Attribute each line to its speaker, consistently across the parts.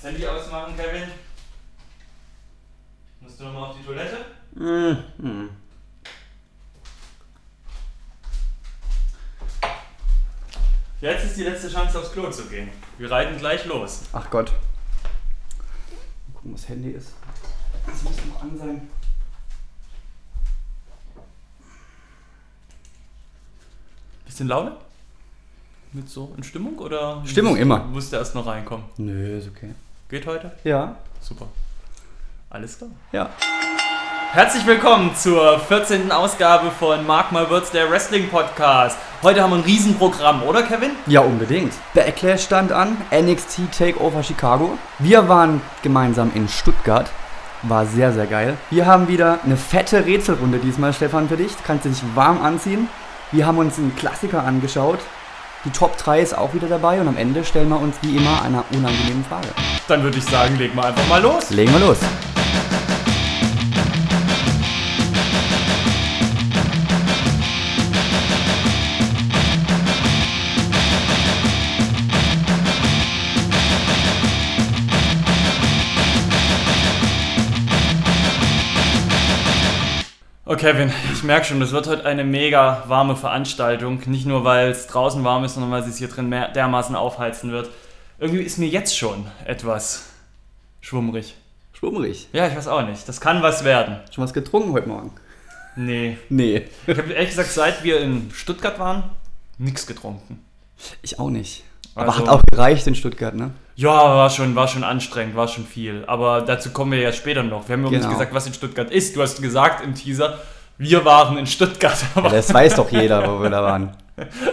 Speaker 1: Das Handy ausmachen, Kevin. Musst du nochmal auf die Toilette?
Speaker 2: Mhm.
Speaker 1: Jetzt ist die letzte Chance, aufs Klo zu gehen. Wir reiten gleich los.
Speaker 2: Ach Gott. Mal gucken, was Handy ist. Das muss noch an sein.
Speaker 1: Bisschen Laune? Mit so in Stimmung oder?
Speaker 2: Stimmung
Speaker 1: musst,
Speaker 2: immer.
Speaker 1: Musst du erst noch reinkommen.
Speaker 2: Nö, ist okay.
Speaker 1: Geht heute?
Speaker 2: Ja.
Speaker 1: Super. Alles klar.
Speaker 2: Ja.
Speaker 1: Herzlich willkommen zur 14. Ausgabe von Mark My Words, der Wrestling Podcast. Heute haben wir ein Riesenprogramm, oder Kevin?
Speaker 2: Ja, unbedingt. Backlash stand an, NXT Takeover Chicago. Wir waren gemeinsam in Stuttgart. War sehr, sehr geil. Wir haben wieder eine fette Rätselrunde diesmal, Stefan, für dich. Du kannst dich warm anziehen. Wir haben uns einen Klassiker angeschaut. Die Top 3 ist auch wieder dabei und am Ende stellen wir uns wie immer einer unangenehmen Frage.
Speaker 1: Dann würde ich sagen, legen wir einfach mal los.
Speaker 2: Legen wir los.
Speaker 1: Kevin, ich merke schon, das wird heute eine mega warme Veranstaltung. Nicht nur, weil es draußen warm ist, sondern weil es hier drin mehr, dermaßen aufheizen wird. Irgendwie ist mir jetzt schon etwas schwummrig.
Speaker 2: Schwummrig.
Speaker 1: Ja, ich weiß auch nicht. Das kann was werden.
Speaker 2: Schon was getrunken heute Morgen?
Speaker 1: Nee.
Speaker 2: Nee.
Speaker 1: Ich habe ehrlich gesagt, seit wir in Stuttgart waren, nichts getrunken.
Speaker 2: Ich auch nicht. Aber
Speaker 1: Also-
Speaker 2: hat auch gereicht in Stuttgart, ne?
Speaker 1: Ja, war schon, war schon anstrengend, war schon viel. Aber dazu kommen wir ja später noch. Wir haben ja auch nicht
Speaker 2: Genau.
Speaker 1: gesagt, was in Stuttgart ist. Du hast gesagt im Teaser, wir waren in Stuttgart.
Speaker 2: Ja, das weiß doch jeder, wo wir da waren.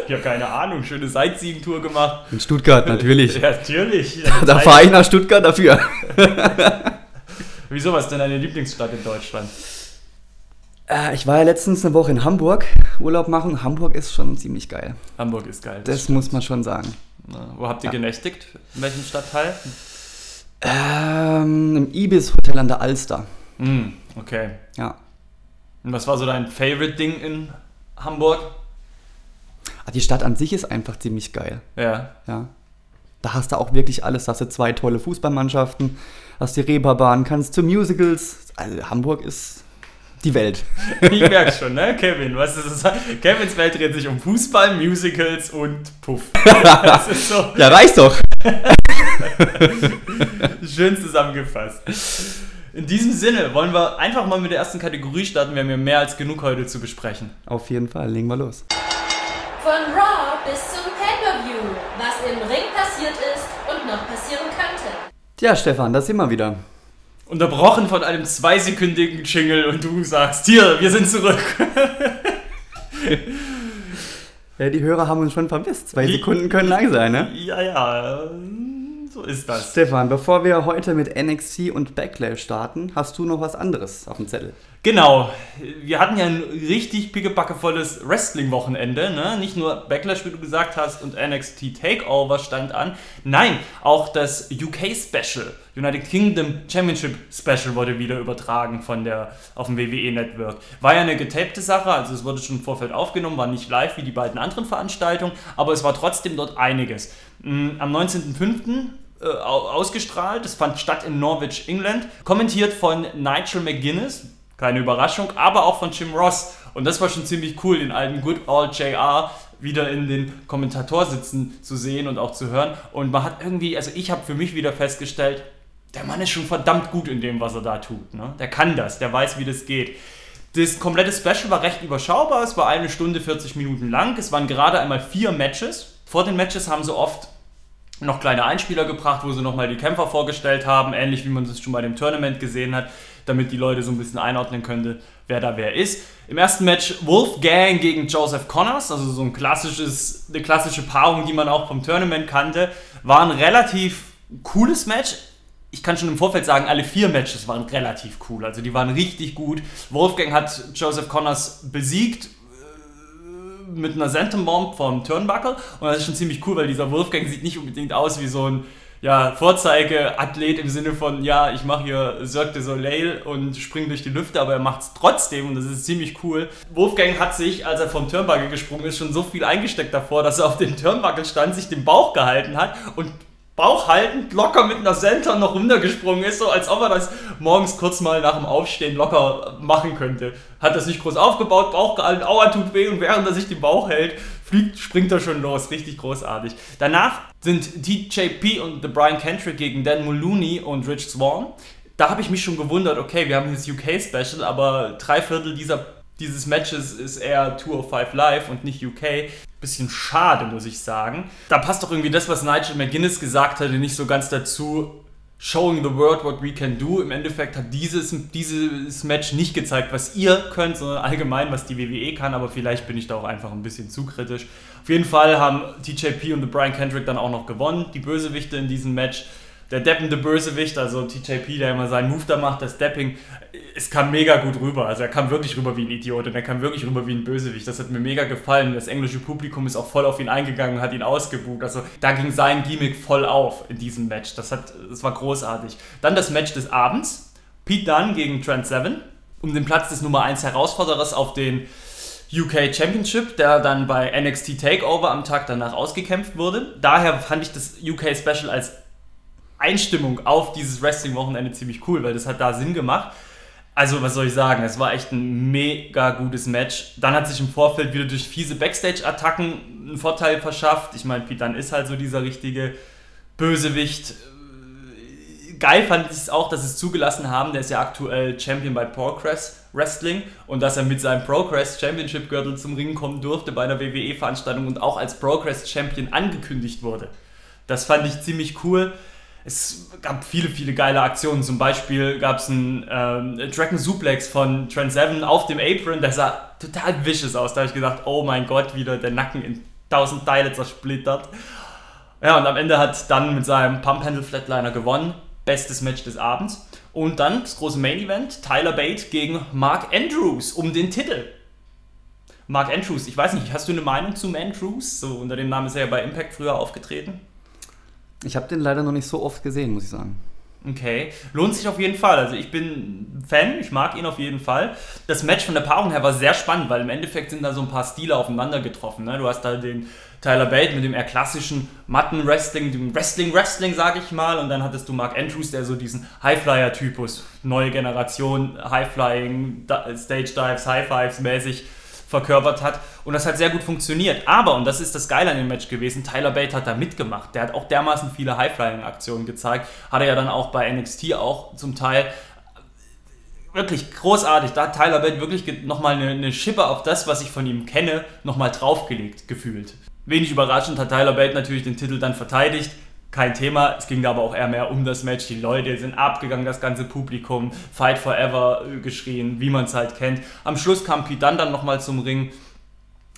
Speaker 1: ich habe keine Ahnung, schöne Sightseeing-Tour gemacht.
Speaker 2: In Stuttgart, natürlich.
Speaker 1: Ja, natürlich.
Speaker 2: Da fahre ich nach Stuttgart dafür.
Speaker 1: Wieso, was ist denn deine Lieblingsstadt in Deutschland?
Speaker 2: Äh, ich war ja letztens eine Woche in Hamburg Urlaub machen. Hamburg ist schon ziemlich geil.
Speaker 1: Hamburg ist geil.
Speaker 2: Das muss man schon sagen.
Speaker 1: Na, wo habt ihr genächtigt? In welchem Stadtteil?
Speaker 2: Ähm, Im Ibis Hotel an der Alster.
Speaker 1: Hm, okay.
Speaker 2: Ja.
Speaker 1: Und was war so dein Favorite-Ding in Hamburg?
Speaker 2: Ah, Die Stadt an sich ist einfach ziemlich geil.
Speaker 1: Ja.
Speaker 2: Ja. Da hast du auch wirklich alles. Da hast du zwei tolle Fußballmannschaften, hast die Reeperbahn, kannst zu Musicals. Also Hamburg ist die Welt.
Speaker 1: Ich merke schon, ne, Kevin? Was ist das? Kevins Welt dreht sich um Fußball, Musicals und Puff. Das ist so
Speaker 2: Ja, reicht doch.
Speaker 1: schön zusammengefasst. In diesem Sinne wollen wir einfach mal mit der ersten Kategorie starten. Wir haben ja mehr als genug heute zu besprechen.
Speaker 2: Auf jeden Fall, legen wir los.
Speaker 3: Von Raw bis zum Pay-Per-View, was im Ring passiert ist und noch passieren könnte.
Speaker 2: Tja, Stefan, da sind wir wieder.
Speaker 1: Unterbrochen von einem zweisekündigen Jingle und du sagst, hier, wir sind zurück.
Speaker 2: Ja, die Hörer haben uns schon vermisst. Zwei Sekunden können lang sein, ne?
Speaker 1: Ja, ja, so ist das.
Speaker 2: Stefan, bevor wir heute mit NXT und Backlash starten, hast du noch was anderes auf dem Zettel?
Speaker 1: Genau, wir hatten ja ein richtig pickebackevolles Wrestling-Wochenende, ne? Nicht nur Backlash, wie du gesagt hast, und NXT Takeover stand an. Nein, auch das UK-Special, United Kingdom Championship Special wurde wieder übertragen von der, auf dem WWE-Network. War ja eine getapte Sache, also es wurde schon im Vorfeld aufgenommen, war nicht live wie die beiden anderen Veranstaltungen, aber es war trotzdem dort einiges. Mm, Am 19.05 äh, au- ausgestrahlt. Es fand statt in Norwich, England. Kommentiert von Nigel McGuinness, keine Überraschung, aber auch von Jim Ross. Und das war schon ziemlich cool, den alten Good Old JR wieder in den Kommentatorsitzen zu sehen und auch zu hören. Und man hat irgendwie, also ich habe für mich wieder festgestellt, der Mann ist schon verdammt gut in dem, was er da tut. Ne? Der kann das, der weiß, wie das geht. Das komplette Special war recht überschaubar. Es war eine Stunde 40 Minuten lang. Es waren gerade einmal vier Matches. Vor den Matches haben sie oft noch kleine Einspieler gebracht, wo sie nochmal die Kämpfer vorgestellt haben, ähnlich wie man das schon bei dem Tournament gesehen hat, damit die Leute so ein bisschen einordnen könnte, wer da wer ist. Im ersten Match Wolfgang gegen Joseph Connors, also so ein klassisches, eine klassische Paarung, die man auch vom Tournament kannte, war ein relativ cooles Match. Ich kann schon im Vorfeld sagen, alle vier Matches waren relativ cool, also die waren richtig gut. Wolfgang hat Joseph Connors besiegt, mit einer Sentum Bomb vom Turnbuckle und das ist schon ziemlich cool, weil dieser Wolfgang sieht nicht unbedingt aus wie so ein ja, Vorzeigeathlet im Sinne von, ja, ich mache hier Cirque du Soleil und springe durch die Lüfte, aber er macht es trotzdem und das ist ziemlich cool. Wolfgang hat sich, als er vom Turnbuckle gesprungen ist, schon so viel eingesteckt davor, dass er auf den Turnbuckle stand, sich den Bauch gehalten hat und bauchhaltend locker mit einer Center noch runtergesprungen ist, so als ob er das morgens kurz mal nach dem Aufstehen locker machen könnte. Hat das nicht groß aufgebaut, Bauch gehalten, aua, tut weh und während er sich den Bauch hält, fliegt, springt er schon los. Richtig großartig. Danach sind TJP und The Brian Kendrick gegen Dan Mullooney und Rich Swan. Da habe ich mich schon gewundert, okay, wir haben das UK-Special, aber drei Viertel dieser, dieses Matches ist eher 205 Live und nicht UK bisschen schade, muss ich sagen. Da passt doch irgendwie das, was Nigel McGuinness gesagt hatte, nicht so ganz dazu. Showing the world what we can do. Im Endeffekt hat dieses, dieses Match nicht gezeigt, was ihr könnt, sondern allgemein, was die WWE kann. Aber vielleicht bin ich da auch einfach ein bisschen zu kritisch. Auf jeden Fall haben TJP und Brian Kendrick dann auch noch gewonnen, die Bösewichte in diesem Match der deppende Bösewicht, also TJP, der immer seinen Move da macht, das Depping, es kam mega gut rüber. Also er kam wirklich rüber wie ein Idiot und er kam wirklich rüber wie ein Bösewicht. Das hat mir mega gefallen. Das englische Publikum ist auch voll auf ihn eingegangen und hat ihn ausgebucht. Also da ging sein Gimmick voll auf in diesem Match. Das, hat, das war großartig. Dann das Match des Abends. Pete Dunne gegen Trent Seven um den Platz des Nummer 1 Herausforderers auf den UK Championship, der dann bei NXT Takeover am Tag danach ausgekämpft wurde. Daher fand ich das UK Special als Einstimmung auf dieses Wrestling-Wochenende ziemlich cool, weil das hat da Sinn gemacht. Also, was soll ich sagen? Es war echt ein mega gutes Match. Dann hat sich im Vorfeld wieder durch fiese Backstage-Attacken einen Vorteil verschafft. Ich meine, Pete Dunne ist halt so dieser richtige Bösewicht. Geil fand ich es auch, dass sie es zugelassen haben. Der ist ja aktuell Champion bei Progress Wrestling und dass er mit seinem Progress Championship Gürtel zum Ringen kommen durfte bei einer WWE-Veranstaltung und auch als Progress Champion angekündigt wurde. Das fand ich ziemlich cool es gab viele, viele geile Aktionen. Zum Beispiel gab es einen ähm, Dragon Suplex von Trent Seven auf dem Apron, der sah total vicious aus. Da habe ich gedacht, oh mein Gott, wieder der Nacken in tausend Teile zersplittert. Ja, und am Ende hat dann mit seinem Pump Handle Flatliner gewonnen. Bestes Match des Abends. Und dann das große Main Event: Tyler Bate gegen Mark Andrews um den Titel. Mark Andrews, ich weiß nicht, hast du eine Meinung zu Andrews? So unter dem Namen ist er ja bei Impact früher aufgetreten.
Speaker 2: Ich habe den leider noch nicht so oft gesehen, muss ich sagen.
Speaker 1: Okay, lohnt sich auf jeden Fall. Also ich bin Fan, ich mag ihn auf jeden Fall. Das Match von der Paarung her war sehr spannend, weil im Endeffekt sind da so ein paar Stile aufeinander getroffen. Ne? Du hast da den Tyler Bate mit dem eher klassischen Matten-Wrestling, dem Wrestling-Wrestling, sag ich mal. Und dann hattest du Mark Andrews, der so diesen Highflyer-Typus, neue Generation, Highflying, Stage Dives, High Fives mäßig verkörpert hat. Und das hat sehr gut funktioniert. Aber, und das ist das Geile an dem Match gewesen, Tyler Bate hat da mitgemacht. Der hat auch dermaßen viele High-Flying-Aktionen gezeigt. Hat er ja dann auch bei NXT auch zum Teil wirklich großartig. Da hat Tyler Bate wirklich nochmal eine, eine Schippe auf das, was ich von ihm kenne, nochmal draufgelegt, gefühlt. Wenig überraschend hat Tyler Bate natürlich den Titel dann verteidigt kein Thema. Es ging da aber auch eher mehr um das Match. Die Leute sind abgegangen, das ganze Publikum, Fight Forever äh, geschrien, wie man es halt kennt. Am Schluss kam Pete Dunne dann nochmal zum Ring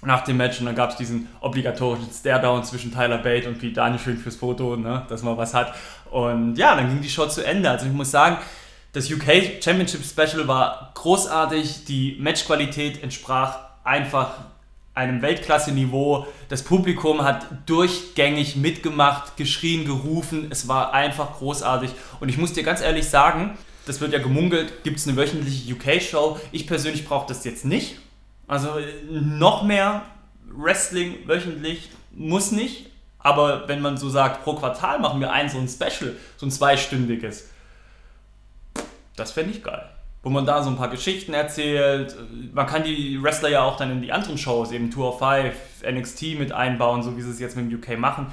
Speaker 1: nach dem Match und dann gab es diesen obligatorischen Stare-Down zwischen Tyler Bate und Pete Dunne, schön fürs Foto, ne, dass man was hat. Und ja, dann ging die Show zu Ende. Also ich muss sagen, das UK Championship Special war großartig, die Matchqualität entsprach einfach einem Weltklasse-Niveau. Das Publikum hat durchgängig mitgemacht, geschrien, gerufen. Es war einfach großartig. Und ich muss dir ganz ehrlich sagen, das wird ja gemungelt, gibt es eine wöchentliche UK-Show. Ich persönlich brauche das jetzt nicht. Also noch mehr Wrestling wöchentlich muss nicht. Aber wenn man so sagt, pro Quartal machen wir ein so ein Special, so ein zweistündiges, das fände ich geil wo man da so ein paar Geschichten erzählt. Man kann die Wrestler ja auch dann in die anderen Shows, eben Tour of Five, NXT mit einbauen, so wie sie es jetzt mit dem UK machen.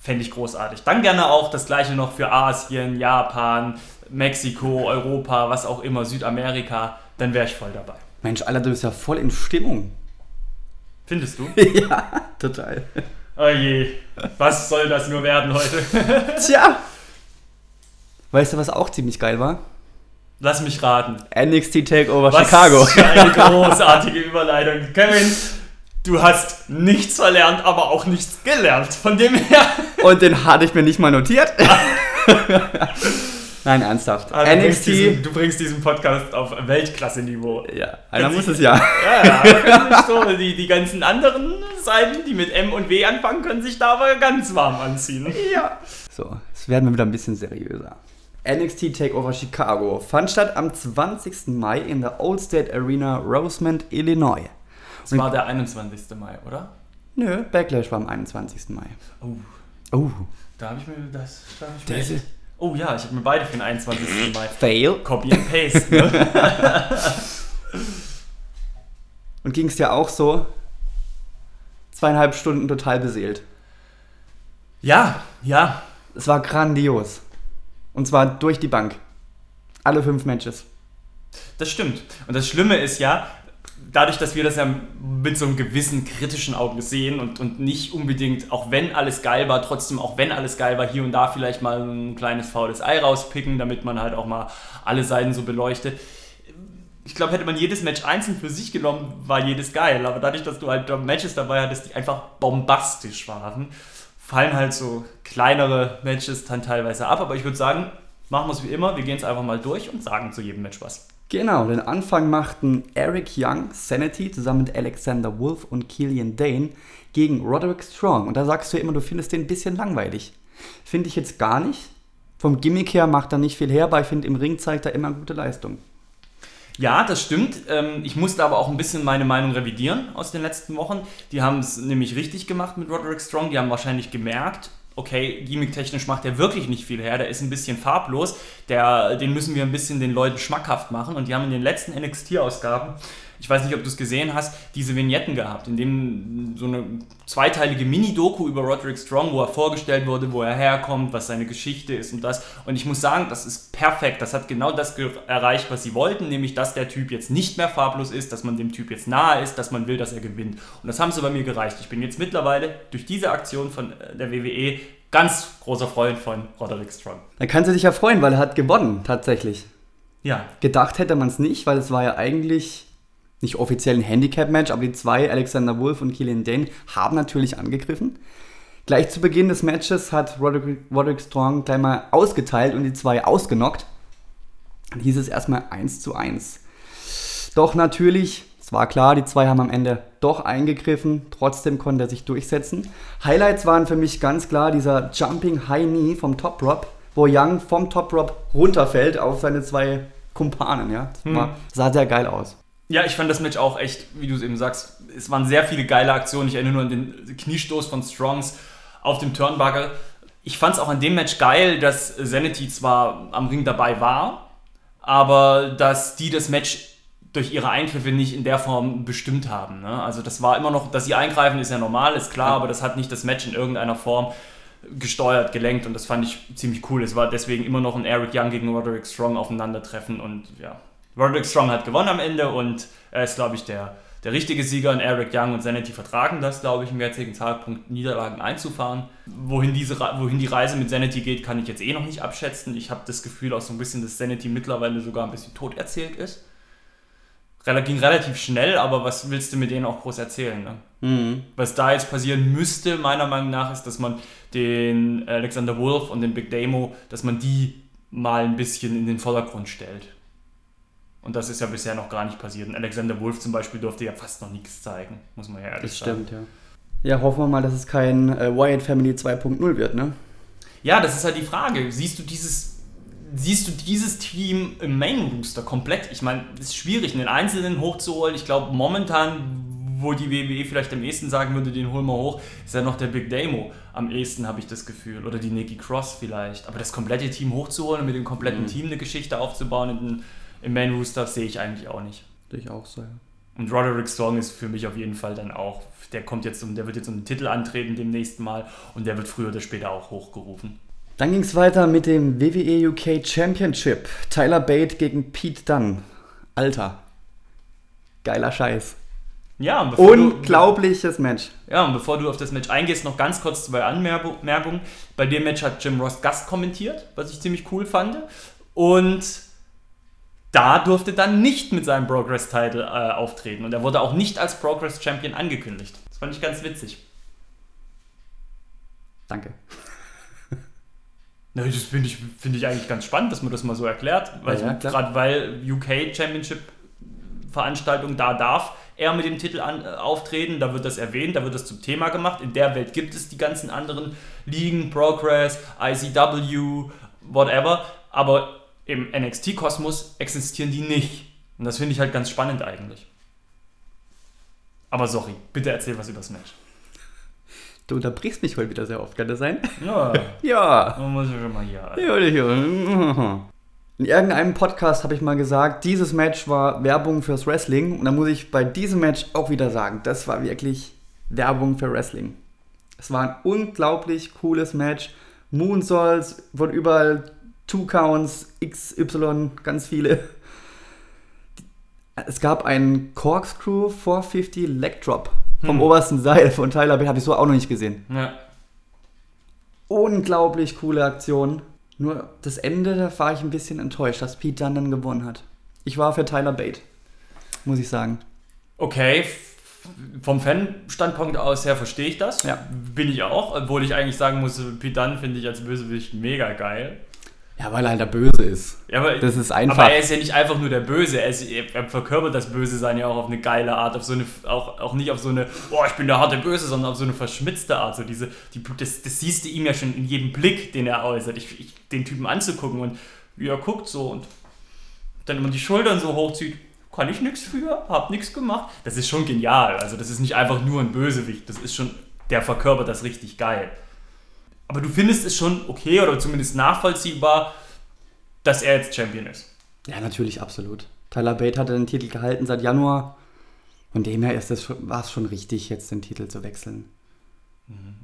Speaker 1: Fände ich großartig. Dann gerne auch das gleiche noch für Asien, Japan, Mexiko, Europa, was auch immer, Südamerika. Dann wäre ich voll dabei.
Speaker 2: Mensch, Alter, du bist ja voll in Stimmung.
Speaker 1: Findest du?
Speaker 2: ja, total.
Speaker 1: Oh je, was soll das nur werden heute?
Speaker 2: Tja. Weißt du, was auch ziemlich geil war?
Speaker 1: Lass mich raten.
Speaker 2: NXT Takeover Was Chicago.
Speaker 1: Für eine großartige Überleitung. Kevin, du hast nichts verlernt, aber auch nichts gelernt. Von dem her.
Speaker 2: Und den hatte ich mir nicht mal notiert. Nein, ernsthaft.
Speaker 1: Also NXT. Du bringst, diesen, du bringst diesen Podcast auf Weltklasse-Niveau.
Speaker 2: Ja, einer muss es ja.
Speaker 1: Ja, ja. so, die, die ganzen anderen Seiten, die mit M und W anfangen, können sich da aber ganz warm anziehen.
Speaker 2: Ja. So, jetzt werden wir wieder ein bisschen seriöser. NXT Takeover Chicago fand statt am 20. Mai in der Old State Arena, Rosemont, Illinois.
Speaker 1: Das war der 21. Mai, oder?
Speaker 2: Nö, Backlash war am 21. Mai.
Speaker 1: Oh.
Speaker 2: Oh.
Speaker 1: Da habe ich mir das. Da ich mir
Speaker 2: Das
Speaker 1: echt,
Speaker 2: ist-
Speaker 1: oh ja, ich habe mir beide für den 21. Mai.
Speaker 2: Fail.
Speaker 1: Copy and Paste. Ne?
Speaker 2: Und ging es dir auch so? Zweieinhalb Stunden total beseelt.
Speaker 1: ja, ja.
Speaker 2: Es war grandios. Und zwar durch die Bank. Alle fünf Matches.
Speaker 1: Das stimmt. Und das Schlimme ist ja, dadurch, dass wir das ja mit so einem gewissen kritischen Auge sehen und, und nicht unbedingt, auch wenn alles geil war, trotzdem, auch wenn alles geil war, hier und da vielleicht mal ein kleines faules Ei rauspicken, damit man halt auch mal alle Seiten so beleuchtet. Ich glaube, hätte man jedes Match einzeln für sich genommen, war jedes geil. Aber dadurch, dass du halt Matches dabei hattest, die einfach bombastisch waren, fallen halt so kleinere Matches dann teilweise ab. Aber ich würde sagen, machen wir es wie immer. Wir gehen es einfach mal durch und sagen zu jedem Match was.
Speaker 2: Genau, den Anfang machten Eric Young, Sanity, zusammen mit Alexander Wolf und Killian Dane gegen Roderick Strong. Und da sagst du immer, du findest den ein bisschen langweilig. Finde ich jetzt gar nicht. Vom Gimmick her macht er nicht viel her, aber ich finde, im Ring zeigt er immer gute Leistung.
Speaker 1: Ja, das stimmt. Ähm, Ich musste aber auch ein bisschen meine Meinung revidieren aus den letzten Wochen. Die haben es nämlich richtig gemacht mit Roderick Strong. Die haben wahrscheinlich gemerkt, okay, gimmick-technisch macht er wirklich nicht viel her. Der ist ein bisschen farblos. Der, den müssen wir ein bisschen den Leuten schmackhaft machen. Und die haben in den letzten NXT-Ausgaben, ich weiß nicht, ob du es gesehen hast, diese Vignetten gehabt, in dem so eine zweiteilige Mini-Doku über Roderick Strong, wo er vorgestellt wurde, wo er herkommt, was seine Geschichte ist und das. Und ich muss sagen, das ist perfekt. Das hat genau das erreicht, was sie wollten, nämlich, dass der Typ jetzt nicht mehr farblos ist, dass man dem Typ jetzt nahe ist, dass man will, dass er gewinnt. Und das haben sie bei mir gereicht. Ich bin jetzt mittlerweile durch diese Aktion von äh, der WWE ganz großer Freund von Roderick Strong.
Speaker 2: Da kannst du dich ja freuen, weil er hat gewonnen, tatsächlich.
Speaker 1: Ja,
Speaker 2: Gedacht hätte man es nicht, weil es war ja eigentlich nicht offiziell ein Handicap-Match, aber die zwei, Alexander Wolf und Killian Dane, haben natürlich angegriffen. Gleich zu Beginn des Matches hat Roderick, Roderick Strong gleich mal ausgeteilt und die zwei ausgenockt. Dann hieß es erstmal 1 zu 1. Doch natürlich, es war klar, die zwei haben am Ende doch eingegriffen, trotzdem konnte er sich durchsetzen. Highlights waren für mich ganz klar dieser Jumping High Knee vom Top Rope, wo Young vom Top Rope runterfällt auf seine zwei Kumpanen. Ja? Das war, sah sehr geil aus.
Speaker 1: Ja, ich fand das Match auch echt, wie du es eben sagst, es waren sehr viele geile Aktionen. Ich erinnere nur an den Kniestoß von Strongs auf dem Turnbuckle. Ich fand es auch an dem Match geil, dass Sanity zwar am Ring dabei war, aber dass die das Match durch ihre Eingriffe nicht in der Form bestimmt haben. Ne? Also das war immer noch, dass sie eingreifen, ist ja normal, ist klar, aber das hat nicht das Match in irgendeiner Form gesteuert, gelenkt und das fand ich ziemlich cool. Es war deswegen immer noch ein Eric Young gegen Roderick Strong aufeinandertreffen und ja, Roderick Strong hat gewonnen am Ende und er ist, glaube ich, der, der richtige Sieger und Eric Young und Sanity vertragen das, glaube ich, im jetzigen Zeitpunkt Niederlagen einzufahren. Wohin, diese, wohin die Reise mit Sanity geht, kann ich jetzt eh noch nicht abschätzen. Ich habe das Gefühl auch so ein bisschen, dass Sanity mittlerweile sogar ein bisschen tot erzählt ist. Rel- Ging relativ schnell, aber was willst du mit denen auch groß erzählen? Ne? Was da jetzt passieren müsste, meiner Meinung nach, ist, dass man den Alexander Wolf und den Big Damo, dass man die mal ein bisschen in den Vordergrund stellt. Und das ist ja bisher noch gar nicht passiert. Und Alexander Wolf zum Beispiel durfte ja fast noch nichts zeigen, muss man ja ehrlich
Speaker 2: Das
Speaker 1: sagen.
Speaker 2: stimmt, ja. Ja, hoffen wir mal, dass es kein äh, Wyatt Family 2.0 wird, ne?
Speaker 1: Ja, das ist halt die Frage. Siehst du dieses, siehst du dieses Team im Main Rooster komplett? Ich meine, es ist schwierig, einen Einzelnen hochzuholen. Ich glaube, momentan, wo die WWE vielleicht am ehesten sagen würde, den holen wir hoch, ist ja noch der Big Damo. Am ehesten habe ich das Gefühl. Oder die Nikki Cross vielleicht. Aber das komplette Team hochzuholen und mit dem kompletten Team eine Geschichte aufzubauen in den, im Main Rooster, sehe ich eigentlich auch nicht.
Speaker 2: Sehe ich auch so, ja.
Speaker 1: Und Roderick Strong ist für mich auf jeden Fall dann auch, der kommt jetzt, um, der wird jetzt um den Titel antreten demnächst mal und der wird früher oder später auch hochgerufen.
Speaker 2: Dann ging es weiter mit dem WWE UK Championship. Tyler Bate gegen Pete Dunne. Alter. Geiler Scheiß.
Speaker 1: Ja, und bevor, du,
Speaker 2: Unglaubliches Match.
Speaker 1: ja, und bevor du auf das Match eingehst, noch ganz kurz zwei Anmerkungen. Bei dem Match hat Jim Ross Gast kommentiert, was ich ziemlich cool fand. Und da durfte dann nicht mit seinem Progress-Title äh, auftreten. Und er wurde auch nicht als Progress-Champion angekündigt. Das fand ich ganz witzig.
Speaker 2: Danke.
Speaker 1: Na, das finde ich, find ich eigentlich ganz spannend, dass man das mal so erklärt. Weil
Speaker 2: Ja, ja.
Speaker 1: Gerade weil UK Championship Veranstaltung, da darf er mit dem Titel an, äh, auftreten, da wird das erwähnt, da wird das zum Thema gemacht. In der Welt gibt es die ganzen anderen Ligen, Progress, ICW, whatever, aber im NXT-Kosmos existieren die nicht. Und das finde ich halt ganz spannend eigentlich. Aber sorry, bitte erzähl was über das Match.
Speaker 2: Du unterbrichst mich heute wieder sehr oft, kann das sein?
Speaker 1: Ja,
Speaker 2: Ja.
Speaker 1: man muss ja schon mal hier.
Speaker 2: Ja. In irgendeinem Podcast habe ich mal gesagt, dieses Match war Werbung fürs Wrestling. Und da muss ich bei diesem Match auch wieder sagen, das war wirklich Werbung für Wrestling. Es war ein unglaublich cooles Match. Moonsaults, von überall Two Counts, XY, ganz viele. Es gab einen Corkscrew 450 Leg Drop vom
Speaker 1: Hm.
Speaker 2: obersten Seil von Tyler Bate, habe ich so auch noch nicht gesehen
Speaker 1: Ja.
Speaker 2: unglaublich coole Aktion. Nur das Ende, da war ich ein bisschen enttäuscht, dass Pete Dunne dann gewonnen hat. Ich war für Tyler Bate, muss ich sagen.
Speaker 1: Okay, vom Fan-Standpunkt aus her verstehe ich das.
Speaker 2: Ja.
Speaker 1: Bin ich auch, obwohl ich eigentlich sagen muss, Pete Dunne finde ich als Bösewicht mega geil.
Speaker 2: Ja, weil er halt der Böse ist.
Speaker 1: Ja, aber,
Speaker 2: Das ist einfach.
Speaker 1: aber er ist ja nicht einfach nur der Böse, er, ist, er verkörpert das Böse sein ja auch auf eine geile Art, auf so eine, auch, auch nicht auf so eine, boah, ich bin der harte Böse, sondern auf so eine verschmitzte Art. So diese, die, das, das siehst du ihm ja schon in jedem Blick, den er äußert, ich, ich, den Typen anzugucken und wie er guckt so und dann immer die Schultern so hochzieht. Kann ich nichts für, hab nichts gemacht. Das ist schon genial. Also, das ist nicht einfach nur ein Bösewicht, das ist schon, der verkörpert das richtig geil. Aber du findest es schon okay oder zumindest nachvollziehbar, dass er jetzt Champion ist.
Speaker 2: ja, natürlich, absolut. Tyler Bate hatte den Titel gehalten seit Januar. Von dem her ist es schon- war es schon richtig, jetzt den Titel zu wechseln.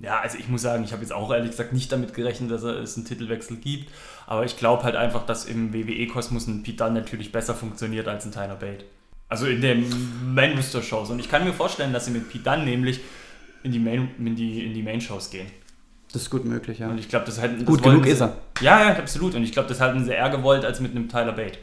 Speaker 1: Ja, also ich muss sagen, ich habe jetzt auch ehrlich gesagt nicht damit gerechnet, dass es einen Titelwechsel gibt. Aber ich glaube halt einfach, dass im WWE-Kosmos ein Pete Dunne natürlich besser funktioniert als ein Tyler Bate. Also in den Main-Roster-Shows. Und ich kann mir vorstellen, dass sie mit Pete Dunne nämlich in die Main- in die, in die Main-Shows gehen.
Speaker 2: Das ist gut möglich, ja.
Speaker 1: Und ich glaube, das halt.
Speaker 2: Gut genug
Speaker 1: sie-
Speaker 2: ist er.
Speaker 1: Ja, ja, absolut. Und ich glaube, das halten sie eher gewollt als mit einem Tyler Bate.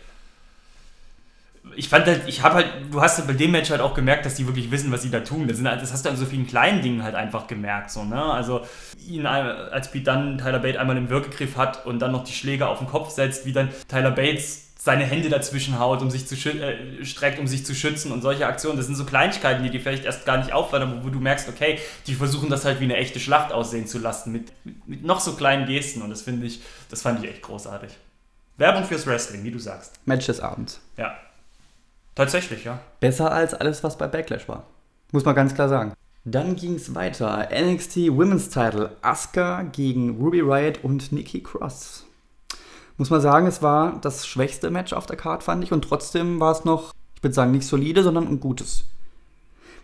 Speaker 1: Ich fand halt, ich habe halt, du hast halt bei dem Match halt auch gemerkt, dass die wirklich wissen, was sie da tun. Das, sind halt, das hast du an so vielen kleinen Dingen halt einfach gemerkt. So, ne? Also, ihn, als Pete dann Tyler Bate einmal im Wirkegriff hat und dann noch die Schläge auf den Kopf setzt, wie dann Tyler Bates seine Hände dazwischen haut, um sich zu äh, streckt, um sich zu schützen und solche Aktionen. Das sind so Kleinigkeiten, die dir vielleicht erst gar nicht auffallen, aber wo du merkst, okay, die versuchen das halt wie eine echte Schlacht aussehen zu lassen, mit, mit, mit noch so kleinen Gesten und das finde ich, das fand ich echt großartig. Werbung fürs Wrestling, wie du sagst.
Speaker 2: Match des Abends.
Speaker 1: Ja. Tatsächlich, ja.
Speaker 2: Besser als alles, was bei Backlash war. Muss man ganz klar sagen. Dann ging es weiter. NXT Women's Title. Asuka gegen Ruby Riot und Nikki Cross. Muss man sagen, es war das schwächste Match auf der Card, fand ich. Und trotzdem war es noch, ich würde sagen, nicht solide, sondern ein gutes.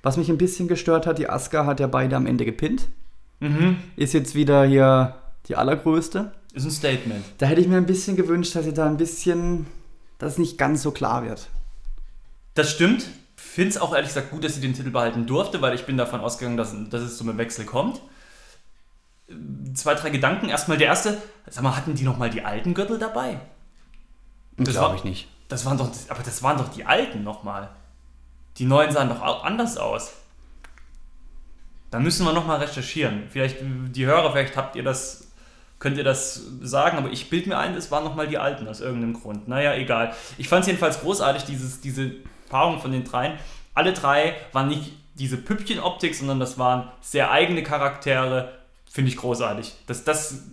Speaker 2: Was mich ein bisschen gestört hat, die Asuka hat ja beide am Ende gepinnt.
Speaker 1: Mhm.
Speaker 2: Ist jetzt wieder hier die allergrößte.
Speaker 1: Ist ein Statement.
Speaker 2: Da hätte ich mir ein bisschen gewünscht, dass sie da ein bisschen, dass es nicht ganz so klar wird.
Speaker 1: Das stimmt. Finde es auch ehrlich gesagt gut, dass sie den Titel behalten durfte, weil ich bin davon ausgegangen, dass, dass es zum Wechsel kommt. Zwei, drei Gedanken. Erstmal der erste, sag mal, hatten die nochmal die alten Gürtel dabei? Das
Speaker 2: Glaube ich nicht.
Speaker 1: Das waren doch, aber das waren doch die alten nochmal. Die neuen sahen doch auch anders aus. Da müssen wir nochmal recherchieren. Vielleicht, die Hörer, vielleicht habt ihr das, könnt ihr das sagen, aber ich bild mir ein, es waren nochmal die alten aus irgendeinem Grund. Naja, egal. Ich fand es jedenfalls großartig, dieses, diese Paarung von den dreien. Alle drei waren nicht diese Püppchenoptik, sondern das waren sehr eigene Charaktere. Finde ich großartig. Dass das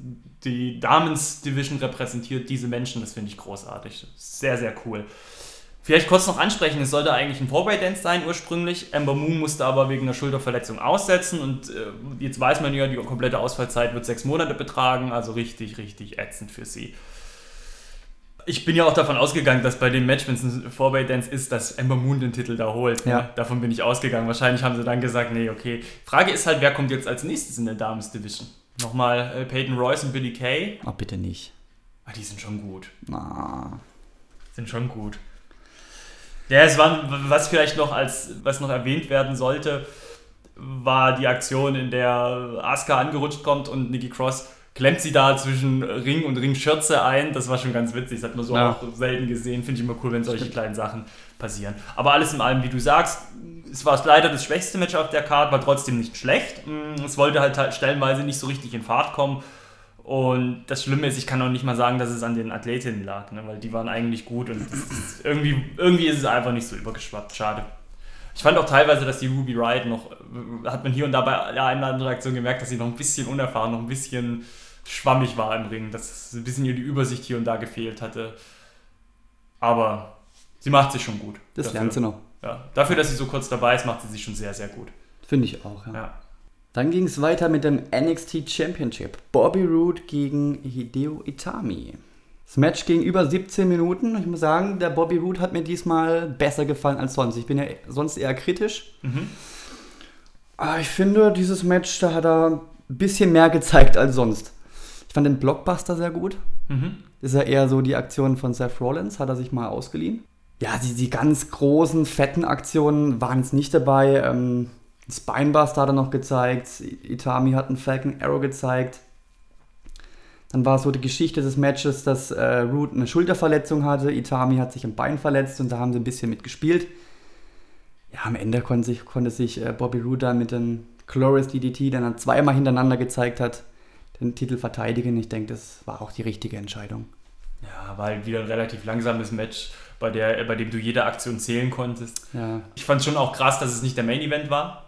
Speaker 1: die Damens Division repräsentiert, diese Menschen, das finde ich großartig. Sehr, sehr cool. Vielleicht kurz noch ansprechen, es sollte eigentlich ein Four-Way-Dance sein ursprünglich. Amber Moon musste aber wegen einer Schulterverletzung aussetzen und äh, jetzt weiß man ja, die komplette Ausfallzeit wird sechs Monate betragen, also richtig, richtig ätzend für sie. Ich bin ja auch davon ausgegangen, dass bei dem Match, wenn es ein Four-Way-Dance ist, dass Amber Moon den Titel da holt.
Speaker 2: Ja.
Speaker 1: Ne? Davon bin ich ausgegangen. Wahrscheinlich haben sie dann gesagt, nee, okay. Frage ist halt, wer kommt jetzt als nächstes in der Dames Division? Nochmal äh, Peyton Royce und Billy Kay.
Speaker 2: Oh, bitte nicht.
Speaker 1: Ah, die sind schon gut.
Speaker 2: Ah.
Speaker 1: Sind schon gut. Ja, es war, was vielleicht noch als, was noch erwähnt werden sollte, war die Aktion, in der Asuka angerutscht kommt und Nikki Cross klemmt sie da zwischen Ring und Ringschürze ein. Das war schon ganz witzig. Das hat man so
Speaker 2: Ja.
Speaker 1: auch selten gesehen. Finde ich immer cool, wenn solche kleinen Sachen passieren. Aber alles in allem, wie du sagst, es war leider das schwächste Match auf der Card, war trotzdem nicht schlecht. Mm, Es wollte halt halt stellenweise nicht so richtig in Fahrt kommen. Und das Schlimme ist, ich kann auch nicht mal sagen, dass es an den Athletinnen lag, ne? weil die waren eigentlich gut und ist irgendwie, irgendwie ist es einfach nicht so übergeschwappt. Schade. Ich fand auch teilweise, dass die Ruby Riot noch, äh, hat man hier und da bei oder anderen Aktion gemerkt, dass sie noch ein bisschen unerfahren, noch ein bisschen schwammig war im Ring, dass ein bisschen ihr die Übersicht hier und da gefehlt hatte. Aber sie macht sich schon gut.
Speaker 2: Das
Speaker 1: dafür.
Speaker 2: lernt sie noch.
Speaker 1: Ja. Dafür, dass sie so kurz dabei ist, macht sie sich schon sehr, sehr gut.
Speaker 2: Finde ich auch, ja.
Speaker 1: Ja.
Speaker 2: Dann ging es weiter mit dem NXT Championship. Bobby Roode gegen Hideo Itami. Das Match ging über 17 Minuten. Ich muss sagen, der Bobby Roode hat mir diesmal besser gefallen als sonst. Ich bin ja sonst eher kritisch. Aber ich finde, dieses Match, da hat er ein bisschen mehr gezeigt als sonst. Ich fand den Blockbuster sehr gut.
Speaker 1: Mhm.
Speaker 2: ist ja eher so die Aktion von Seth Rollins, hat er sich mal ausgeliehen. Ja, die, die ganz großen, fetten Aktionen waren jetzt nicht dabei. Ähm, Spinebuster hat er noch gezeigt, Itami hat einen Falcon Arrow gezeigt. Dann war so die Geschichte des Matches, dass äh, Root eine Schulterverletzung hatte, Itami hat sich im Bein verletzt und da haben sie ein bisschen mitgespielt. Ja, am Ende konnte sich, konnte sich äh, Bobby Roode dann mit dem Glorious DDT, den er zweimal hintereinander gezeigt hat, den Titel verteidigen. Ich denke, das war auch die richtige Entscheidung.
Speaker 1: Ja, war halt wieder ein relativ langsames Match, bei, der, bei dem du jede Aktion zählen konntest.
Speaker 2: Ja.
Speaker 1: Ich fand schon auch krass, dass es nicht der Main Event war.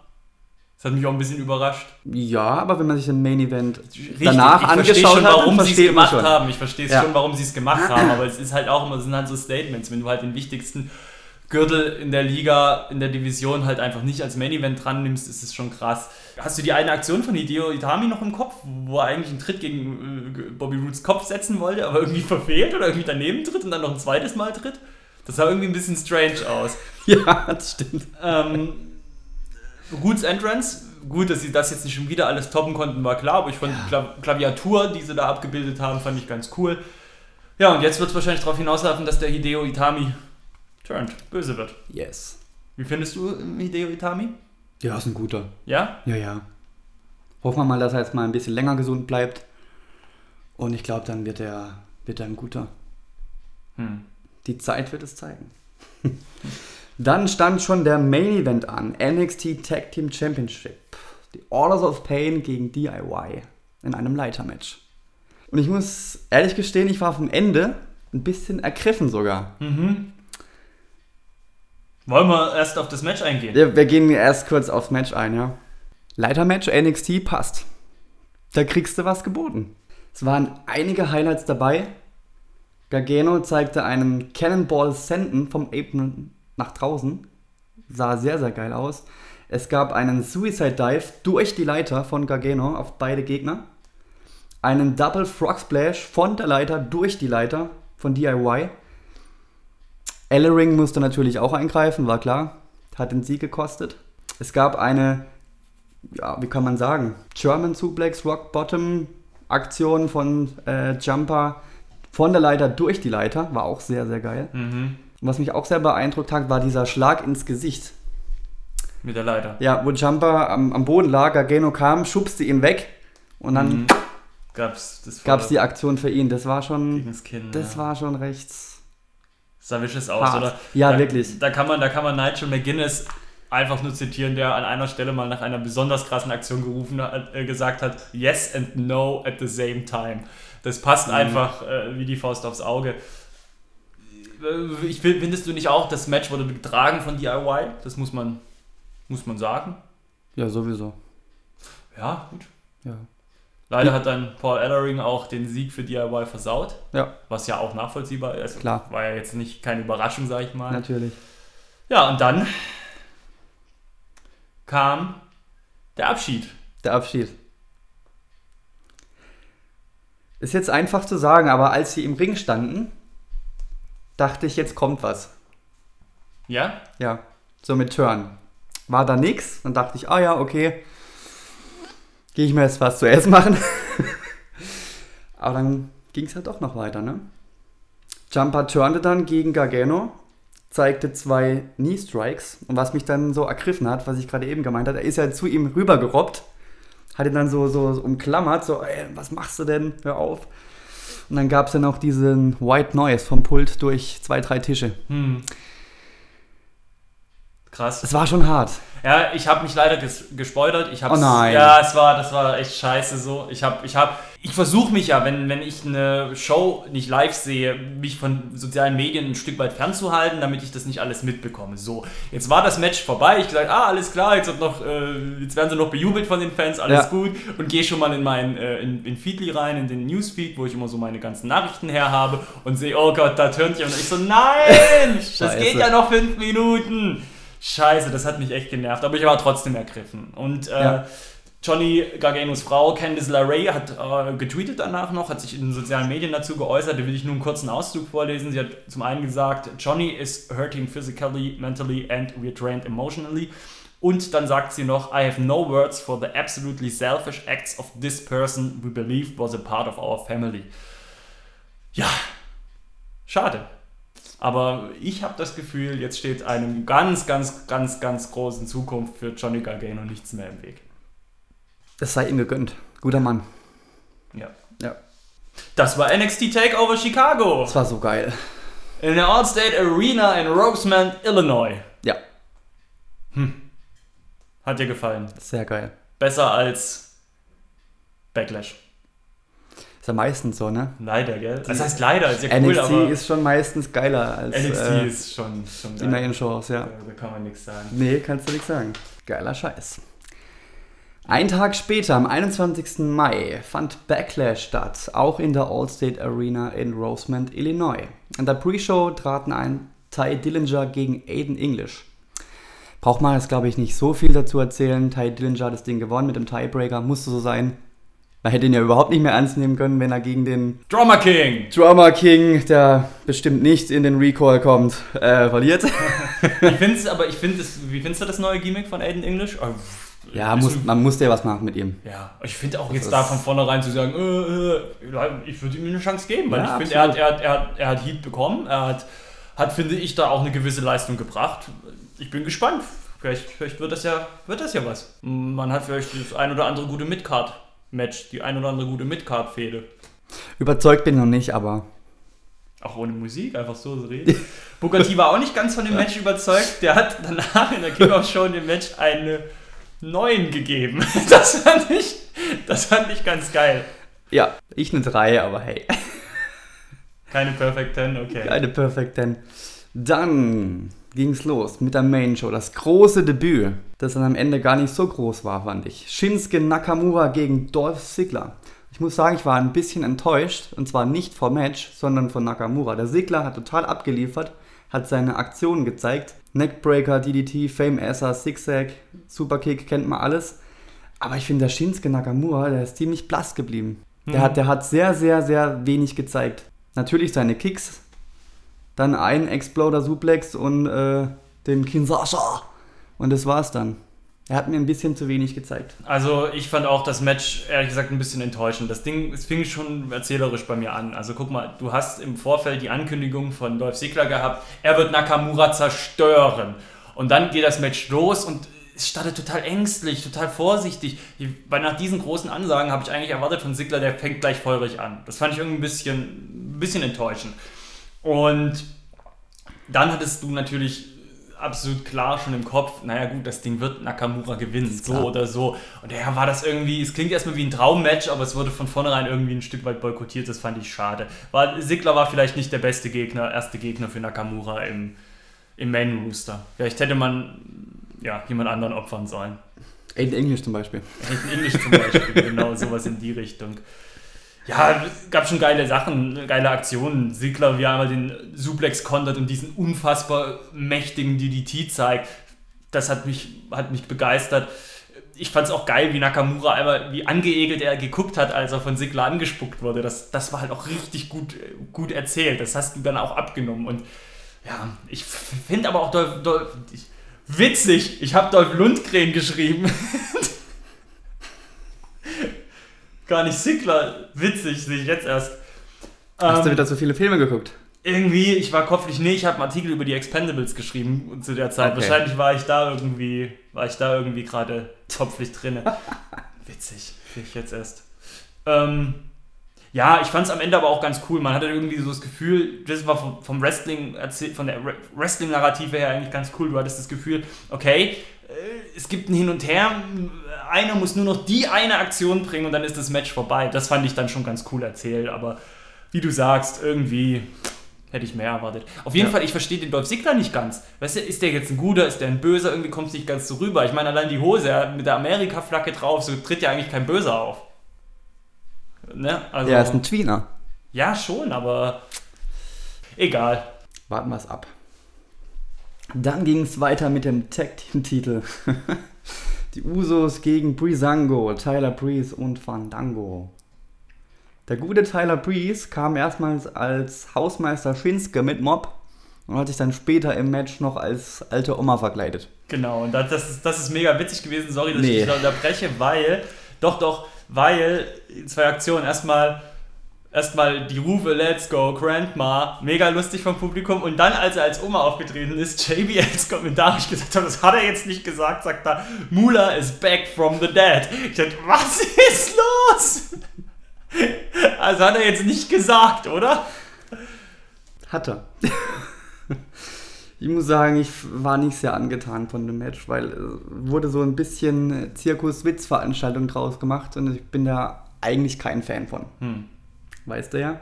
Speaker 1: Das hat mich auch ein bisschen überrascht.
Speaker 2: Ja, aber wenn man sich den Main Event
Speaker 1: Richtig,
Speaker 2: danach
Speaker 1: ich verstehe
Speaker 2: angeschaut
Speaker 1: schon,
Speaker 2: hat,
Speaker 1: warum sie es gemacht
Speaker 2: schon.
Speaker 1: haben. Ich verstehe es
Speaker 2: Ja.
Speaker 1: schon, warum sie es gemacht haben. Aber es ist halt auch immer, es sind halt so Statements. Wenn du halt den wichtigsten Gürtel in der Liga, in der Division halt einfach nicht als Main Event dran nimmst, ist es schon krass. Hast du die eine Aktion von Hideo Itami noch im Kopf, wo er eigentlich einen Tritt gegen äh, Bobby Roods Kopf setzen wollte, aber irgendwie verfehlt oder irgendwie daneben tritt und dann noch ein zweites Mal tritt? Das sah irgendwie ein bisschen strange aus.
Speaker 2: Ja, das stimmt.
Speaker 1: Ähm, Roots Entrance, gut, dass sie das jetzt nicht schon wieder alles toppen konnten, war klar, aber ich fand die Kla Klaviatur, die sie da abgebildet haben, fand ich ganz cool. Ja, und jetzt wird es wahrscheinlich darauf hinauslaufen, dass der Hideo Itami turned, böse wird.
Speaker 2: Yes.
Speaker 1: Wie findest du ähm, Hideo Itami?
Speaker 2: Ja, ist ein guter.
Speaker 1: Ja?
Speaker 2: Ja, ja. Hoffen wir mal, dass er jetzt mal ein bisschen länger gesund bleibt. Und ich glaube, dann wird er, wird er ein guter.
Speaker 1: Hm.
Speaker 2: Die Zeit wird es zeigen. Dann stand schon der Main Event an. NXT Tag Team Championship. Die Orders of Pain gegen DIY. In einem Leitermatch. Und ich muss ehrlich gestehen, ich war vom Ende ein bisschen ergriffen sogar.
Speaker 1: Mhm. Wollen wir erst auf das Match eingehen?
Speaker 2: Wir, wir gehen erst kurz aufs Match ein, ja. Leitermatch NXT passt. Da kriegst du was geboten. Es waren einige Highlights dabei. Gargano zeigte einen Cannonball Senden vom Apron nach draußen. Sah sehr, sehr geil aus. Es gab einen Suicide Dive durch die Leiter von Gargano auf beide Gegner. Einen Double Frog Splash von der Leiter durch die Leiter von DIY. Ellering musste natürlich auch eingreifen, war klar. Hat den Sieg gekostet. Es gab eine, ja, wie kann man sagen, German Suplex Rock Bottom Aktion von äh, Jumper von der Leiter durch die Leiter. War auch sehr, sehr geil.
Speaker 1: Mhm.
Speaker 2: Was mich auch sehr beeindruckt hat, war dieser Schlag ins Gesicht.
Speaker 1: Mit der Leiter.
Speaker 2: Ja, wo Jumper am, am Boden lag, Gargano kam, schubste ihn weg und dann
Speaker 1: Mhm. Gab's das
Speaker 2: gab es
Speaker 1: volle
Speaker 2: die Aktion für ihn. Das war schon,
Speaker 1: gegen's Kinn.
Speaker 2: das
Speaker 1: ja.
Speaker 2: war schon recht
Speaker 1: sah vicious aus,
Speaker 2: hart.
Speaker 1: oder?
Speaker 2: Ja,
Speaker 1: da,
Speaker 2: wirklich.
Speaker 1: Da kann man, da kann man Nigel McGuinness einfach nur zitieren, der an einer Stelle mal nach einer besonders krassen Aktion gerufen hat, äh, gesagt hat, yes and no at the same time. Das passt
Speaker 2: Mhm.
Speaker 1: einfach äh, wie die Faust aufs Auge. Äh, Ich find- findest du nicht auch, das Match wurde getragen von DIY? Das muss man, muss man sagen.
Speaker 2: Ja, sowieso.
Speaker 1: Ja, gut.
Speaker 2: Ja.
Speaker 1: Leider hat dann Paul Ellering auch den Sieg für DIY versaut,
Speaker 2: Ja,
Speaker 1: was ja auch nachvollziehbar ist.
Speaker 2: Klar.
Speaker 1: War ja jetzt nicht keine Überraschung, sag ich mal.
Speaker 2: natürlich.
Speaker 1: Ja, und dann kam der Abschied.
Speaker 2: Der Abschied. Ist jetzt einfach zu sagen, aber als sie im Ring standen, dachte ich, jetzt kommt was.
Speaker 1: Ja?
Speaker 2: Ja, so mit Turn. War da nix, dann dachte ich, ah ja, okay. Gehe ich mir jetzt was zu essen machen. aber dann ging es halt doch noch weiter, ne? Jumper turnte dann gegen Gargano, zeigte zwei Knee Strikes und was mich dann so ergriffen hat, was ich gerade eben gemeint habe, er ist ja zu ihm rübergerobbt, hat ihn dann so, so, so umklammert, so, ey, was machst du denn? Hör auf. Und dann gab es dann auch diesen White Noise vom Pult durch zwei, drei Tische.
Speaker 1: Hm. Krass.
Speaker 2: Es war schon hart.
Speaker 1: Ja, ich habe mich leider ges gespoilert. Ich hab's,
Speaker 2: Oh nein.
Speaker 1: Ja, es war, das war echt scheiße so. Ich habe, ich habe, ich versuche mich ja, wenn, wenn ich eine Show nicht live sehe, mich von sozialen Medien ein Stück weit fernzuhalten, damit ich das nicht alles mitbekomme. So, jetzt war das Match vorbei. Ich gesagt, ah, alles klar, jetzt, wird noch, äh, jetzt werden sie noch bejubelt von den Fans, alles
Speaker 2: Ja.
Speaker 1: gut. Und gehe schon mal in meinen äh, in, in Feedly rein, in den Newsfeed, wo ich immer so meine ganzen Nachrichten her habe und sehe, oh Gott, da turnt jemand. Und ich so, nein, das geht ja noch fünf Minuten. Scheiße, das hat mich echt genervt, aber ich war trotzdem ergriffen. Und äh,
Speaker 2: Ja.
Speaker 1: Johnny Garganos Frau Candice LeRae hat äh, getweetet danach noch, hat sich in den sozialen Medien dazu geäußert. Da will ich nur einen kurzen Auszug vorlesen. Sie hat zum einen gesagt, Johnny is hurting physically, mentally and we're drained emotionally. Und dann sagt sie noch, I have no words for the absolutely selfish acts of this person we believe was a part of our family. Ja, schade. Aber ich habe das Gefühl, jetzt steht einem ganz, ganz, ganz, ganz großen Zukunft für Johnny Gargano nichts mehr im Weg.
Speaker 2: Das sei ihm gegönnt. Guter Mann.
Speaker 1: Ja.
Speaker 2: Ja.
Speaker 1: Das war NXT Takeover Chicago
Speaker 2: Das war so geil.
Speaker 1: in der Allstate Arena in Rosemont, Illinois.
Speaker 2: Ja,
Speaker 1: Hat dir gefallen?
Speaker 2: sehr geil.
Speaker 1: Besser als Backlash.
Speaker 2: Ist ja meistens so, ne?
Speaker 1: Leider, gell? Das heißt leider, ist ja cool,
Speaker 2: NXT
Speaker 1: aber
Speaker 2: ist schon meistens geiler als
Speaker 1: NXT
Speaker 2: äh,
Speaker 1: ist schon, schon
Speaker 2: die Main-Shows, ja.
Speaker 1: Da, da kann man nichts sagen.
Speaker 2: Nee, kannst du nichts sagen. Geiler Scheiß. Ein Tag später, am 21. Mai, fand Backlash statt, auch in der Allstate Arena in Rosemont, Illinois. In der Pre-Show traten ein Ty Dillinger gegen Aiden English. Braucht man jetzt, glaube ich, nicht so viel dazu erzählen. Ty Dillinger hat das Ding gewonnen mit dem Tiebreaker, musste so sein. Man hätte ihn ja überhaupt nicht mehr ernst nehmen können, wenn er gegen den
Speaker 1: Drama King!
Speaker 2: Drama King, der bestimmt nicht in den Recall kommt, äh, verliert.
Speaker 1: Ich find's, aber ich finde es, wie findest du das neue Gimmick von Aiden English? Oh,
Speaker 2: ja, muss,
Speaker 1: ein-
Speaker 2: man musste ja was machen mit ihm.
Speaker 1: Ja, ich finde auch jetzt
Speaker 2: ist-
Speaker 1: da von vornherein zu sagen, äh, äh, ich würde ihm eine Chance geben, weil
Speaker 2: Ja,
Speaker 1: ich finde, er hat, er, hat, er, hat, er hat Heat bekommen, er hat, hat, finde ich, da auch eine gewisse Leistung gebracht. Ich bin gespannt. Vielleicht, vielleicht wird, das ja, wird das ja was. Man hat vielleicht das ein oder andere gute Midcard-Match, die ein oder andere gute Midcard-Fehde.
Speaker 2: Überzeugt bin ich noch nicht, aber
Speaker 1: Auch ohne Musik, einfach so reden. Booker T war auch nicht ganz von dem Match überzeugt. Der hat danach in der Kickoff-Show dem Match eine 9 gegeben. Das fand ich, das fand ich ganz geil.
Speaker 2: ja, ich eine 3, aber hey,
Speaker 1: Keine Perfect 10, okay.
Speaker 2: eine Perfect 10. Dann ging's los mit der Main Show, das große Debüt, das dann am Ende gar nicht so groß war, fand ich. Shinsuke Nakamura gegen Dolph Ziggler. Ich muss sagen, ich war ein bisschen enttäuscht, und zwar nicht vom Match, sondern von Nakamura. Der Ziggler hat total abgeliefert, hat seine Aktionen gezeigt. Neckbreaker, DDT, Fame Esser, Zigzag, Superkick, kennt man alles. Aber ich finde, der Shinsuke Nakamura, der ist ziemlich blass geblieben. Der,
Speaker 1: Mhm.
Speaker 2: hat, der hat sehr, sehr, sehr wenig gezeigt. Natürlich seine Kicks, dann ein Exploder Suplex und äh, den Kinshasa. Und das war's dann. Er hat mir ein bisschen zu wenig gezeigt.
Speaker 1: Also ich fand auch das Match ehrlich gesagt ein bisschen enttäuschend. Das Ding, es fing schon erzählerisch bei mir an. Also guck mal, du hast im Vorfeld die Ankündigung von Dolph Ziggler gehabt, er wird Nakamura zerstören. Und dann geht das Match los und es startet total ängstlich, total vorsichtig. Weil nach diesen großen Ansagen habe ich eigentlich erwartet von Ziggler, der fängt gleich feurig an. Das fand ich irgendwie ein bisschen, ein bisschen enttäuschend. Und dann hattest du natürlich absolut klar schon im Kopf, naja gut, das Ding wird Nakamura gewinnen, so oder so. Und daher war das irgendwie, es klingt erstmal wie ein Traummatch, aber es wurde von vornherein irgendwie ein Stück weit boykottiert, das fand ich schade. War, Sigler war vielleicht nicht der beste Gegner, erste Gegner für Nakamura im, im Main Rooster. Vielleicht hätte man ja, jemand anderen opfern sollen.
Speaker 2: Aiden English zum Beispiel.
Speaker 1: Aiden English zum Beispiel, genau sowas in die Richtung. Ja, gab schon geile Sachen, geile Aktionen. Sigler, wie er einmal den Suplex kontert und diesen unfassbar mächtigen DDT zeigt. Das hat mich, hat mich begeistert. Ich fand es auch geil, wie Nakamura einmal, wie angeekelt er geguckt hat, als er von Sigler angespuckt wurde. Das, das war halt auch richtig gut, gut erzählt. Das hast du dann auch abgenommen. Und ja, ich finde aber auch Dolph, Dolph, ich, witzig, ich habe Dolph Lundgren geschrieben. Gar nicht Sigler, witzig, sehe ich jetzt erst.
Speaker 2: Hast du
Speaker 1: Ähm,
Speaker 2: wieder so viele Filme geguckt?
Speaker 1: irgendwie, ich war kopflich, nee, ich habe einen Artikel über die Expendables geschrieben zu der Zeit.
Speaker 2: Okay.
Speaker 1: Wahrscheinlich war ich da irgendwie, war ich da irgendwie gerade kopflich drinne. Witzig, sehe ich jetzt erst. Ähm, ja, ich fand es am Ende aber auch ganz cool. Man hatte irgendwie so das Gefühl, das war vom, vom Wrestling, erzähl- von der Re- Wrestling-Narrative her eigentlich ganz cool. Du hattest das Gefühl, okay, äh, es gibt ein Hin und Her, einer muss nur noch die eine Aktion bringen und dann ist das Match vorbei. Das fand ich dann schon ganz cool erzählt, aber wie du sagst, irgendwie hätte ich mehr erwartet. Auf jeden
Speaker 2: Ja.
Speaker 1: Fall, ich verstehe den Dolph Ziggler nicht ganz. Weißt du, ist der jetzt ein guter, ist der ein böser? Irgendwie kommt es nicht ganz so rüber. Ich meine, allein die Hose er hat mit der Amerika-Flagge drauf, so tritt ja eigentlich kein Böser auf. Ne? Also,
Speaker 2: Er ist ein Tweener.
Speaker 1: ja, schon, aber egal.
Speaker 2: Warten wir es ab. Dann ging es weiter mit dem Tag Team Titel. Die Usos gegen Breezango, Tyler Breeze und Fandango. Der gute Tyler Breeze kam erstmals als Hausmeister Shinsuke mit Mob und hat sich dann später im Match noch als alte Oma verkleidet.
Speaker 1: Genau, und das, das, ist, das ist mega witzig gewesen. Sorry, dass
Speaker 2: Nee.
Speaker 1: ich dich da unterbreche, weil, doch, doch, weil zwei Aktionen. Erstmal erstmal die Rufe Let's Go Grandma, mega lustig vom Publikum. Und dann, als er als Oma aufgetreten ist, JB als kommentarisch gesagt hat, das hat er jetzt nicht gesagt, sagt er, Mula is back from the dead. Ich dachte, was ist los? Also hat er jetzt nicht gesagt, oder?
Speaker 2: Hat er. ich muss sagen, ich war nicht sehr angetan von dem Match, weil es wurde so ein bisschen Zirkus-Witz-Veranstaltung draus gemacht und ich bin da eigentlich kein Fan von.
Speaker 1: Hm.
Speaker 2: Weißt du ja?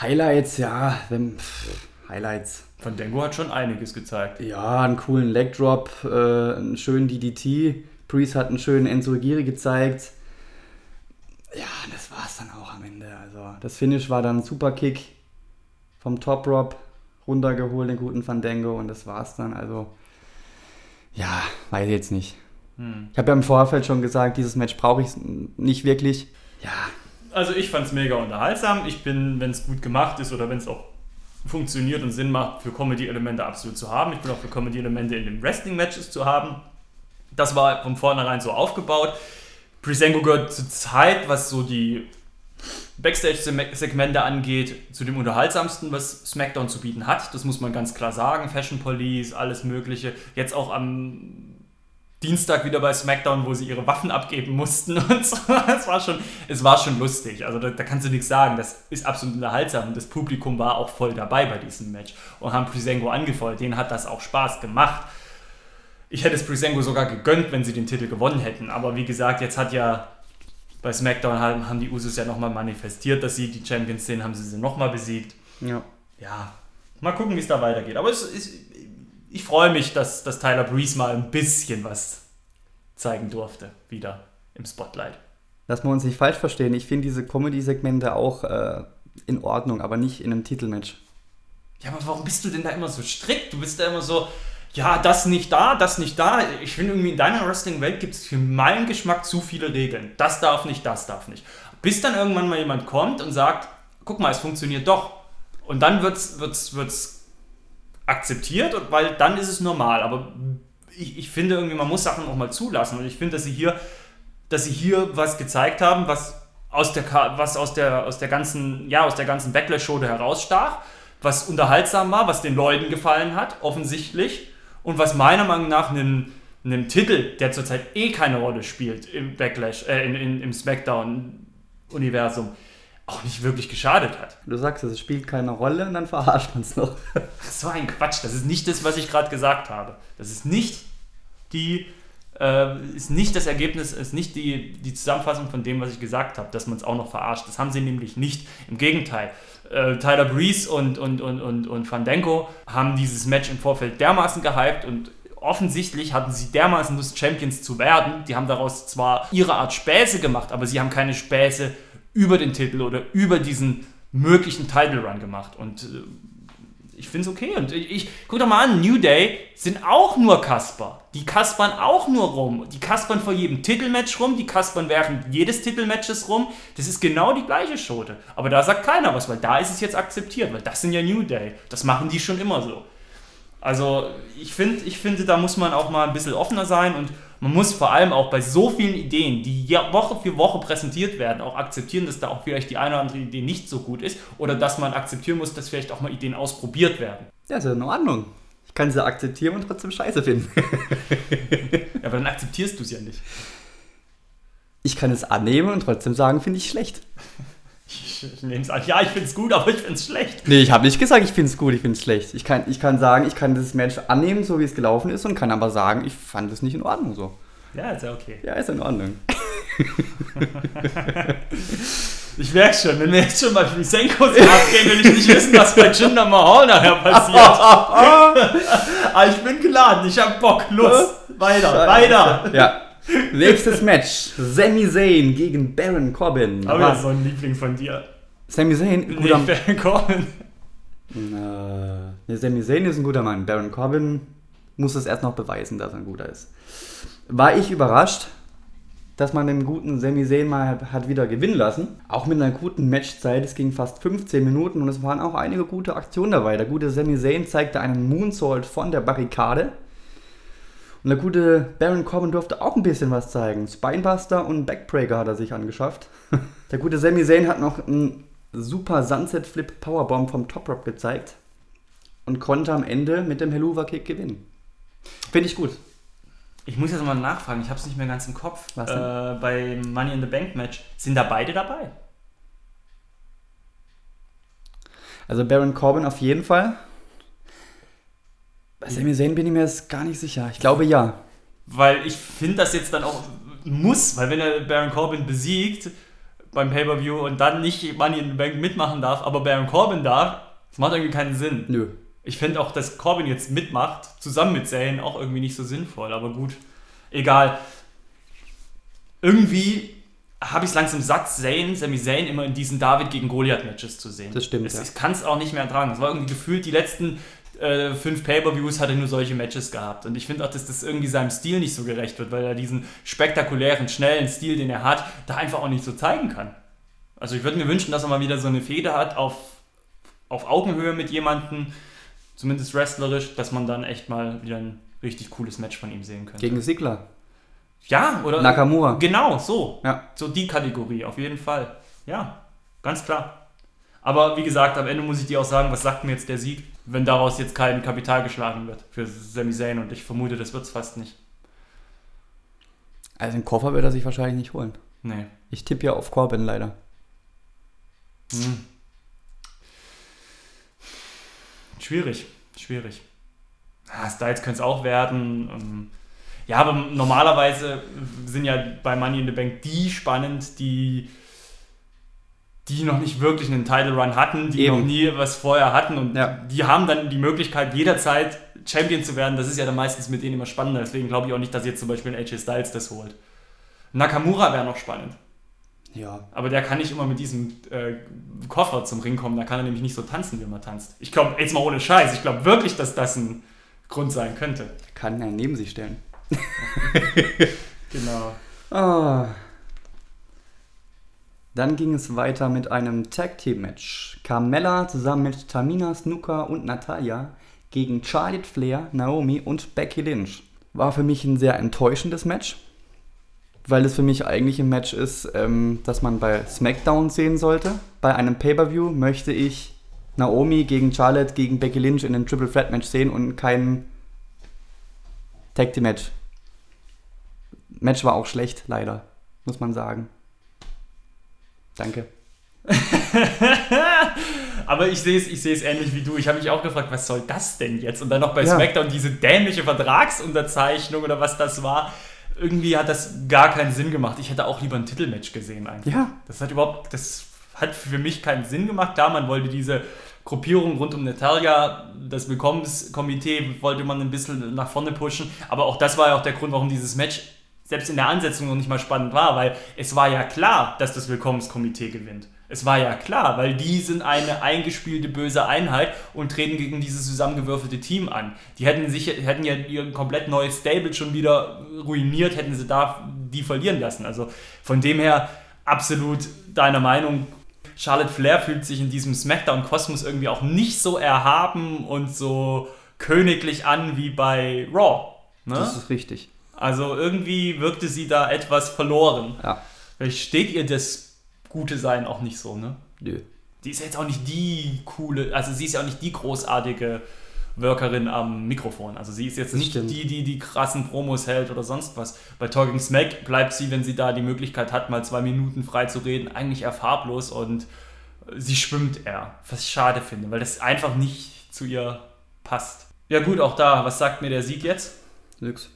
Speaker 2: Highlights, ja, wenn, pff, Highlights.
Speaker 1: Von Dengo hat schon einiges gezeigt.
Speaker 2: Ja, einen coolen Leg Drop, äh, einen schönen DDT. Priest hat einen schönen Enzurigiri gezeigt. Ja, das war's dann auch am Ende. Also, das Finish war dann ein Superkick vom Top Rob runtergeholt, den guten Fandango, und das war's dann. Also, ja, weiß ich jetzt nicht.
Speaker 1: Hm.
Speaker 2: Ich habe ja im Vorfeld schon gesagt, dieses Match brauche ich nicht wirklich. Ja,
Speaker 1: Also ich fand es mega unterhaltsam. Ich bin, wenn es gut gemacht ist oder wenn es auch funktioniert und Sinn macht, für Comedy-Elemente absolut zu haben. Ich bin auch für Comedy-Elemente in den Wrestling-Matches zu haben. Das war von vornherein so aufgebaut. Prisenko gehört zur Zeit, was so die Backstage-Segmente angeht, zu dem unterhaltsamsten, was SmackDown zu bieten hat. Das muss man ganz klar sagen. Fashion Police, alles Mögliche. Jetzt auch am Dienstag wieder bei SmackDown, wo sie ihre Waffen abgeben mussten und so. Es war schon, es war schon lustig. Also da, da kannst du nichts sagen. Das ist absolut unterhaltsam und das Publikum war auch voll dabei bei diesem Match und haben Prisengo angefeuert. Denen hat das auch Spaß gemacht. Ich hätte es Prisengo sogar gegönnt, wenn sie den Titel gewonnen hätten. Aber wie gesagt, jetzt hat ja bei SmackDown haben, die Usos ja nochmal manifestiert, dass sie die Champions sind, haben sie sie nochmal besiegt
Speaker 2: ja.
Speaker 1: ja, mal gucken, wie es da weitergeht. Aber es ist, ich freue mich, dass, dass Tyler Breeze mal ein bisschen was zeigen durfte, wieder im Spotlight.
Speaker 2: Lass wir uns nicht falsch verstehen. Ich finde diese Comedy-Segmente auch äh, in Ordnung, aber nicht in einem Titelmatch.
Speaker 1: Ja, aber warum bist du denn da immer so strikt? Du bist da immer so, ja, das nicht da, das nicht da. Ich finde irgendwie in deiner Wrestling-Welt gibt es für meinen Geschmack zu viele Regeln. Das darf nicht, das darf nicht. Bis dann irgendwann mal jemand kommt und sagt, guck mal, es funktioniert doch. Und dann wird's, wird's, wird's akzeptiert, weil dann ist es normal. Aber ich, ich finde irgendwie, man muss Sachen auch mal zulassen. Und ich finde, dass sie hier, dass sie hier was gezeigt haben, was aus der, was aus der, aus der ganzen, ja, aus der ganzen Backlash-Show herausstach, was unterhaltsam war, was den Leuten gefallen hat, offensichtlich, und was meiner Meinung nach einem, einem Titel, der zurzeit eh keine Rolle spielt im Backlash, äh, in, in, im Smackdown-Universum, auch nicht wirklich geschadet hat.
Speaker 2: Du sagst, es spielt keine Rolle und dann verarscht man es noch.
Speaker 1: So ein Quatsch. Das ist nicht das, was ich gerade gesagt habe. Das ist nicht die, äh, ist nicht das Ergebnis, ist nicht die, die Zusammenfassung von dem, was ich gesagt habe, dass man es auch noch verarscht. Das haben sie nämlich nicht. Im Gegenteil. Äh, Tyler Breeze und, und, und, und, und Fandango haben dieses Match im Vorfeld dermaßen gehypt und offensichtlich hatten sie dermaßen Lust, Champions zu werden. Die haben daraus zwar ihre Art Späße gemacht, aber sie haben keine Späße über den Titel oder über diesen möglichen Title Run gemacht. Und äh, ich finde es okay. Und ich, ich guck doch mal an, New Day sind auch nur Kasper. Die kaspern auch nur rum. Die kaspern vor jedem Titelmatch rum, die kaspern während jedes Titelmatches rum. Das ist genau die gleiche Schote. Aber da sagt keiner was, weil da ist es jetzt akzeptiert, weil das sind ja New Day. Das machen die schon immer so. Also ich finde, ich finde, da muss man auch mal ein bisschen offener sein und man muss vor allem auch bei so vielen Ideen, die Woche für Woche präsentiert werden, auch akzeptieren, dass da auch vielleicht die eine oder andere Idee nicht so gut ist oder dass man akzeptieren muss, dass vielleicht auch mal Ideen ausprobiert werden.
Speaker 2: Ja, ist ja in Ordnung. Ich kann sie akzeptieren und trotzdem scheiße finden.
Speaker 1: Ja, aber dann akzeptierst du es ja nicht.
Speaker 2: Ich kann es annehmen und trotzdem sagen, finde ich schlecht.
Speaker 1: Ich, ich nehme es an. Ja, ich finde es gut, aber ich finde es schlecht.
Speaker 2: Nee, ich habe nicht gesagt, ich finde es gut, ich finde es schlecht. Ich kann, ich kann sagen, ich kann das Match annehmen, so wie es gelaufen ist und kann aber sagen, ich fand es nicht in Ordnung so.
Speaker 1: Ja, ist ja okay.
Speaker 2: Ja, ist in Ordnung.
Speaker 1: Ich merke schon, wenn wir jetzt schon bei Frisenkos abgehen, will ich nicht wissen, was bei Jinder Mahal nachher passiert. aber ich bin geladen, ich habe Bock, Lust. Weiter, weiter.
Speaker 2: Ja. Nächstes Match. Sami Zayn gegen Baron Corbin.
Speaker 1: Aber das ist so ein Liebling von dir.
Speaker 2: Sami Zayn,
Speaker 1: Nee,
Speaker 2: guter
Speaker 1: Baron Corbin.
Speaker 2: Äh, nee, Sami Zayn ist ein guter Mann. Baron Corbin muss es erst noch beweisen, dass er ein guter ist. War ich überrascht, dass man den guten Sami Zayn mal hat wieder gewinnen lassen. Auch mit einer guten Matchzeit. Es ging fast 15 Minuten und es waren auch einige gute Aktionen dabei. Der gute Sami Zayn zeigte einen Moonsault von der Barrikade. Und der gute Baron Corbin durfte auch ein bisschen was zeigen. Spinebuster und Backbreaker hat er sich angeschafft. Der gute Sami Zayn hat noch einen super Sunset Flip Powerbomb vom Top Rope gezeigt und konnte am Ende mit dem Helluva Kick gewinnen. Finde ich gut.
Speaker 1: Ich muss jetzt mal nachfragen, ich habe es nicht mehr ganz im Kopf.
Speaker 2: Was denn?
Speaker 1: Äh, bei Money in the Bank Match. Sind da beide dabei?
Speaker 2: Also Baron Corbin auf jeden Fall. Bei Sami Zayn bin ich mir jetzt gar nicht sicher. Ich glaube ja.
Speaker 1: Weil ich finde das jetzt dann auch muss, weil wenn er Baron Corbin besiegt beim Pay-Per-View und dann nicht Money in the Bank mitmachen darf, aber Baron Corbin darf, das macht irgendwie keinen Sinn.
Speaker 2: Nö.
Speaker 1: Ich finde auch, dass Corbin jetzt mitmacht, zusammen mit Zayn, auch irgendwie nicht so sinnvoll, aber gut. Egal. Irgendwie habe ich es langsam satt, Zayn, Sami Zayn immer in diesen David gegen Goliath-Matches zu sehen.
Speaker 2: Das stimmt,
Speaker 1: Es,
Speaker 2: ja.
Speaker 1: Ich kann es auch nicht mehr ertragen. Es war irgendwie gefühlt, die letzten äh, fünf Pay-Per-Views hat er nur solche Matches gehabt. Und ich finde auch, dass das irgendwie seinem Stil nicht so gerecht wird, weil er diesen spektakulären, schnellen Stil, den er hat, da einfach auch nicht so zeigen kann. Also ich würde mir wünschen, dass er mal wieder so eine Fehde hat auf, auf Augenhöhe mit jemandem, zumindest wrestlerisch, dass man dann echt mal wieder ein richtig cooles Match von ihm sehen könnte.
Speaker 2: Gegen Sigler.
Speaker 1: ja, oder?
Speaker 2: Nakamura.
Speaker 1: Genau, so.
Speaker 2: Ja.
Speaker 1: So die Kategorie, auf jeden Fall. Ja, ganz klar. Aber wie gesagt, am Ende muss ich dir auch sagen, was sagt mir jetzt der Sieg, wenn daraus jetzt kein Kapital geschlagen wird für Sami Zayn und ich vermute, das wird es fast nicht.
Speaker 2: Also den Koffer wird er sich wahrscheinlich nicht holen.
Speaker 1: Nee.
Speaker 2: Ich tippe ja auf Corbin leider.
Speaker 1: Hm. Schwierig, schwierig. Ah, Styles könnte es auch werden. ähm, Ja, aber normalerweise sind ja bei Money in the Bank die spannend, die, die noch nicht wirklich einen Title Run hatten, die
Speaker 2: Eben.
Speaker 1: noch nie was vorher hatten und
Speaker 2: Ja.
Speaker 1: die haben dann die Möglichkeit, jederzeit Champion zu werden. Das ist ja dann meistens mit denen immer spannender. Deswegen glaube ich auch nicht, dass jetzt zum Beispiel ein AJ Styles das holt. Nakamura wäre noch spannend.
Speaker 2: Ja.
Speaker 1: Aber der kann nicht immer mit diesem äh, Koffer zum Ring kommen. Da kann er nämlich nicht so tanzen, wie man tanzt. Ich glaube, jetzt mal ohne Scheiß, ich glaube wirklich, dass das ein Grund sein könnte.
Speaker 2: Kann er neben sich stellen.
Speaker 1: Genau.
Speaker 2: Ah. Dann ging es weiter mit einem Tag Team Match. Carmella zusammen mit Tamina Snuka und Natalia gegen Charlotte Flair, Naomi und Becky Lynch. War für mich ein sehr enttäuschendes Match, weil es für mich eigentlich ein Match ist, ähm, das man bei SmackDown sehen sollte. Bei einem Pay-Per-View möchte ich Naomi gegen Charlotte gegen Becky Lynch in einem Triple Threat Match sehen und kein Tag Team Match. Match war auch schlecht, leider, muss man sagen. Danke.
Speaker 1: Aber ich sehe es ich ähnlich wie du. Ich habe mich auch gefragt, was soll das denn jetzt? Und dann noch bei
Speaker 2: Ja.
Speaker 1: SmackDown diese dämliche Vertragsunterzeichnung oder was das war. Irgendwie hat das gar keinen Sinn gemacht. Ich hätte auch lieber ein Titelmatch gesehen einfach.
Speaker 2: Ja.
Speaker 1: Das hat überhaupt, das hat für mich keinen Sinn gemacht. Klar, man wollte diese Gruppierung rund um Natalia, das Willkommenskomitee wollte man ein bisschen nach vorne pushen. Aber auch das war ja auch der Grund, warum dieses Match selbst in der Ansetzung noch nicht mal spannend war, weil es war ja klar, dass das Willkommenskomitee gewinnt. Es war ja klar, weil die sind eine eingespielte böse Einheit und treten gegen dieses zusammengewürfelte Team an. Die hätten sich hätten ja ihr komplett neues Stable schon wieder ruiniert, hätten sie da die verlieren lassen. Also von dem her absolut deiner Meinung. Charlotte Flair fühlt sich in diesem SmackDown-Kosmos irgendwie auch nicht so erhaben und so königlich an wie bei Raw. Ne?
Speaker 2: Das ist richtig.
Speaker 1: Also irgendwie wirkte sie da etwas verloren.
Speaker 2: Ja.
Speaker 1: Vielleicht steht ihr das gute Sein auch nicht so, ne?
Speaker 2: Nö.
Speaker 1: Die ist jetzt auch nicht die coole, also sie ist ja auch nicht die großartige Workerin am Mikrofon. Also sie ist jetzt
Speaker 2: Das
Speaker 1: nicht
Speaker 2: stimmt.
Speaker 1: die, die die krassen Promos hält oder sonst was. Bei Talking Smack bleibt sie, wenn sie da die Möglichkeit hat, mal zwei Minuten frei zu reden, eigentlich eher farblos und sie schwimmt eher. Was ich schade finde, weil das einfach nicht zu ihr passt. Ja gut, auch da, was sagt mir der Sieg jetzt?
Speaker 2: Nix.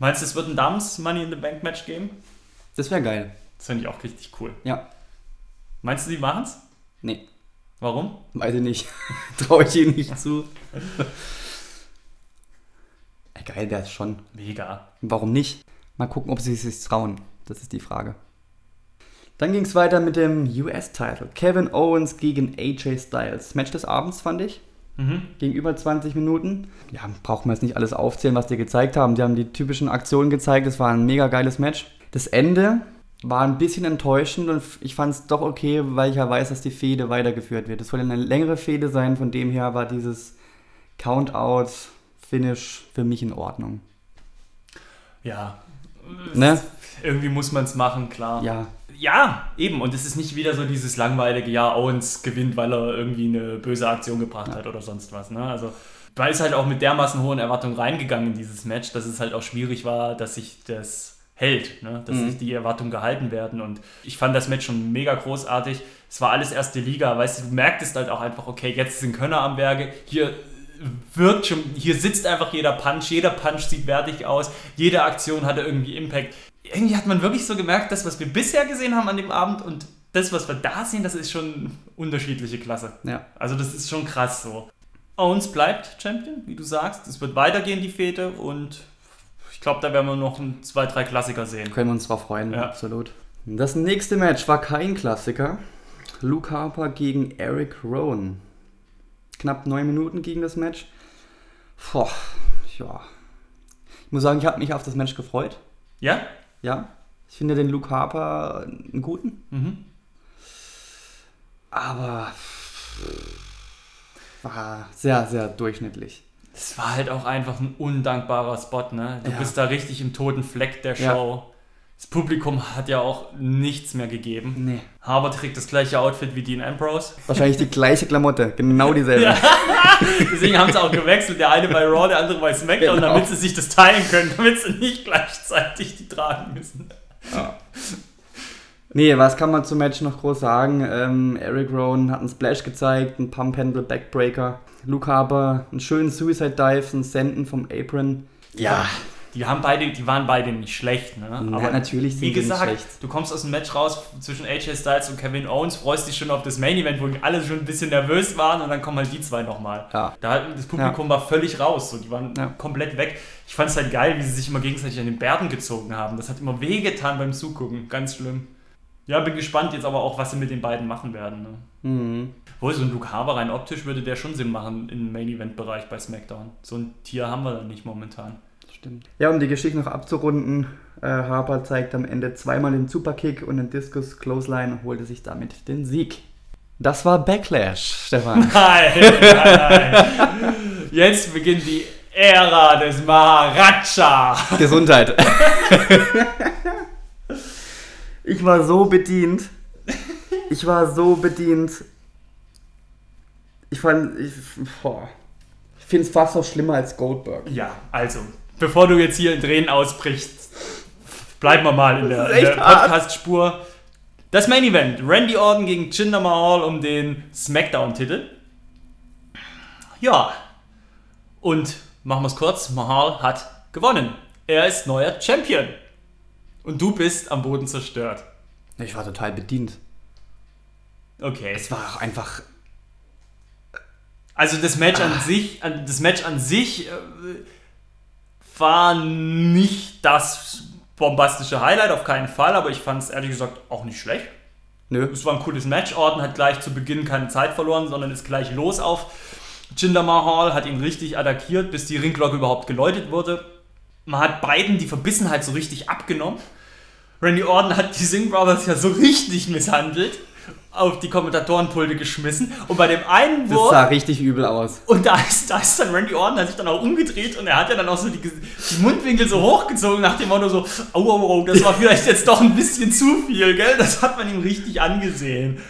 Speaker 1: Meinst du, es wird ein Dams Money in the Bank Match geben?
Speaker 2: Das wäre geil.
Speaker 1: Das finde ich auch richtig cool.
Speaker 2: Ja.
Speaker 1: Meinst du, die machen's?
Speaker 2: Nee.
Speaker 1: Warum?
Speaker 2: Weiß ich nicht. Traue ich ihnen nicht zu. Geil wäre es schon.
Speaker 1: Mega.
Speaker 2: Warum nicht? Mal gucken, ob sie es sich trauen. Das ist die Frage. Dann ging es weiter mit dem US-Title. Kevin Owens gegen AJ Styles. Match des Abends fand ich. Ging über 20 Minuten. Ja, braucht man jetzt nicht alles aufzählen, was die gezeigt haben. Die haben die typischen Aktionen gezeigt. Es war ein mega geiles Match. Das Ende war ein bisschen enttäuschend und ich fand es doch okay, weil ich ja weiß, dass die Fehde weitergeführt wird. Es soll eine längere Fehde sein, von dem her war dieses Count-Out-Finish für mich in Ordnung.
Speaker 1: Ja.
Speaker 2: Ne?
Speaker 1: Irgendwie muss man es machen, klar.
Speaker 2: Ja,
Speaker 1: Ja, eben. Und es ist nicht wieder so dieses langweilige, ja, Owens gewinnt, weil er irgendwie eine böse Aktion gebracht hat oder sonst was. Ne? Also, man ist halt auch mit dermaßen hohen Erwartungen reingegangen in dieses Match, dass es halt auch schwierig war, dass sich das hält, ne? dass sich die Erwartungen gehalten werden. Und ich fand das Match schon mega großartig. Es war alles erste Liga, weißt du, du merktest halt auch einfach, okay, jetzt sind Könner am Berge. Hier wirkt schon, hier sitzt einfach jeder Punch, jeder Punch sieht wertig aus, jede Aktion hatte irgendwie Impact. Irgendwie hat man wirklich so gemerkt, das, was wir bisher gesehen haben an dem Abend und das, was wir da sehen, das ist schon unterschiedliche Klasse.
Speaker 2: ja.
Speaker 1: Also das ist schon krass so. Owens bleibt Champion, wie du sagst. Es wird weitergehen, die Fete und ich glaube, da werden wir noch ein, zwei, drei Klassiker sehen.
Speaker 2: Können wir uns drauf freuen,
Speaker 1: Ja.
Speaker 2: absolut. Das nächste Match war kein Klassiker. Luke Harper gegen Eric Rowan. Knapp neun Minuten gegen das Match. Boah, ja. Ich muss sagen, ich habe mich auf das Match gefreut.
Speaker 1: Ja?
Speaker 2: Ja. Ich finde den Luke Harper einen guten.
Speaker 1: Mhm.
Speaker 2: Aber war sehr, sehr durchschnittlich.
Speaker 1: Es war halt auch einfach ein undankbarer Spot, ne? Du
Speaker 2: Ja.
Speaker 1: bist da richtig im toten Fleck der. Show. Das Publikum hat ja auch nichts mehr gegeben.
Speaker 2: Nee.
Speaker 1: Harbour trägt das gleiche Outfit wie Dean Ambrose.
Speaker 2: Wahrscheinlich die gleiche Klamotte. Genau dieselbe.
Speaker 1: Ja. Deswegen haben sie auch gewechselt. Der eine bei Raw, der andere bei SmackDown,
Speaker 2: Genau.
Speaker 1: damit sie sich das teilen können, damit sie nicht gleichzeitig die tragen müssen.
Speaker 2: Nee, was kann man zum Match noch groß sagen? Ähm, Eric Rowan hat einen Splash gezeigt, einen Pump Handle Backbreaker. Luke Harper, einen schönen Suicide Dive, einen Senden vom Apron. Ja,
Speaker 1: Die haben beide, die waren beide nicht schlecht, ne?
Speaker 2: Na, natürlich sind
Speaker 1: wie
Speaker 2: die nicht
Speaker 1: gesagt,
Speaker 2: schlecht.
Speaker 1: du kommst aus dem Match raus zwischen AJ Styles und Kevin Owens, freust dich schon auf das Main Event, wo alle schon ein bisschen nervös waren und dann kommen halt die zwei nochmal.
Speaker 2: Ja.
Speaker 1: Da das Publikum war völlig raus, so, die waren
Speaker 2: Ja.
Speaker 1: komplett weg. Ich fand es halt geil, wie sie sich immer gegenseitig an den Bärten gezogen haben. Das hat immer wehgetan beim Zugucken, ganz schlimm. Ja, bin gespannt jetzt aber auch, was sie mit den beiden machen werden. Ne?
Speaker 2: Mhm.
Speaker 1: Wohl, so ein Luke Harbour rein optisch würde der schon Sinn machen im Main-Event-Bereich bei SmackDown. So ein Tier haben wir da nicht momentan.
Speaker 2: Stimmt. Ja, um die Geschichte noch abzurunden, äh, Harper zeigt am Ende zweimal den Superkick und den Discus Clothesline und holte sich damit den Sieg. Das war Backlash, Stefan.
Speaker 1: Nein, nein, nein. Jetzt beginnt die Ära des Maharaja.
Speaker 2: Gesundheit. ich war so bedient. Ich war so bedient. Ich fand, ich, boah. ich finde es fast noch schlimmer als Goldberg.
Speaker 1: Ja, also, bevor du jetzt hier in Tränen ausbrichst, bleiben wir mal in der, in der. Podcast-Spur. Das Main Event: Randy Orton gegen Jinder Mahal um den SmackDown-Titel. Ja, und machen wir es kurz: Mahal hat gewonnen. Er ist neuer Champion. Und du bist am Boden zerstört.
Speaker 2: Ich war total bedient.
Speaker 1: Okay.
Speaker 2: Es war auch einfach.
Speaker 1: Also das Match
Speaker 2: Ah.
Speaker 1: an sich, an- das Match an sich äh, war nicht das bombastische Highlight, auf keinen Fall, aber ich fand es ehrlich gesagt auch nicht schlecht.
Speaker 2: Nö.
Speaker 1: Es war ein cooles Match. Orton hat gleich zu Beginn keine Zeit verloren, sondern ist gleich los auf Jinder Mahal, hat ihn richtig attackiert, bis die Ringglocke überhaupt geläutet wurde. Man hat beiden die Verbissenheit so richtig abgenommen. Randy Orton hat die Singh Brothers ja so richtig misshandelt, auf die Kommentatorenpulte geschmissen und bei dem einen
Speaker 2: Das
Speaker 1: Wurf
Speaker 2: sah richtig übel aus.
Speaker 1: und da ist, da ist dann Randy Orton, hat sich dann auch umgedreht und er hat ja dann auch so die, die Mundwinkel so hochgezogen nach dem Motto so, oh, oh, oh, das war vielleicht jetzt doch ein bisschen zu viel, gell? Das hat man ihm richtig angesehen.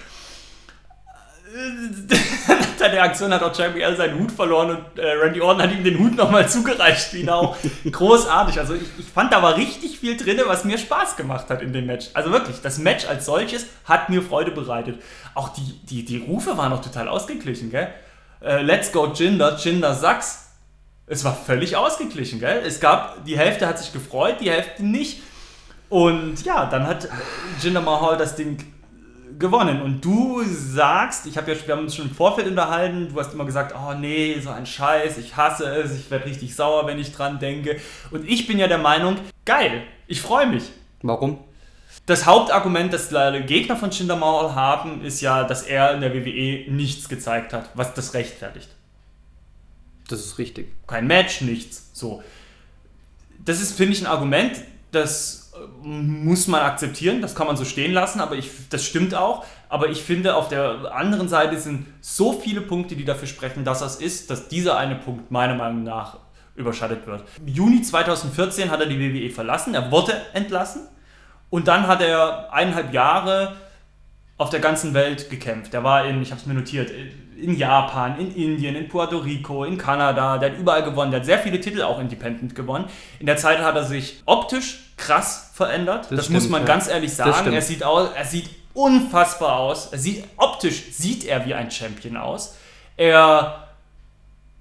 Speaker 1: Nach der Aktion hat auch JBL seinen Hut verloren und äh, Randy Orton hat ihm den Hut nochmal zugereicht auch. Großartig. Also ich, ich fand, da war richtig viel drin, was mir Spaß gemacht hat in dem Match. Also wirklich, das Match als solches hat mir Freude bereitet. Auch die, die, die Rufe waren auch total ausgeglichen, gell? Äh, Let's go Jinder, Jinder Sachs. Es war völlig ausgeglichen, gell? Es gab, die Hälfte hat sich gefreut, die Hälfte nicht. Und ja, dann hat Jinder Mahal das Ding gewonnen. Und du sagst, ich habe ja, wir haben uns schon im Vorfeld unterhalten, du hast immer gesagt, oh nee, so ein Scheiß, ich hasse es, ich werde richtig sauer, wenn ich dran denke. Und ich bin ja der Meinung, geil, ich freue mich.
Speaker 2: Warum?
Speaker 1: Das Hauptargument, das die Gegner von Jinder Mahal haben, ist ja, dass er in der WWE nichts gezeigt hat, was das rechtfertigt.
Speaker 2: Das ist richtig.
Speaker 1: Kein Match, nichts. So. Das ist, finde ich, ein Argument, das muss man akzeptieren, das kann man so stehen lassen, aber ich, das stimmt auch. Aber ich finde, auf der anderen Seite sind so viele Punkte, die dafür sprechen, dass das ist, dass dieser eine Punkt meiner Meinung nach überschattet wird. Im Juni 2014 hat er die WWE verlassen, er wurde entlassen und dann hat er eineinhalb Jahre auf der ganzen Welt gekämpft. Er war in, ich habe es mir notiert, in Japan, in Indien, in Puerto Rico, in Kanada, der hat überall gewonnen, der hat sehr viele Titel auch independent gewonnen. In der Zeit hat er sich optisch krass verändert, das, das stimmt, muss man ja. ganz ehrlich sagen. Er sieht, aus, er sieht unfassbar aus, er sieht, optisch sieht er wie ein Champion aus. Er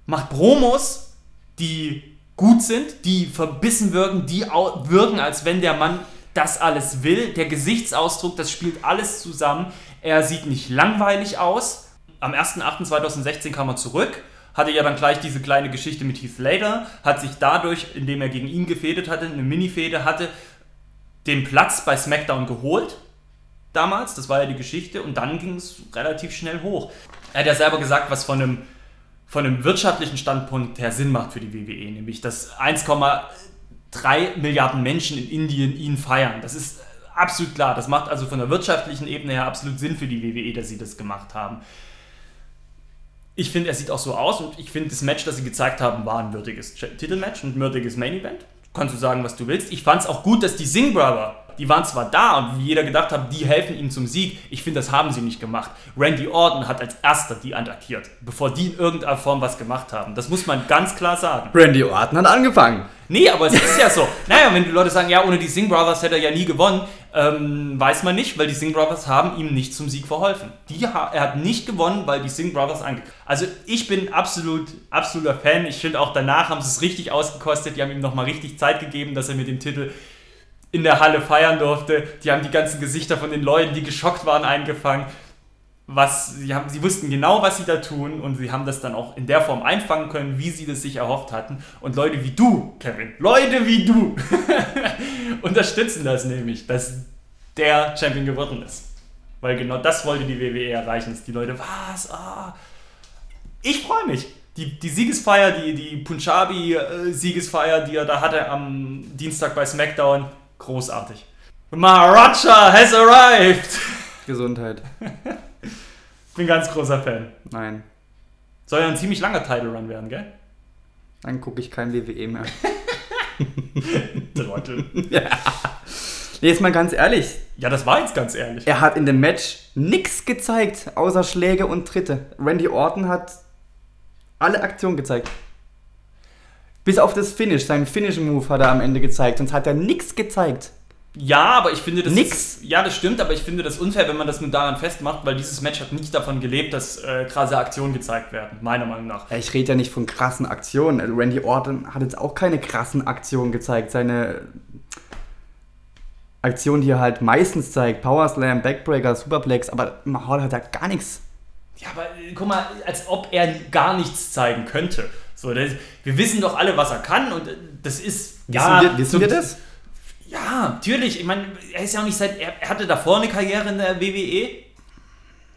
Speaker 1: macht Promos, die gut sind, die verbissen wirken, die wirken, als wenn der Mann das alles will. Der Gesichtsausdruck, das spielt alles zusammen. Er sieht nicht langweilig aus am 1.8.2016 kam er zurück, hatte ja dann gleich diese kleine Geschichte mit Heath Slater, hat sich dadurch, indem er gegen ihn gefädet hatte, eine Mini-Fehde hatte, den Platz bei SmackDown geholt. Damals, das war ja die Geschichte, und dann ging es relativ schnell hoch. Er hat ja selber gesagt, was von einem, von einem wirtschaftlichen Standpunkt her Sinn macht für die WWE, nämlich dass 1,3 Milliarden Menschen in Indien ihn feiern. Das ist absolut klar. Das macht also von der wirtschaftlichen Ebene her absolut Sinn für die WWE, dass sie das gemacht haben ich finde, er sieht auch so aus und ich finde, das Match, das sie gezeigt haben, war ein würdiges Titelmatch, ein würdiges Main Event. Kannst du sagen, was du willst. Ich fand es auch gut, dass die Sing Brother, die waren zwar da und wie jeder gedacht hat, die helfen ihm zum Sieg. Ich finde, das haben sie nicht gemacht. Randy Orton hat als erster die attackiert, bevor die in irgendeiner Form was gemacht haben. Das muss man ganz klar sagen.
Speaker 2: Randy Orton hat angefangen.
Speaker 1: Nee, aber es ist ja so. Naja, wenn die Leute sagen, ja, ohne die Sing Brothers hätte er ja nie gewonnen, ähm, weiß man nicht, weil die Sing Brothers haben ihm nicht zum Sieg verholfen. Die, er hat nicht gewonnen, weil die Sing Brothers ange... Also ich bin absolut, absoluter Fan. Ich finde auch danach haben sie es richtig ausgekostet. Die haben ihm nochmal richtig Zeit gegeben, dass er mit dem Titel in der Halle feiern durfte. Die haben die ganzen Gesichter von den Leuten, die geschockt waren, eingefangen was sie haben, sie wussten genau, was sie da tun und sie haben das dann auch in der Form einfangen können, wie sie das sich erhofft hatten. Und Leute wie du, Kevin, Leute wie du unterstützen das nämlich, dass der Champion geworden ist. Weil genau das wollte die WWE erreichen, dass die Leute, was? Ah. Ich freue mich. Die, die Siegesfeier, die, die Punjabi-Siegesfeier, die er da hatte am Dienstag bei SmackDown, großartig. Maharaja has arrived!
Speaker 2: Gesundheit.
Speaker 1: Bin ganz großer Fan.
Speaker 2: Nein.
Speaker 1: Soll ja ein ziemlich langer Title Run werden, gell?
Speaker 2: Dann gucke ich kein WWE mehr.
Speaker 1: Trottel.
Speaker 2: ja. Nee, jetzt mal ganz ehrlich.
Speaker 1: Ja, das war jetzt ganz ehrlich.
Speaker 2: Er hat in dem Match nichts gezeigt, außer Schläge und Tritte. Randy Orton hat alle Aktionen gezeigt. Bis auf das Finish, seinen Finish-Move hat er am Ende gezeigt, sonst hat er nichts gezeigt.
Speaker 1: Ja, aber ich finde das.
Speaker 2: Nix.
Speaker 1: Ist, ja, das stimmt, aber ich finde das unfair, wenn man das nur daran festmacht, weil dieses Match hat nicht davon gelebt, dass äh, krasse Aktionen gezeigt werden, meiner Meinung nach.
Speaker 2: Ich rede ja nicht von krassen Aktionen. Also Randy Orton hat jetzt auch keine krassen Aktionen gezeigt. Seine Aktion, die er halt meistens zeigt, Power Slam, Backbreaker, Superplex, aber Mahal hat ja gar nichts.
Speaker 1: Ja, aber äh, guck mal, als ob er gar nichts zeigen könnte. So, das, wir wissen doch alle, was er kann und das ist.
Speaker 2: Ja, wissen wir, wissen wir das?
Speaker 1: Ja, natürlich. Ich meine, er ist ja auch nicht seit. Er, er hatte davor eine Karriere in der WWE.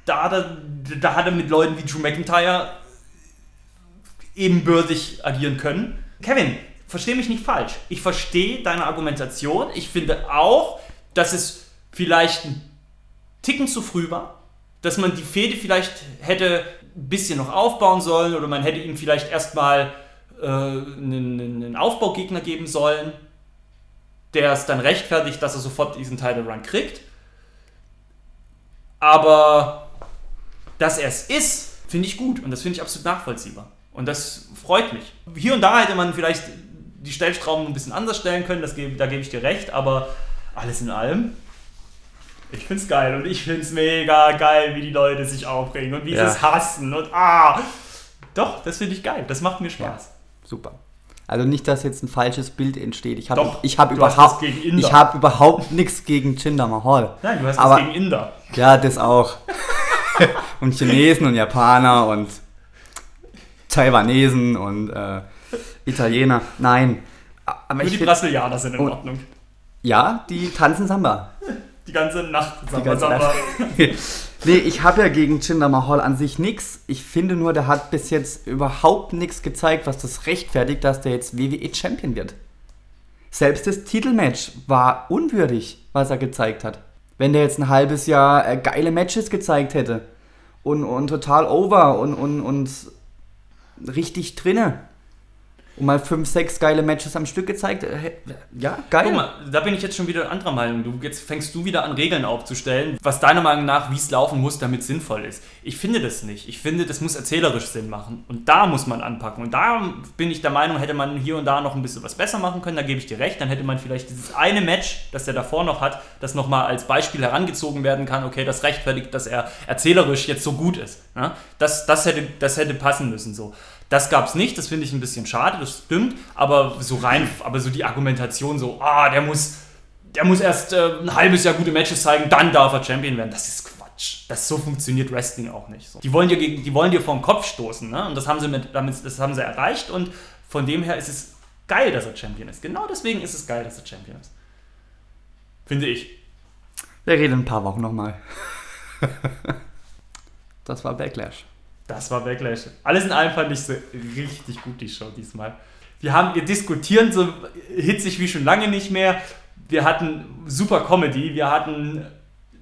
Speaker 1: Da hat, er, da hat er mit Leuten wie Drew McIntyre ebenbürtig agieren können. Kevin, verstehe mich nicht falsch. Ich verstehe deine Argumentation. Ich finde auch, dass es vielleicht ein Ticken zu früh war. Dass man die Fehde vielleicht hätte bisschen noch aufbauen sollen oder man hätte ihm vielleicht erstmal äh, einen, einen Aufbaugegner geben sollen der es dann rechtfertigt, dass er sofort diesen Title Run kriegt. Aber dass er es ist, finde ich gut und das finde ich absolut nachvollziehbar. Und das freut mich. Hier und da hätte man vielleicht die Stellschrauben ein bisschen anders stellen können, das, da gebe ich dir recht, aber alles in allem, ich finde es geil und ich finde es mega geil, wie die Leute sich aufregen und wie ja. sie es hassen und ah. Doch, das finde ich geil, das macht mir Spaß.
Speaker 2: Ja, super. Also nicht, dass jetzt ein falsches Bild entsteht. Ich habe ich hab überhaupt, ich hab überhaupt nichts gegen Jinder Mahal.
Speaker 1: Nein, du hast Aber, gegen Inder.
Speaker 2: Ja, das auch. und Chinesen und Japaner und Taiwanesen und äh, Italiener. Nein.
Speaker 1: Aber Nur die Brasilianer sind in Ordnung.
Speaker 2: Ja, die tanzen Samba.
Speaker 1: Die ganze Nacht Samba, Samba.
Speaker 2: Nee, ich habe ja gegen Jinder Mahal an sich nichts. Ich finde nur, der hat bis jetzt überhaupt nichts gezeigt, was das rechtfertigt, dass der jetzt WWE Champion wird. Selbst das Titelmatch war unwürdig, was er gezeigt hat. Wenn der jetzt ein halbes Jahr äh, geile Matches gezeigt hätte und, und total over und, und, und richtig drinne und mal fünf, sechs geile Matches am Stück gezeigt, äh, ja, geil.
Speaker 1: Guck mal, da bin ich jetzt schon wieder anderer Meinung. Du, jetzt fängst du wieder an, Regeln aufzustellen, was deiner Meinung nach, wie es laufen muss, damit sinnvoll ist. Ich finde das nicht. Ich finde, das muss erzählerisch Sinn machen. Und da muss man anpacken. Und da bin ich der Meinung, hätte man hier und da noch ein bisschen was besser machen können. Da gebe ich dir recht. Dann hätte man vielleicht dieses eine Match, das der davor noch hat, das nochmal als Beispiel herangezogen werden kann. Okay, das rechtfertigt, dass er erzählerisch jetzt so gut ist. Das, das, hätte, das hätte passen müssen so. Das gab es nicht, das finde ich ein bisschen schade, das stimmt, aber so rein, aber so die Argumentation so, ah, der muss, der muss erst äh, ein halbes Jahr gute Matches zeigen, dann darf er Champion werden. Das ist Quatsch. Das so funktioniert Wrestling auch nicht. So. Die wollen dir gegen, die wollen dir vor den Kopf stoßen, ne? Und das haben sie mit, damit, das haben sie erreicht und von dem her ist es geil, dass er Champion ist. Genau deswegen ist es geil, dass er Champion ist. Finde ich.
Speaker 2: Wir reden in ein paar Wochen nochmal. das war Backlash.
Speaker 1: Das war Backlash. Alles in allem fand ich so richtig gut, die Show diesmal. Wir, haben, wir diskutieren so hitzig wie schon lange nicht mehr. Wir hatten super Comedy, wir hatten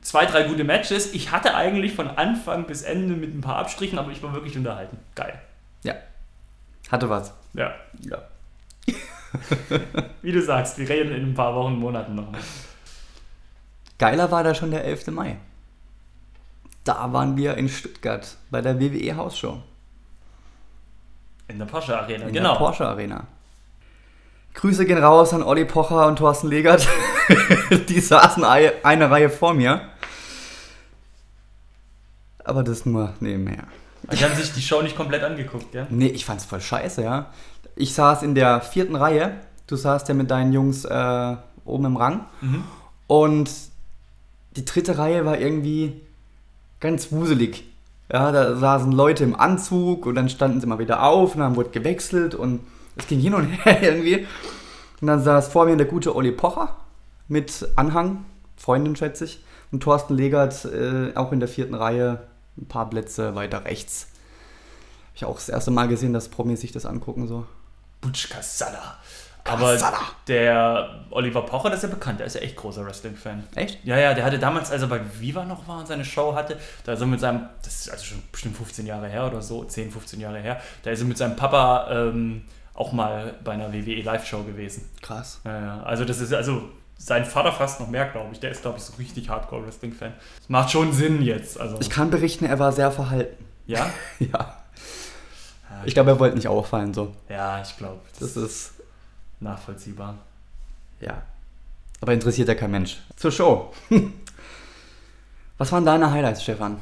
Speaker 1: zwei, drei gute Matches. Ich hatte eigentlich von Anfang bis Ende mit ein paar Abstrichen, aber ich war wirklich unterhalten. Geil.
Speaker 2: Ja. Hatte was.
Speaker 1: Ja.
Speaker 2: Ja.
Speaker 1: Wie du sagst, wir reden in ein paar Wochen, Monaten nochmal.
Speaker 2: Geiler war da schon der 11. Mai. Da waren wir in Stuttgart bei der WWE Hausshow.
Speaker 1: In der Porsche Arena,
Speaker 2: In
Speaker 1: genau.
Speaker 2: der Porsche Arena. Grüße gehen raus an Olli Pocher und Thorsten Legert. Die saßen ei- eine Reihe vor mir. Aber das nur nebenher.
Speaker 1: Die haben sich die Show nicht komplett angeguckt, gell?
Speaker 2: Nee, ich fand's voll scheiße, ja. Ich saß in der vierten Reihe. Du saßt ja mit deinen Jungs äh, oben im Rang.
Speaker 1: Mhm.
Speaker 2: Und die dritte Reihe war irgendwie ganz wuselig. Ja, da saßen Leute im Anzug und dann standen sie mal wieder auf und dann wurde gewechselt und es ging hin und her irgendwie. Und dann saß vor mir der gute Olli Pocher mit Anhang, Freundin schätze ich, und Thorsten Legert äh, auch in der vierten Reihe, ein paar Plätze weiter rechts. Hab ich auch das erste Mal gesehen, dass Promis sich das angucken so.
Speaker 1: Butch Cassada. Aber der Oliver Pocher, das ist ja bekannt, der ist ja echt großer Wrestling-Fan.
Speaker 2: Echt?
Speaker 1: Ja, ja, der hatte damals, als er bei Viva noch war und seine Show hatte, da ist er mit seinem, das ist also schon bestimmt 15 Jahre her oder so, 10, 15 Jahre her, da ist er mit seinem Papa ähm, auch mal bei einer WWE Live-Show gewesen.
Speaker 2: Krass.
Speaker 1: Ja, ja, also das ist, also sein Vater fast noch mehr, glaube ich. Der ist, glaube ich, so richtig Hardcore-Wrestling-Fan. Das macht schon Sinn jetzt. Also,
Speaker 2: Ich kann berichten, er war sehr verhalten.
Speaker 1: ja?
Speaker 2: Ja. Ich glaube, er wollte nicht auffallen so.
Speaker 1: Ja, ich glaube, das
Speaker 2: Das
Speaker 1: ist, nachvollziehbar.
Speaker 2: ja. Aber interessiert ja kein Mensch. Zur Show. Was waren deine Highlights, Stefan?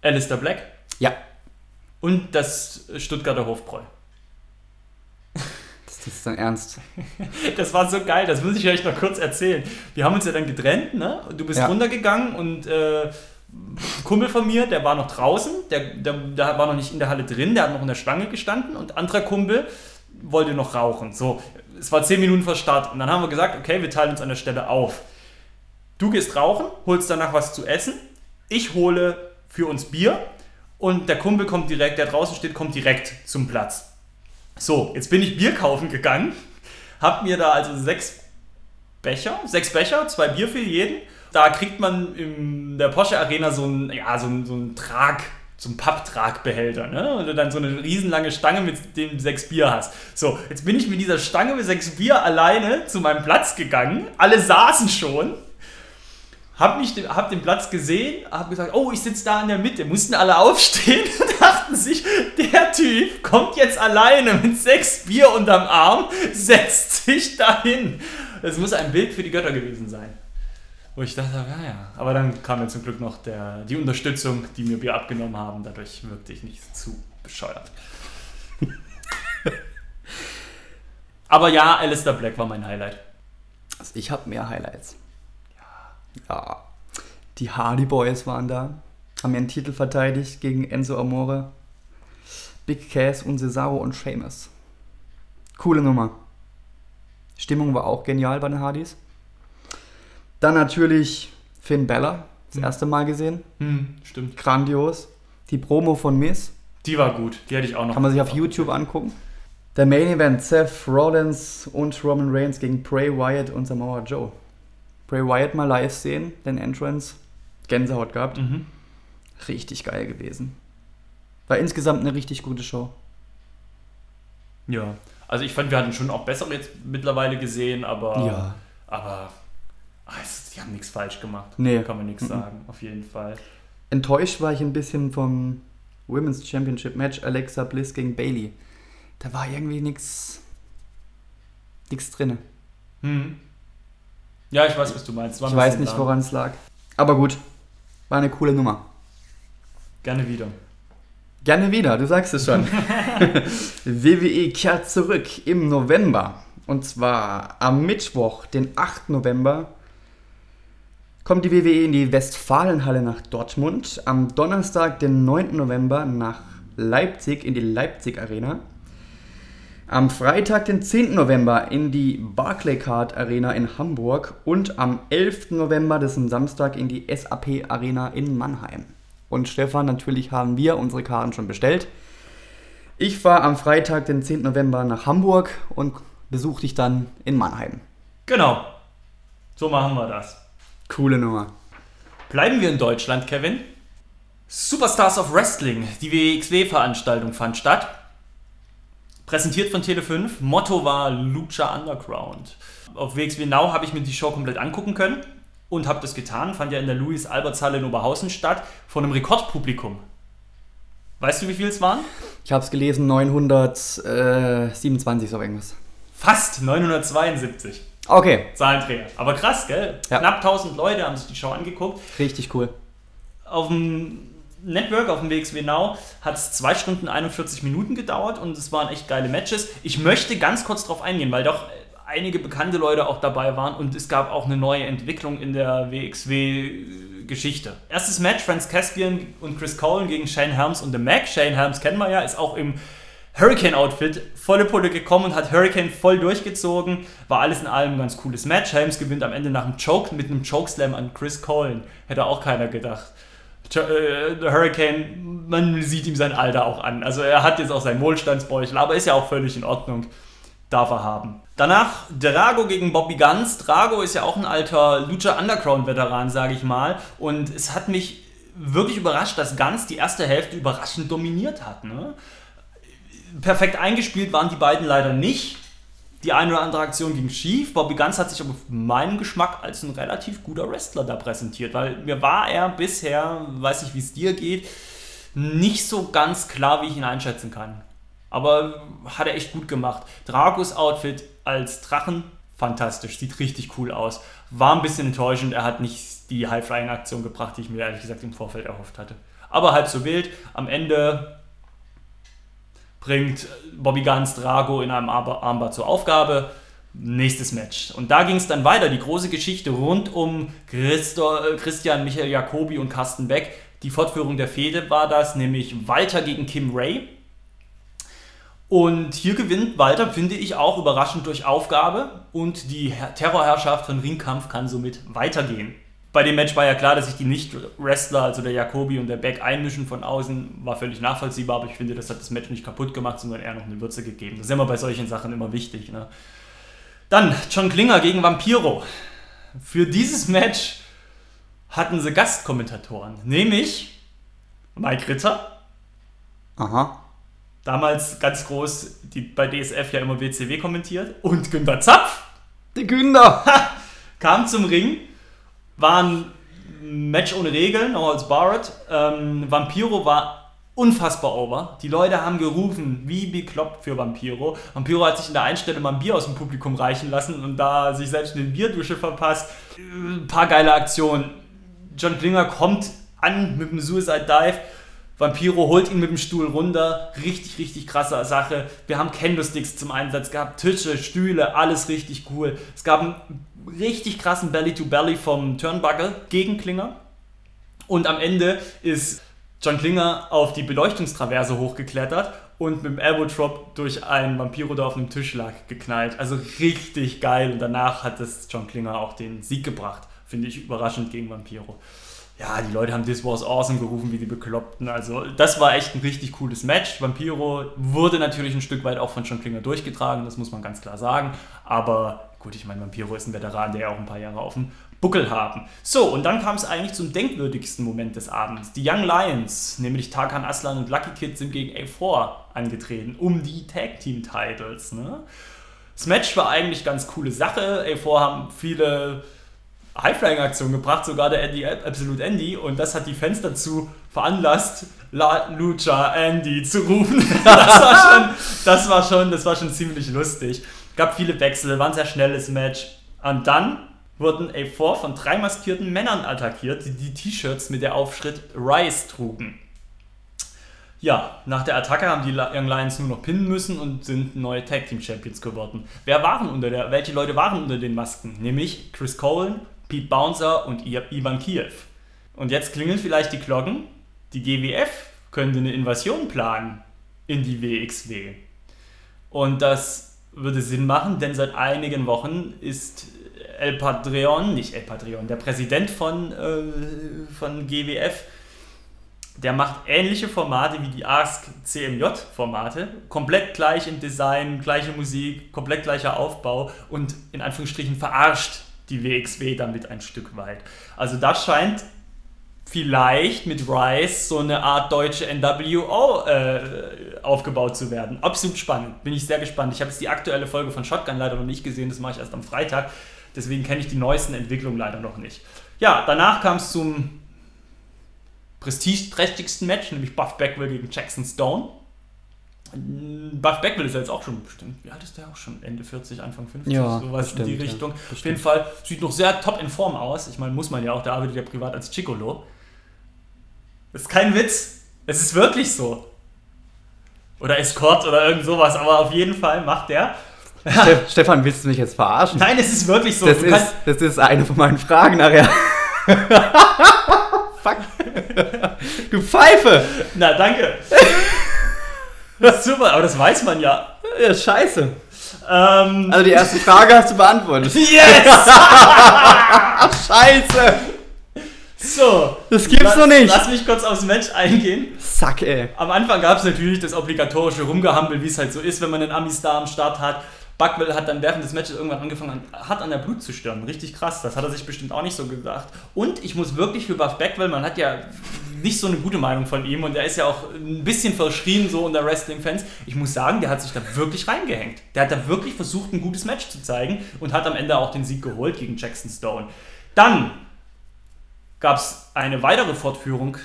Speaker 1: Alistair Black
Speaker 2: Ja.
Speaker 1: und das Stuttgarter Hofbräu.
Speaker 2: Das ist dein Ernst.
Speaker 1: Das war so geil, das muss ich euch noch kurz erzählen. Wir haben uns ja dann getrennt, ne? Und Du bist
Speaker 2: Ja.
Speaker 1: runtergegangen und äh, ein Kumpel von mir, der war noch draußen, der, der, der war noch nicht in der Halle drin, der hat noch in der Schlange gestanden und anderer Kumpel wollte noch rauchen. So, es war zehn Minuten vor Start und dann haben wir gesagt, okay, wir teilen uns an der Stelle auf. Du gehst rauchen, holst danach was zu essen, ich hole für uns Bier und der Kumpel kommt direkt, der draußen steht, kommt direkt zum Platz. So, jetzt bin ich Bier kaufen gegangen, hab mir da also sechs Becher, sechs Becher, zwei Bier für jeden. Da kriegt man in der Porsche Arena so einen, ja, so einen, so einen Trag, so einen Papptragbehälter, ne? Und du dann so eine riesenlange Stange mit dem sechs Bier hast. So, jetzt bin ich mit dieser Stange mit sechs Bier alleine zu meinem Platz gegangen. Alle saßen schon. Hab, mich, hab den Platz gesehen, hab gesagt, oh, ich sitze da in der Mitte. Mussten alle aufstehen und dachten sich, der Typ kommt jetzt alleine mit sechs Bier unterm Arm, setzt sich dahin. Das muss ein Bild für die Götter gewesen sein. Wo ich dachte, ja, ja. Aber dann kam mir zum Glück noch der, die Unterstützung, die mir Bier abgenommen haben. Dadurch wirkte ich nicht zu bescheuert. Aber ja, Alistair Black war mein Highlight.
Speaker 2: Also ich habe mehr Highlights. Ja. Ja. Die Hardy Boys waren da. Haben ihren Titel verteidigt gegen Enzo Amore. Big Cass und Cesaro und Sheamus. Coole Nummer. Stimmung war auch genial bei den Hardys. Dann natürlich Finn Bella das erste Mal gesehen.
Speaker 1: Hm, stimmt.
Speaker 2: Grandios. Die Promo von Miss
Speaker 1: Die war gut. Die hätte ich auch noch.
Speaker 2: kann man sich auf YouTube angucken. Der Main Event Seth Rollins und Roman Reigns gegen Bray Wyatt und Samoa Joe. Bray Wyatt mal live sehen, den Entrance. Gänsehaut gehabt.
Speaker 1: Mhm.
Speaker 2: Richtig geil gewesen. War insgesamt eine richtig gute Show.
Speaker 1: Ja. Also ich fand, wir hatten schon auch bessere jetzt mittlerweile gesehen, aber.
Speaker 2: Ja.
Speaker 1: Aber. Es- die haben nichts falsch gemacht.
Speaker 2: Nee.
Speaker 1: Kann man nichts
Speaker 2: Mhm.
Speaker 1: sagen, auf jeden Fall.
Speaker 2: Enttäuscht war ich ein bisschen vom Women's Championship Match Alexa Bliss gegen Bailey. Da war irgendwie nichts nichts drin.
Speaker 1: Hm. Ja, ich weiß, was du meinst.
Speaker 2: Ich weiß nicht, woran es lag. Aber gut, war eine coole Nummer.
Speaker 1: Gerne wieder.
Speaker 2: Gerne wieder, du sagst es schon. WWE kehrt zurück im November. Und zwar am Mittwoch, den 8. November, kommt die WWE in die Westfalenhalle nach Dortmund. Am Donnerstag, den 9. November, nach Leipzig in die Leipzig Arena. Am Freitag, den 10. November, in die Barclaycard Arena in Hamburg. Und am 11. November, das ist ein Samstag, in die SAP Arena in Mannheim. Und Stefan, natürlich haben wir unsere Karten schon bestellt. Ich fahre am Freitag, den 10. November, nach Hamburg und besuche dich dann in Mannheim.
Speaker 1: Genau. So machen wir das.
Speaker 2: Coole Nummer.
Speaker 1: Bleiben wir in Deutschland, Kevin. Superstars of Wrestling, die WXW-Veranstaltung fand statt. Präsentiert von Tele5. Motto war Lucha Underground. Auf WXW Now habe ich mir die Show komplett angucken können und habe das getan. Fand ja in der Louis-Alberts-Halle in Oberhausen statt, von einem Rekordpublikum. Weißt du, wie viel es waren?
Speaker 2: Ich habe es gelesen, 927, so irgendwas.
Speaker 1: Fast 972
Speaker 2: Okay,
Speaker 1: Zahlenträger. Aber krass, gell?
Speaker 2: Ja.
Speaker 1: Knapp 1000 Leute haben sich die Show angeguckt.
Speaker 2: richtig cool.
Speaker 1: auf dem Network, auf dem WXW Now, hat es 2 Stunden 41 Minuten gedauert und es waren echt geile Matches. Ich möchte ganz kurz drauf eingehen, weil doch einige bekannte Leute auch dabei waren und es gab auch eine neue Entwicklung in der WXW-Geschichte. Erstes Match, Franz Caspian und Chris Colen gegen Shane Helms und The Mac. Shane Helms kennen wir ja, ist auch im Hurricane-Outfit volle Pulle gekommen und hat Hurricane voll durchgezogen. War alles in allem ein ganz cooles Match. Helms gewinnt am Ende nach einem Choke mit einem Chokeslam an Chris Colen. Hätte auch keiner gedacht. Ch- äh, der Hurricane, man sieht ihm sein Alter auch an. Also er hat jetzt auch seinen Wohlstandsbäuchel, aber ist ja auch völlig in Ordnung. Darf er haben. Danach Drago gegen Bobby Guns. Drago ist ja auch ein alter Lucha Underground-Veteran, sage ich mal. Und es hat mich wirklich überrascht, dass Guns die erste Hälfte überraschend dominiert hat. Ne? Perfekt eingespielt waren die beiden leider nicht. Die eine oder andere Aktion ging schief. Bobby Guns hat sich aber für meinen Geschmack als ein relativ guter Wrestler da präsentiert, weil mir war er bisher, weiß nicht wie es dir geht, nicht so ganz klar, wie ich ihn einschätzen kann. Aber hat er echt gut gemacht. Dragos Outfit als Drachen, fantastisch, sieht richtig cool aus. War ein bisschen enttäuschend, er hat nicht die High-Flying-Aktion gebracht, die ich mir ehrlich gesagt im Vorfeld erhofft hatte. Aber halb so wild. Am Ende bringt Bobby Guns Drago in einem Arm- Armbar zur Aufgabe. Nächstes Match. Und da ging es dann weiter. Die große Geschichte rund um Christo, äh, Christian, Michael Jacobi und Carsten Beck. Die Fortführung der Fehde war das, nämlich Walter gegen Kim Ray. Und hier gewinnt Walter, finde ich, auch überraschend durch Aufgabe. Und die Her Terrorherrschaft von Ringkampf kann somit weitergehen. Bei dem Match war ja klar, dass sich die Nicht-Wrestler, also der Jacobi und der Beck, einmischen von außen. War völlig nachvollziehbar, aber ich finde, das hat das Match nicht kaputt gemacht, sondern eher noch eine Würze gegeben. Das ist immer bei solchen Sachen immer wichtig. Ne? Dann John Klinger gegen Vampiro. Für dieses Match hatten sie Gastkommentatoren, nämlich Mike Ritter,
Speaker 2: Aha.
Speaker 1: damals ganz groß, die bei DSF ja immer WCW kommentiert, und Günter Zapf
Speaker 2: Die Günder!
Speaker 1: kam zum Ring, war ein Match ohne Regeln, no holds barred. Ähm, Vampiro war unfassbar over. Die Leute haben gerufen, wie bekloppt für Vampiro. Vampiro hat sich in der Einstellung mal ein Bier aus dem Publikum reichen lassen und da sich selbst eine Bierdusche verpasst. Äh, Ein paar geile Aktionen. John Klinger kommt an mit dem Suicide Dive. Vampiro holt ihn mit dem Stuhl runter. Richtig, richtig krasse Sache. Wir haben Kendo-Sticks zum Einsatz gehabt. Tische, Stühle, alles richtig cool. Es gab einen richtig krassen Belly-to-Belly vom Turnbuckle gegen Klinger. Und am Ende ist John Klinger auf die Beleuchtungstraverse hochgeklettert und mit dem Elbow Drop durch einen Vampiro, der auf einem Tisch lag, geknallt. Also richtig geil. Und danach hat es John Klinger auch den Sieg gebracht. Finde ich überraschend gegen Vampiro. ja, die Leute haben This Was Awesome gerufen, wie die Bekloppten. Also, das war echt ein richtig cooles Match. Vampiro wurde natürlich ein Stück weit auch von John Klinger durchgetragen, das muss man ganz klar sagen. Aber gut, ich meine, Vampiro ist ein Veteran, der ja auch ein paar Jahre auf dem Buckel haben. So, und dann kam es eigentlich zum denkwürdigsten Moment des Abends. Die Young Lions, nämlich Tarkan Aslan und Lucky Kid, sind gegen A4 angetreten, um die Tag Team Titles. Ne? Das Match war eigentlich ganz coole Sache. A4 haben viele High-Flying-Aktionen gebracht, sogar der Andy Absolute Andy, und das hat die Fans dazu veranlasst, La Lucha Andy zu rufen. Das war schon, das war schon, das war schon ziemlich lustig. Gab viele Wechsel, war ein sehr schnelles Match. Und dann wurden A4 von drei maskierten Männern attackiert, die die T-Shirts mit der Aufschrift Rise trugen. Ja, nach der Attacke haben die Young Lions nur noch pinnen müssen und sind neue Tag Team Champions geworden. Wer waren unter der, welche Leute waren unter den Masken? Nämlich Chris Colen, Pete Bouncer und Ivan Kiev. Und jetzt klingeln vielleicht die Glocken. Die GWF könnte eine Invasion planen in die WXW. Und das würde Sinn machen, denn seit einigen Wochen ist El Patreon, nicht El Patreon, der Präsident von, äh, von GWF, der macht ähnliche Formate wie die Ask CMJ Formate, komplett gleich im Design, gleiche Musik, komplett gleicher Aufbau und in Anführungsstrichen verarscht die WXW damit ein Stück weit. Also das scheint vielleicht mit Rise so eine Art deutsche NWO äh, aufgebaut zu werden. Absolut spannend. Bin ich sehr gespannt. Ich habe jetzt die aktuelle Folge von Shotgun leider noch nicht gesehen, das mache ich erst am Freitag. Deswegen kenne ich die neuesten Entwicklungen leider noch nicht. Ja, danach kam es zum prestigeträchtigsten Match, nämlich Buff Bagwell gegen Jackson Stone. Buff Bagwell ist ja jetzt auch schon bestimmt, wie alt ist der auch schon? Ende 40, Anfang 50,
Speaker 2: Ja,
Speaker 1: sowas
Speaker 2: bestimmt,
Speaker 1: in die
Speaker 2: ja,
Speaker 1: Richtung. Auf
Speaker 2: bestimmt.
Speaker 1: jeden Fall sieht noch sehr top in Form aus. Ich meine, muss man ja auch, der arbeitet ja privat als Chicolo. Das ist kein Witz. Es ist wirklich so. Oder Escort oder irgend sowas, aber auf jeden Fall macht der.
Speaker 2: Ste- Stefan, willst du mich jetzt verarschen?
Speaker 1: Nein, es ist wirklich so.
Speaker 2: das,
Speaker 1: Du
Speaker 2: ist, das ist eine von meinen Fragen nachher. Fuck. Du Pfeife!
Speaker 1: Na, danke. Super, aber das weiß man ja.
Speaker 2: Ja, scheiße.
Speaker 1: Ähm,
Speaker 2: Also die erste Frage hast du beantwortet.
Speaker 1: yes!
Speaker 2: Scheiße!
Speaker 1: So.
Speaker 2: Das gibt's doch nicht.
Speaker 1: Lass mich kurz aufs Match eingehen.
Speaker 2: Sack, ey.
Speaker 1: Am Anfang gab es natürlich das obligatorische Rumgehampel, wie es halt so ist, wenn man einen Ami-Star am Start hat. Buckwell hat dann während des Matches irgendwann angefangen, an, hat an der Blut zu stirben. Richtig krass. Das hat er sich bestimmt auch nicht so gedacht. Und ich muss wirklich für Buff Backwell, man hat ja nicht so eine gute Meinung von ihm und er ist ja auch ein bisschen verschrien so unter Wrestling-Fans. Ich muss sagen, der hat sich da wirklich reingehängt. Der hat da wirklich versucht, ein gutes Match zu zeigen und hat am Ende auch den Sieg geholt gegen Jackson Stone. Dann gab es eine weitere Fortführung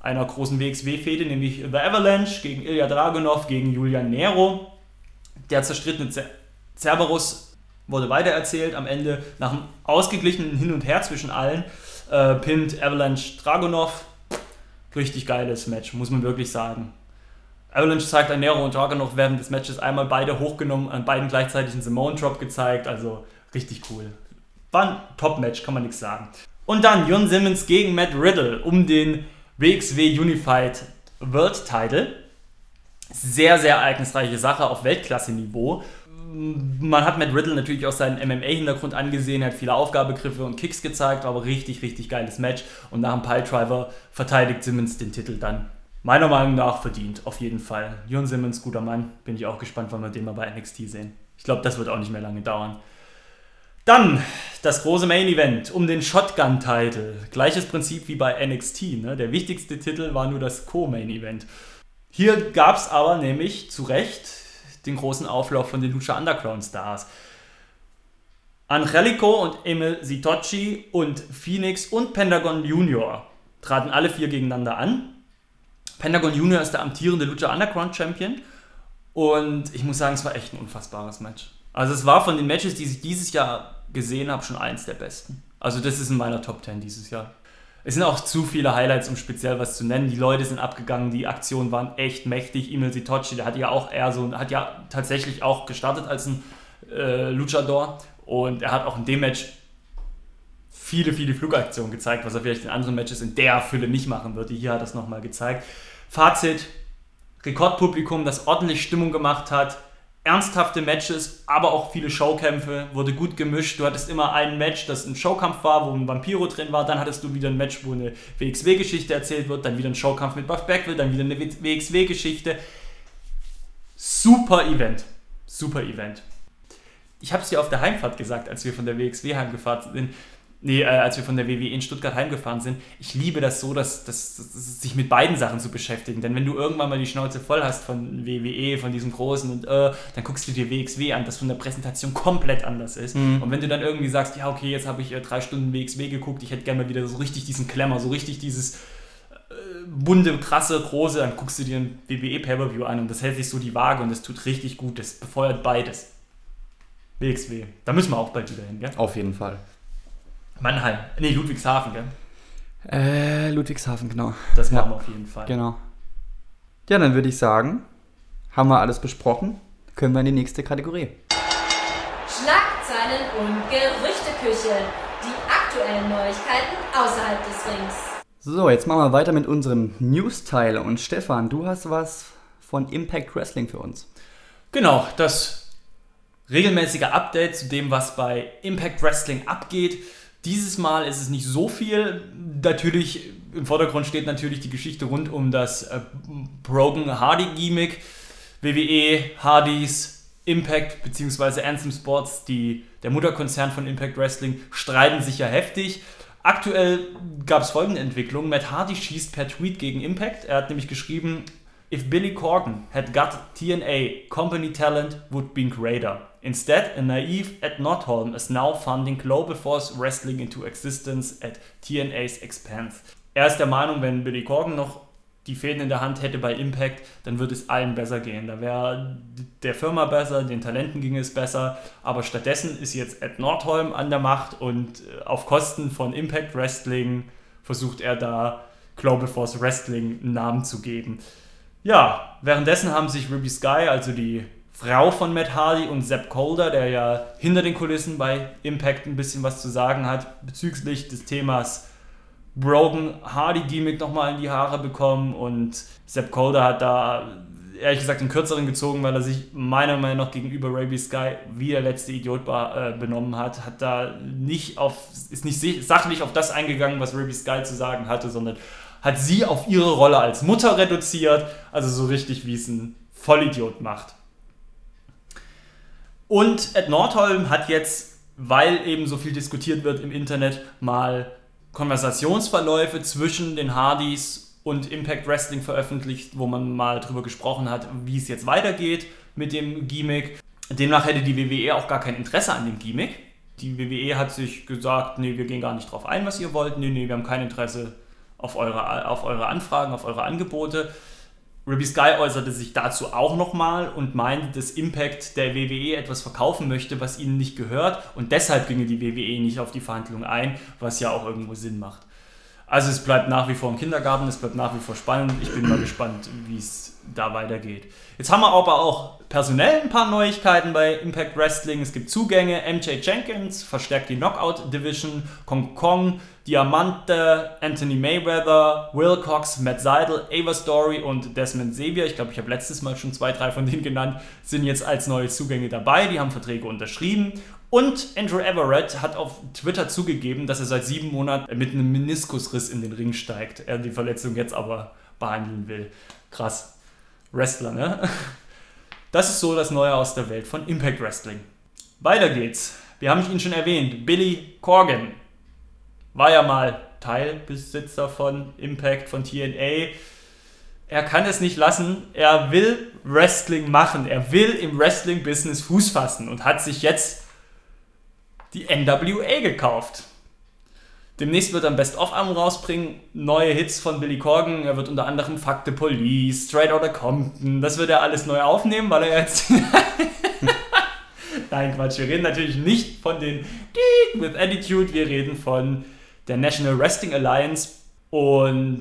Speaker 1: einer großen WXW-Fehde, nämlich The Avalanche gegen Ilya Dragunov, gegen Julian Nero. Der zerstrittene Cer- Cerberus wurde weitererzählt. Am Ende, nach einem ausgeglichenen Hin und Her zwischen allen, äh, pinnt Avalanche Dragunov. Richtig geiles Match, muss man wirklich sagen. Avalanche zeigt an Nero und Dragunov während des Matches einmal beide hochgenommen, an beiden gleichzeitig einen Simone Drop gezeigt. Also richtig cool. War ein Top-Match, kann man nichts sagen. Und dann Jon Simmons gegen Matt Riddle um den WXW Unified World Title. Sehr, sehr ereignisreiche Sache auf Weltklasse-Niveau. Man hat Matt Riddle natürlich aus seinem MMA-Hintergrund angesehen, hat viele Aufgabegriffe und Kicks gezeigt, aber richtig, richtig geiles Match. Und nach dem Piledriver verteidigt Simmons den Titel dann. Meiner Meinung nach verdient, auf jeden Fall. Jon Simmons, guter Mann. Bin ich auch gespannt, wann wir den mal bei NXT sehen. Ich glaube, das wird auch nicht mehr lange dauern. Dann das große Main Event um den Shotgun-Title. Gleiches Prinzip wie bei NXT. Ne? Der wichtigste Titel war nur das Co-Main Event. Hier gab es aber nämlich zu Recht den großen Auflauf von den Lucha Underground Stars. Angelico und Emil Sitocci und Phoenix und Pentagon Junior traten alle vier gegeneinander an. Pentagon Junior ist der amtierende Lucha Underground Champion und ich muss sagen, es war echt ein unfassbares Match. Also es war von den Matches, die ich dieses Jahr gesehen habe, schon eins der besten. Also das ist in meiner Top 10 dieses Jahr. Es sind auch zu viele Highlights, um speziell was zu nennen. Die Leute sind abgegangen, die Aktionen waren echt mächtig. Emil Sitocci, der hat ja auch eher so, hat ja tatsächlich auch gestartet als ein äh, Luchador und er hat auch in dem Match viele, viele Flugaktionen gezeigt, was er vielleicht in anderen Matches in der Fülle nicht machen würde. Hier hat er es nochmal gezeigt. Fazit, Rekordpublikum, das ordentlich Stimmung gemacht hat. Ernsthafte Matches, aber auch viele Showkämpfe, wurde gut gemischt. Du hattest immer ein Match, das ein Showkampf war, wo ein Vampiro drin war, dann hattest du wieder ein Match, wo eine WXW-Geschichte erzählt wird, dann wieder ein Showkampf mit Buff Beckwell, dann wieder eine WXW-Geschichte. Super Event. Super Event. Ich habe es dir auf der Heimfahrt gesagt, als wir von der WXW heimgefahren sind. Nee, äh, als wir von der WWE in Stuttgart heimgefahren sind. Ich liebe das so, dass, dass, dass, sich mit beiden Sachen zu beschäftigen. Denn wenn du irgendwann mal die Schnauze voll hast von WWE, von diesem großen und äh, dann guckst du dir WXW an, das von der Präsentation komplett anders ist. Mhm. Und wenn du dann irgendwie sagst, ja, okay, jetzt habe ich äh, drei Stunden WXW geguckt, ich hätte gerne mal wieder so richtig diesen Klemmer, so richtig dieses äh, bunte, krasse, große, dann guckst du dir ein WWE Pay-Per-View an und das hält sich so die Waage und das tut richtig gut. Das befeuert beides. WXW. Da müssen wir auch bald wieder hin, gell?
Speaker 2: Auf jeden Fall.
Speaker 1: Mannheim. Nee, Ludwigshafen, gell?
Speaker 2: Äh, Ludwigshafen, genau.
Speaker 1: Das machen ja. wir auf jeden Fall.
Speaker 2: Genau. Ja, dann würde ich sagen, haben wir alles besprochen. Können wir in die nächste Kategorie.
Speaker 3: Schlagzeilen und Gerüchteküche. Die aktuellen Neuigkeiten außerhalb des Rings.
Speaker 2: So, jetzt machen wir weiter mit unserem News-Teil. Und Stefan, du hast was von Impact Wrestling für uns.
Speaker 1: Genau, das regelmäßige Update zu dem, was bei Impact Wrestling abgeht. Dieses Mal ist es nicht so viel. Natürlich, im Vordergrund steht natürlich die Geschichte rund um das äh, Broken Hardy Gimmick. WWE, Hardys, Impact bzw. Anthem Sports, die, der Mutterkonzern von Impact Wrestling, streiten sich ja heftig. Aktuell gab es folgende Entwicklung. Matt Hardy schießt per Tweet gegen Impact. Er hat nämlich geschrieben, If Billy Corgan had got TNA company talent would be greater. Instead, a naive Ed Notholm is now funding Global Force Wrestling into existence at TNA's expense. Er ist der Meinung, wenn Billy Corgan noch die Fäden in der Hand hätte bei Impact, dann würde es allen besser gehen. Da wäre der Firma besser, den Talenten ginge es besser. Aber stattdessen ist jetzt Ed Nordholm an der Macht und äh, auf Kosten von Impact Wrestling versucht er da Global Force Wrestling einen Namen zu geben. Ja, währenddessen haben sich Ruby Sky, also die Frau von Matt Hardy und Sepp Calder, der ja hinter den Kulissen bei Impact ein bisschen was zu sagen hat, bezüglich des Themas Broken Hardy Gimmick nochmal in die Haare bekommen. Und Sepp Calder hat da ehrlich gesagt den kürzeren gezogen, weil er sich meiner Meinung nach gegenüber Ruby Sky wie der letzte Idiot äh, benommen hat, hat da nicht auf, ist nicht sachlich auf das eingegangen, was Ruby Sky zu sagen hatte, sondern hat sie auf ihre Rolle als Mutter reduziert, also so richtig, wie es ein Vollidiot macht. Und Ed Nordholm hat jetzt, weil eben so viel diskutiert wird im Internet, mal Konversationsverläufe zwischen den Hardys und Impact Wrestling veröffentlicht, wo man mal drüber gesprochen hat, wie es jetzt weitergeht mit dem Gimmick. Demnach hätte die WWE auch gar kein Interesse an dem Gimmick. Die WWE hat sich gesagt, nee, wir gehen gar nicht drauf ein, was ihr wollt. Nee, nee, wir haben kein Interesse auf eure, auf eure Anfragen, auf eure Angebote. Ruby Sky äußerte sich dazu auch nochmal und meinte, dass Impact der WWE etwas verkaufen möchte, was ihnen nicht gehört und deshalb ginge die WWE nicht auf die Verhandlung ein, was ja auch irgendwo Sinn macht. Also es bleibt nach wie vor im Kindergarten, es bleibt nach wie vor spannend. Ich bin mal gespannt, wie es da weitergeht. Jetzt haben wir aber auch personell ein paar Neuigkeiten bei Impact Wrestling. Es gibt Zugänge. MJ Jenkins verstärkt die Knockout Division. Kong Kong, Diamante, Anthony Mayweather, Wilcox, Matt Seidel, Ava Story und Desmond Sevier. Ich glaube, ich habe letztes Mal schon zwei, drei von denen genannt, sind jetzt als neue Zugänge dabei. Die haben Verträge unterschrieben. Und Andrew Everett hat auf Twitter zugegeben, dass er seit sieben Monaten mit einem Meniskusriss in den Ring steigt. Er die Verletzung jetzt aber behandeln will. Krass. Wrestler, ne? Das ist so das Neue aus der Welt von Impact Wrestling. Weiter geht's. Wir haben ihn schon erwähnt. Billy Corgan war ja mal Teilbesitzer von Impact, von TNA. Er kann es nicht lassen. Er will Wrestling machen. Er will im Wrestling-Business Fuß fassen und hat sich jetzt die NWA gekauft. Demnächst wird er ein Best-of-Album rausbringen, neue Hits von Billy Corgan. Er wird unter anderem Fuck the Police, Straight Outta Compton, das wird er alles neu aufnehmen, weil er jetzt. Nein, Quatsch, wir reden natürlich nicht von den with Attitude, wir reden von der National Wrestling Alliance. Und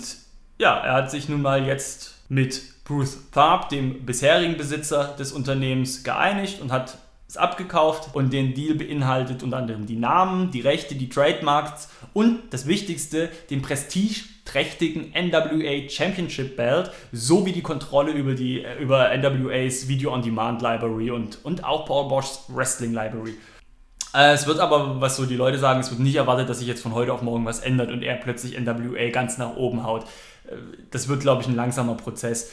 Speaker 1: ja, er hat sich nun mal jetzt mit Bruce Tharp, dem bisherigen Besitzer des Unternehmens, geeinigt und hat es abgekauft und den Deal beinhaltet unter anderem die Namen, die Rechte, die Trademarks und das Wichtigste, den Prestige prestigeträchtigen NWA Championship Belt sowie die Kontrolle über, die, über NWAs Video on Demand Library und, und auch Paul Bosch's Wrestling Library. Äh, Es wird aber, was so die Leute sagen, es wird nicht erwartet, dass sich jetzt von heute auf morgen was ändert und er plötzlich NWA ganz nach oben haut. Äh, Das wird, glaube ich, ein langsamer Prozess.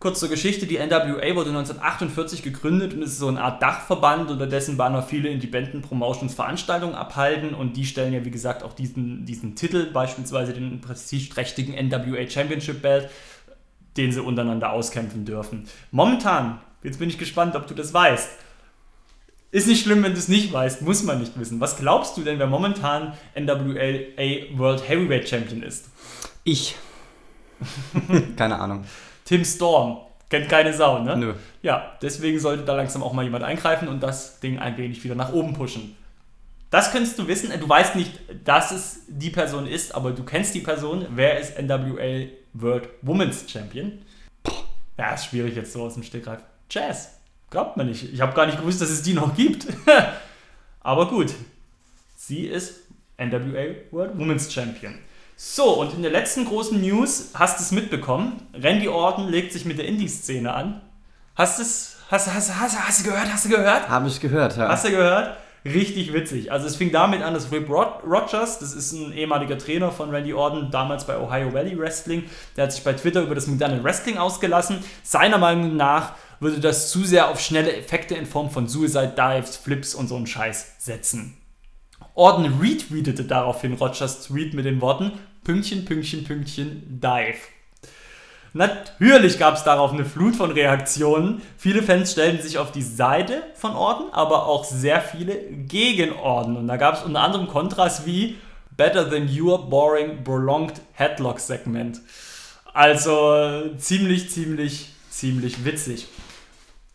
Speaker 1: Kurz zur Geschichte, die NWA wurde 1948 gegründet und ist so eine Art Dachverband, unter dessen Banner viele Independent Promotions Veranstaltungen abhalten und die stellen ja wie gesagt auch diesen, diesen Titel, beispielsweise den prestigeträchtigen NWA Championship Belt, den sie untereinander auskämpfen dürfen. Momentan, jetzt bin ich gespannt, ob du das weißt, ist nicht schlimm, wenn du es nicht weißt, muss man nicht wissen. Was glaubst du denn, wer momentan NWA World Heavyweight Champion ist?
Speaker 2: Ich. Keine Ahnung.
Speaker 1: Tim Storm. Kennt keine Sau, ne?
Speaker 2: Nö.
Speaker 1: Ja, deswegen sollte da langsam auch mal jemand eingreifen und das Ding ein wenig wieder nach oben pushen. Das könntest du wissen. Du weißt nicht, dass es die Person ist, aber du kennst die Person. Wer ist NWA World Women's Champion? Ja, ist schwierig jetzt so aus dem Stegreif. Jazz. Glaubt man nicht. Ich habe gar nicht gewusst, dass es die noch gibt. aber gut. Sie ist NWA World Women's Champion. So, und in der letzten großen News hast du es mitbekommen. Randy Orton legt sich mit der Indie-Szene an. Hast du es? Hast, hast, hast, hast du gehört? Hast du gehört?
Speaker 2: Habe ich gehört, ja.
Speaker 1: Hast du gehört? Richtig witzig. Also es fing damit an, dass Rip Rogers, das ist ein ehemaliger Trainer von Randy Orton, damals bei Ohio Valley Wrestling, der hat sich bei Twitter über das moderne Wrestling ausgelassen. Seiner Meinung nach würde das zu sehr auf schnelle Effekte in Form von Suicide Dives, Flips und so einen Scheiß setzen. Orton retweetete daraufhin Rogers Tweet mit den Worten Pünktchen, Pünktchen, Pünktchen, Dive. Natürlich gab es darauf eine Flut von Reaktionen. Viele Fans stellten sich auf die Seite von Orton, aber auch sehr viele gegen Orton. Und da gab es unter anderem Kontras wie Better than your boring, prolonged Headlock Segment. Also ziemlich, ziemlich, ziemlich witzig.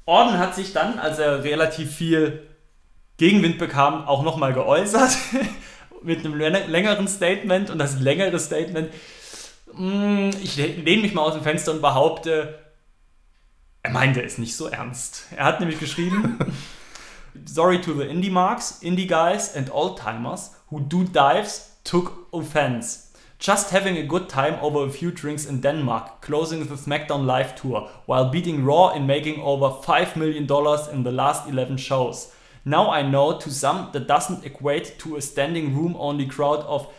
Speaker 1: Orton hat sich dann, als er relativ viel Gegenwind bekam, auch nochmal geäußert mit einem längeren Statement. Und das längere Statement Mm, ich lehne mich mal aus dem Fenster und behaupte, er meinte es nicht so ernst. Er hat nämlich geschrieben, Sorry to the Indie Marks, Indie Guys and Oldtimers who do dives took offense. Just having a good time over a few drinks in Denmark, closing the SmackDown Live tour, while beating Raw in making over $5 million in the last 11 shows. Now I know to some that doesn't equate to a standing room only crowd of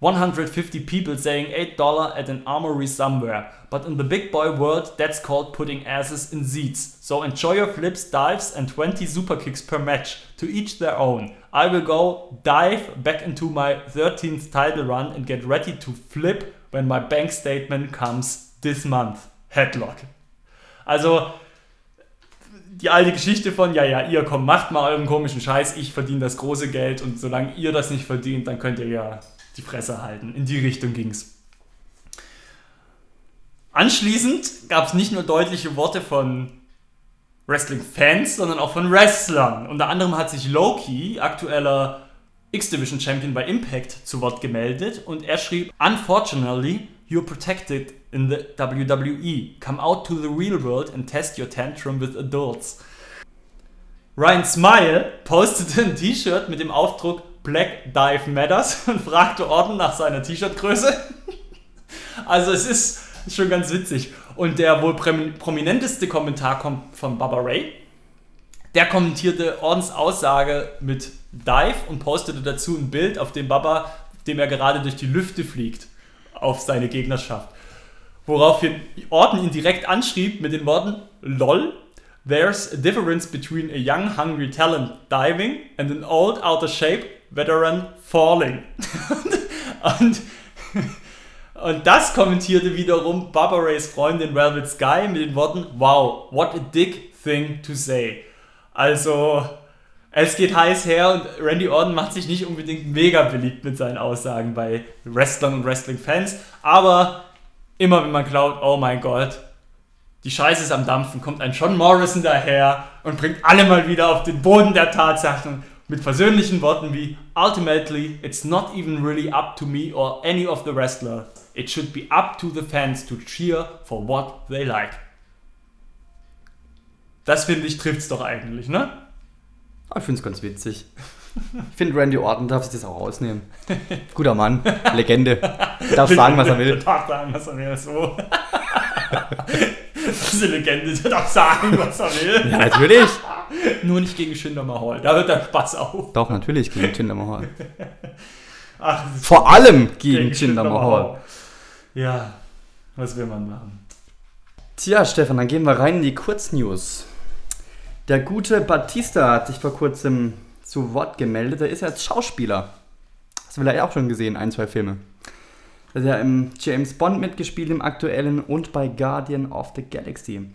Speaker 1: 150 people saying $8 at an armory somewhere. But in the big boy world, that's called putting asses in seats. So enjoy your flips, dives, and 20 super kicks per match. To each their own. I will go dive back into my 13th title run and get ready to flip when my bank statement comes this month. Headlock. Also, die alte Geschichte von, ja, ja, ihr kommt, macht mal euren komischen Scheiß, ich verdiene das große Geld und solange ihr das nicht verdient, dann könnt ihr ja die Fresse halten. In die Richtung ging's. Anschließend gab es nicht nur deutliche Worte von Wrestling-Fans, sondern auch von Wrestlern. Unter anderem hat sich Loki, aktueller X-Division Champion bei Impact, zu Wort gemeldet und er schrieb: Unfortunately, you're protected in the WWE. Come out to the real world and test your tantrum with adults. Ryan Smile postete ein T-Shirt mit dem Aufdruck Black Dive Matters und fragte Orton nach seiner T-Shirt-Größe. Also es ist schon ganz witzig. Und der wohl prominenteste Kommentar kommt von Baba Ray. Der kommentierte Ordens Aussage mit Dive und postete dazu ein Bild, auf dem Baba, dem er gerade durch die Lüfte fliegt, auf seine Gegnerschaft. Woraufhin Orton ihn direkt anschrieb mit den Worten LOL, There's a difference between a young, hungry talent diving and an old, out of shape veteran falling. und, und das kommentierte wiederum Baba Rays Freundin Velvet Sky mit den Worten: Wow, what a dick thing to say. Also, es geht heiß her und Randy Orton macht sich nicht unbedingt mega beliebt mit seinen Aussagen bei Wrestlern und Wrestling-Fans, aber immer wenn man glaubt, oh mein Gott, die Scheiße ist am Dampfen, kommt ein John Morrison daher und bringt alle mal wieder auf den Boden der Tatsachen mit versöhnlichen Worten wie Ultimately, it's not even really up to me or any of the wrestler. It should be up to the fans to cheer for what they like. Das finde ich trifft's doch eigentlich, ne?
Speaker 2: Ah, Ich finde es ganz witzig. Ich finde, Randy Orton darf sich das auch ausnehmen. Guter Mann, Legende. Darf sagen, was er will.
Speaker 1: Der darf sagen, was er will. So. Diese Legende, der darf sagen, was er will.
Speaker 2: Ja, natürlich.
Speaker 1: Nur nicht gegen Schinder Mahal. Da hört der Spaß auf.
Speaker 2: Doch, natürlich gegen Jinder Mahal.
Speaker 1: Ach,
Speaker 2: Vor allem gegen Jinder Mahal.
Speaker 1: Ja, was will man machen?
Speaker 2: Tja, Stefan, dann gehen wir rein in die Kurznews. Der gute Batista hat sich vor kurzem zu Wort gemeldet. Er ist jetzt Schauspieler. Hast du vielleicht auch schon gesehen, ein, zwei Filme. Er hat ja im James Bond mitgespielt, im aktuellen, und bei Guardian of the Galaxy.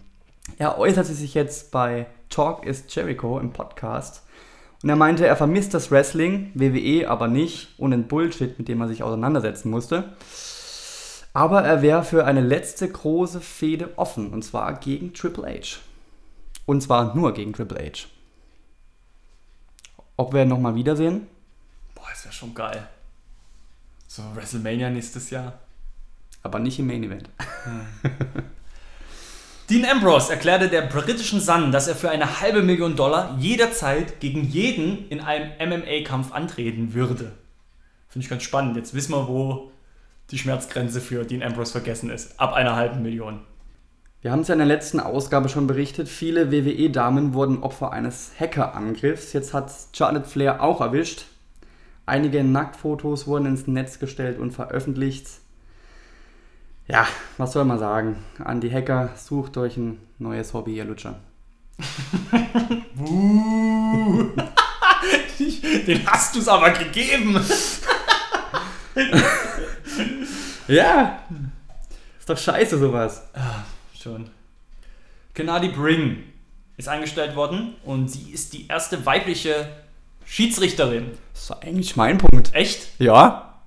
Speaker 2: Er äußerte sich jetzt bei Talk is Jericho im Podcast. Und er meinte, er vermisst das Wrestling, WWE aber nicht und den Bullshit, mit dem er sich auseinandersetzen musste. Aber er wäre für eine letzte große Fehde offen, und zwar gegen Triple H. Und zwar nur gegen Triple H. Ob wir ihn nochmal wiedersehen?
Speaker 1: Boah, das wäre schon geil. So WrestleMania nächstes Jahr.
Speaker 2: Aber nicht im Main Event.
Speaker 1: Dean Ambrose erklärte der britischen Sun, dass er für eine halbe Million Dollar jederzeit gegen jeden in einem MMA-Kampf antreten würde. Finde ich ganz spannend. Jetzt wissen wir, wo die Schmerzgrenze für Dean Ambrose vergessen ist. Ab einer halben Million.
Speaker 2: Wir haben es ja in der letzten Ausgabe schon berichtet. Viele WWE-Damen wurden Opfer eines Hackerangriffs. Jetzt hat Charlotte Flair auch erwischt. Einige Nacktfotos wurden ins Netz gestellt und veröffentlicht. Ja, was soll man sagen? An die Hacker, sucht euch ein neues Hobby, ihr Lutscher.
Speaker 1: Den hast du es aber gegeben.
Speaker 2: Ja! Ist doch scheiße sowas.
Speaker 1: Schon. Gennady Bring ist eingestellt worden und sie ist die erste weibliche Schiedsrichterin.
Speaker 2: Das ist eigentlich mein Punkt.
Speaker 1: Echt?
Speaker 2: Ja?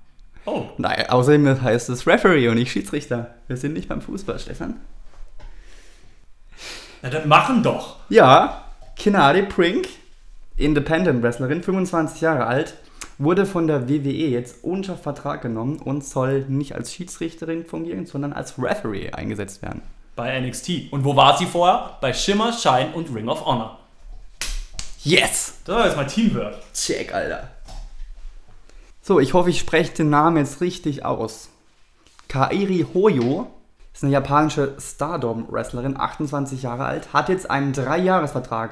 Speaker 1: Oh.
Speaker 2: Nein, außerdem heißt es Referee und nicht Schiedsrichter. Wir sind nicht beim Fußball, Stefan.
Speaker 1: Na dann machen doch.
Speaker 2: Ja, Kinadi Prink, Independent Wrestlerin, 25 Jahre alt, wurde von der WWE jetzt unter Vertrag genommen und soll nicht als Schiedsrichterin fungieren, sondern als Referee eingesetzt werden.
Speaker 1: Bei NXT. Und wo war sie vorher? Bei Shimmer, Shine und Ring of Honor.
Speaker 2: Yes!
Speaker 1: Das war jetzt mal Teamwork.
Speaker 2: Check, Alter. So, ich hoffe, ich spreche den Namen jetzt richtig aus. Kairi Hoyo ist eine japanische Stardom-Wrestlerin, 28 Jahre alt, hat jetzt einen Dreijahresvertrag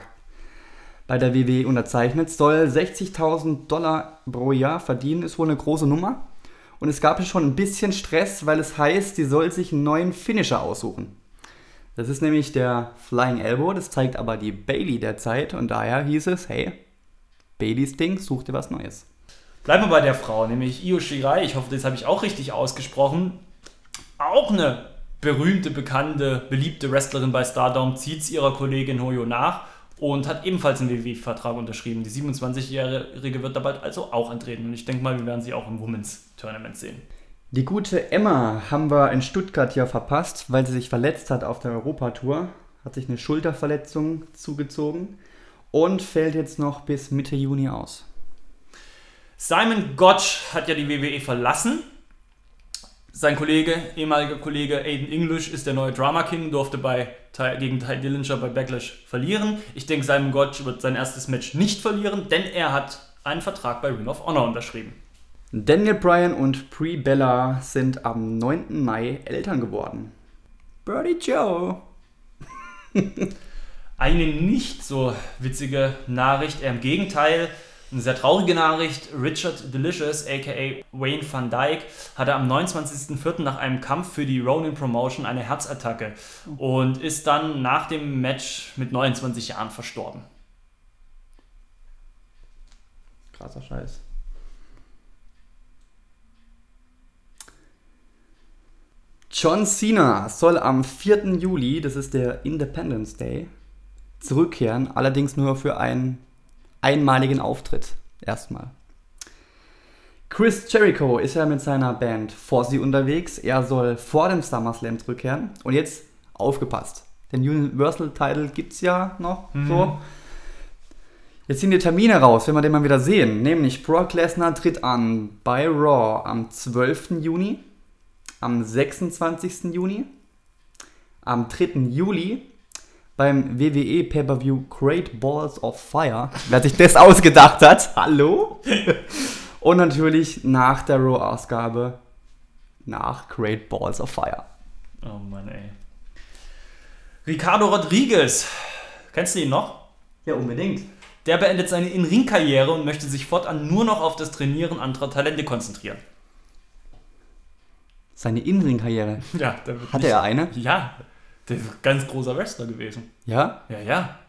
Speaker 2: bei der WWE unterzeichnet, soll 60.000 Dollar pro Jahr verdienen, ist wohl eine große Nummer. Und es gab schon ein bisschen Stress, weil es heißt, sie soll sich einen neuen Finisher aussuchen. Das ist nämlich der Flying Elbow, das zeigt aber die Bailey der Zeit und daher hieß es, hey, Baileys Ding, such dir was Neues.
Speaker 1: Bleiben wir bei der Frau, nämlich Io Shirai. Ich hoffe, das habe ich auch richtig ausgesprochen. Auch eine berühmte, bekannte, beliebte Wrestlerin bei Stardom, zieht ihrer Kollegin Hoyo nach und hat ebenfalls einen WWE-Vertrag unterschrieben. Die 27-Jährige wird da bald also auch antreten und ich denke mal, wir werden sie auch im Women's Tournament sehen.
Speaker 2: Die gute Emma haben wir in Stuttgart ja verpasst, weil sie sich verletzt hat auf der Europatour. Hat sich eine Schulterverletzung zugezogen und fällt jetzt noch bis Mitte Juni aus.
Speaker 1: Simon Gotch hat ja die WWE verlassen. Sein Kollege, ehemaliger Kollege Aiden English, ist der neue Drama King, durfte bei, gegen Ty Dillinger bei Backlash verlieren. Ich denke, Simon Gotch wird sein erstes Match nicht verlieren, denn er hat einen Vertrag bei Ring of Honor unterschrieben.
Speaker 2: Daniel Bryan und Brie Bella sind am 9. Mai Eltern geworden. Birdie Joe.
Speaker 1: Eine nicht so witzige Nachricht, eher im Gegenteil. Eine sehr traurige Nachricht. Richard Delicious, aka Wayne van Dyke, hatte am 29.04. nach einem Kampf für die Ronin Promotion eine Herzattacke und ist dann nach dem Match mit 29 Jahren verstorben.
Speaker 2: Krasser Scheiß. John Cena soll am 4. Juli, das ist der Independence Day, zurückkehren, allerdings nur für einen einmaligen Auftritt. Erstmal. Chris Jericho ist ja mit seiner Band Fozzy unterwegs. Er soll vor dem SummerSlam zurückkehren. Und jetzt aufgepasst. Den Universal Title gibt's ja noch so. Jetzt sind die Termine raus, wenn wir den mal wieder sehen. Nämlich Brock Lesnar tritt an bei Raw am 12. Juni, am 26. Juni, am 3. Juli, beim WWE Pay-Per-View Great Balls of Fire. Wer sich das ausgedacht hat, hallo? Und natürlich nach der Raw-Ausgabe nach Great Balls of Fire.
Speaker 1: Oh Mann, ey. Ricardo Rodriguez. Kennst du ihn noch?
Speaker 2: Ja, unbedingt.
Speaker 1: Der beendet seine In-Ring-Karriere und möchte sich fortan nur noch auf das Trainieren anderer Talente konzentrieren.
Speaker 2: Seine In-Ring-Karriere.
Speaker 1: Ja, der wird
Speaker 2: Hatte er eine?
Speaker 1: Ja, der ist ein ganz großer Wrestler gewesen.
Speaker 2: Ja?
Speaker 1: Ja, ja.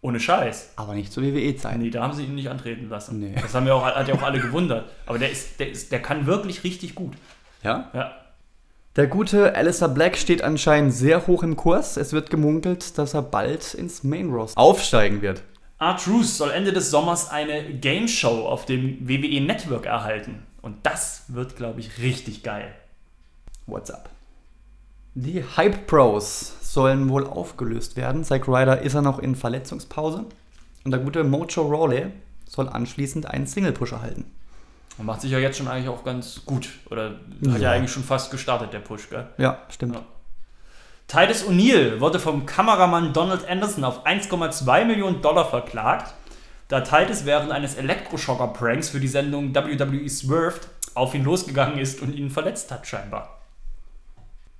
Speaker 1: Ohne Scheiß.
Speaker 2: Aber nicht zur WWE-Zeit.
Speaker 1: Nee, da haben sie ihn nicht antreten lassen.
Speaker 2: Nee.
Speaker 1: Das haben ja auch, hat ja auch alle gewundert. Aber der ist, der ist, der kann wirklich richtig gut.
Speaker 2: Ja?
Speaker 1: Ja.
Speaker 2: Der gute Alistair Black steht anscheinend sehr hoch im Kurs. Es wird gemunkelt, dass er bald ins Main Roster aufsteigen wird.
Speaker 1: R-Truth soll Ende des Sommers eine Game Show auf dem WWE Network erhalten. Und das wird, glaube ich, richtig geil.
Speaker 2: What's up? Die Hype Pros sollen wohl aufgelöst werden. Zack Ryder ist er noch in Verletzungspause. Und der gute Mojo Rawley soll anschließend einen Single-Push erhalten.
Speaker 1: Und macht sich ja jetzt schon eigentlich auch ganz gut. Oder hat ja,
Speaker 2: Ja.
Speaker 1: eigentlich schon fast gestartet, der Push, gell?
Speaker 2: Ja, stimmt.
Speaker 1: Ja. Titus O'Neill wurde vom Kameramann Donald Anderson auf 1,2 Millionen Dollar verklagt, da Titus während eines Elektroschocker-Pranks für die Sendung WWE Swerved auf ihn losgegangen ist und ihn verletzt hat, scheinbar.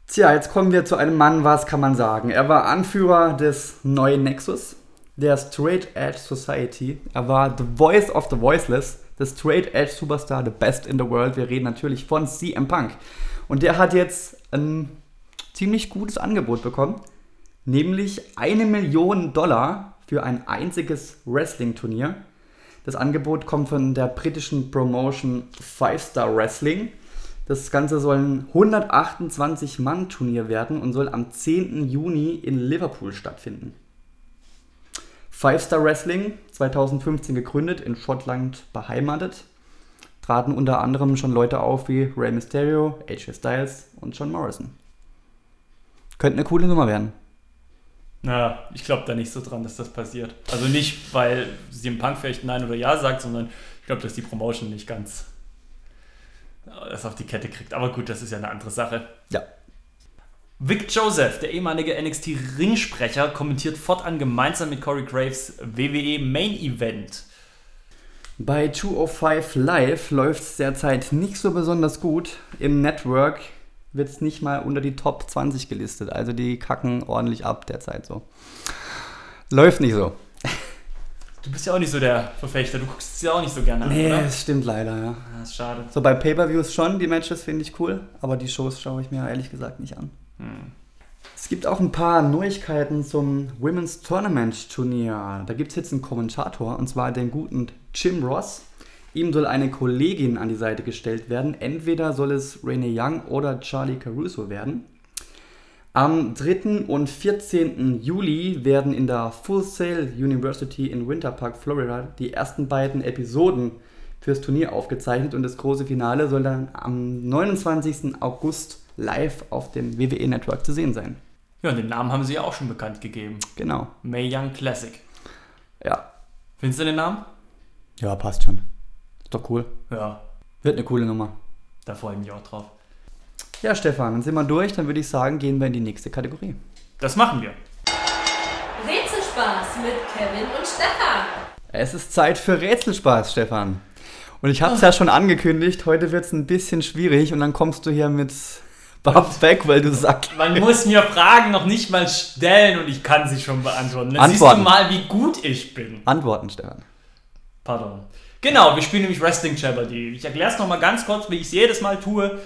Speaker 2: Tja, jetzt kommen wir zu einem Mann, was kann man sagen? Er war Anführer des neuen Nexus, der Straight Edge Society. Er war the voice of the voiceless, the Straight Edge Superstar, the best in the world. Wir reden natürlich von CM Punk. Und der hat jetzt ein ziemlich gutes Angebot bekommen, nämlich eine Million Dollar für ein einziges Wrestling-Turnier. Das Angebot kommt von der britischen Promotion Five Star Wrestling. Das Ganze soll ein 128-Mann-Turnier werden und soll am 10. Juni in Liverpool stattfinden. Five Star Wrestling, 2015 gegründet, in Schottland beheimatet, traten unter anderem schon Leute auf wie Rey Mysterio, AJ Styles und John Morrison. Könnte eine coole Nummer werden.
Speaker 1: Na, ich glaube da nicht so dran, dass das passiert. Also nicht, weil CM Punk vielleicht Nein oder Ja sagt, sondern ich glaube, dass die Promotion nicht ganz das auf die Kette kriegt. Aber gut, das ist ja eine andere Sache.
Speaker 2: Ja.
Speaker 1: Vic Joseph, der ehemalige NXT-Ringsprecher, kommentiert fortan gemeinsam mit Corey Graves WWE Main Event.
Speaker 2: Bei 205 Live läuft es derzeit nicht so besonders gut. Im Network wird es nicht mal unter die Top 20 gelistet. Also die kacken ordentlich ab derzeit so. Läuft nicht so.
Speaker 1: Du bist ja auch nicht so der Verfechter, du guckst es ja auch nicht so gerne an,
Speaker 2: Nee,
Speaker 1: oder?
Speaker 2: das stimmt leider, ja.
Speaker 1: Das ist schade.
Speaker 2: So bei Pay-Per-Views schon, die Matches finde ich cool, aber die Shows schaue ich mir ehrlich gesagt nicht an.
Speaker 1: Hm.
Speaker 2: Es gibt auch ein paar Neuigkeiten zum Women's Tournament Turnier. Da gibt es jetzt einen Kommentator, und zwar den guten Jim Ross. Ihm soll eine Kollegin an die Seite gestellt werden. Entweder soll es Renee Young oder Charlie Caruso werden. Am 3. und 14. Juli werden in der Full Sail University in Winter Park, Florida, die ersten beiden Episoden fürs Turnier aufgezeichnet und das große Finale soll dann am 29. August live auf dem WWE Network zu sehen sein.
Speaker 1: Ja, und den Namen haben sie ja auch schon bekannt gegeben.
Speaker 2: Genau.
Speaker 1: May Young Classic.
Speaker 2: Ja.
Speaker 1: Findest du den Namen?
Speaker 2: Ja, passt schon. Ist doch cool.
Speaker 1: Ja,
Speaker 2: Wird eine coole Nummer.
Speaker 1: da freue ich mich auch drauf.
Speaker 2: Ja, Stefan, dann sind wir durch. Dann würde ich sagen, gehen wir in die nächste Kategorie.
Speaker 1: Das machen wir.
Speaker 3: Rätselspaß mit Kevin und Stefan.
Speaker 2: Es ist Zeit für Rätselspaß, Stefan. Und ich habe es ja schon angekündigt, heute wird es ein bisschen schwierig und dann kommst du hier mit Bob weg, weil du sagst.
Speaker 1: Man muss mir Fragen noch nicht mal stellen und ich kann sie schon beantworten. Dann
Speaker 2: Antworten.
Speaker 1: siehst du mal, wie gut ich bin.
Speaker 2: Antworten, Stefan.
Speaker 1: Pardon. Genau, wir spielen nämlich Wrestling Jeopardy. Ich erkläre es nochmal ganz kurz, wie ich es jedes Mal tue.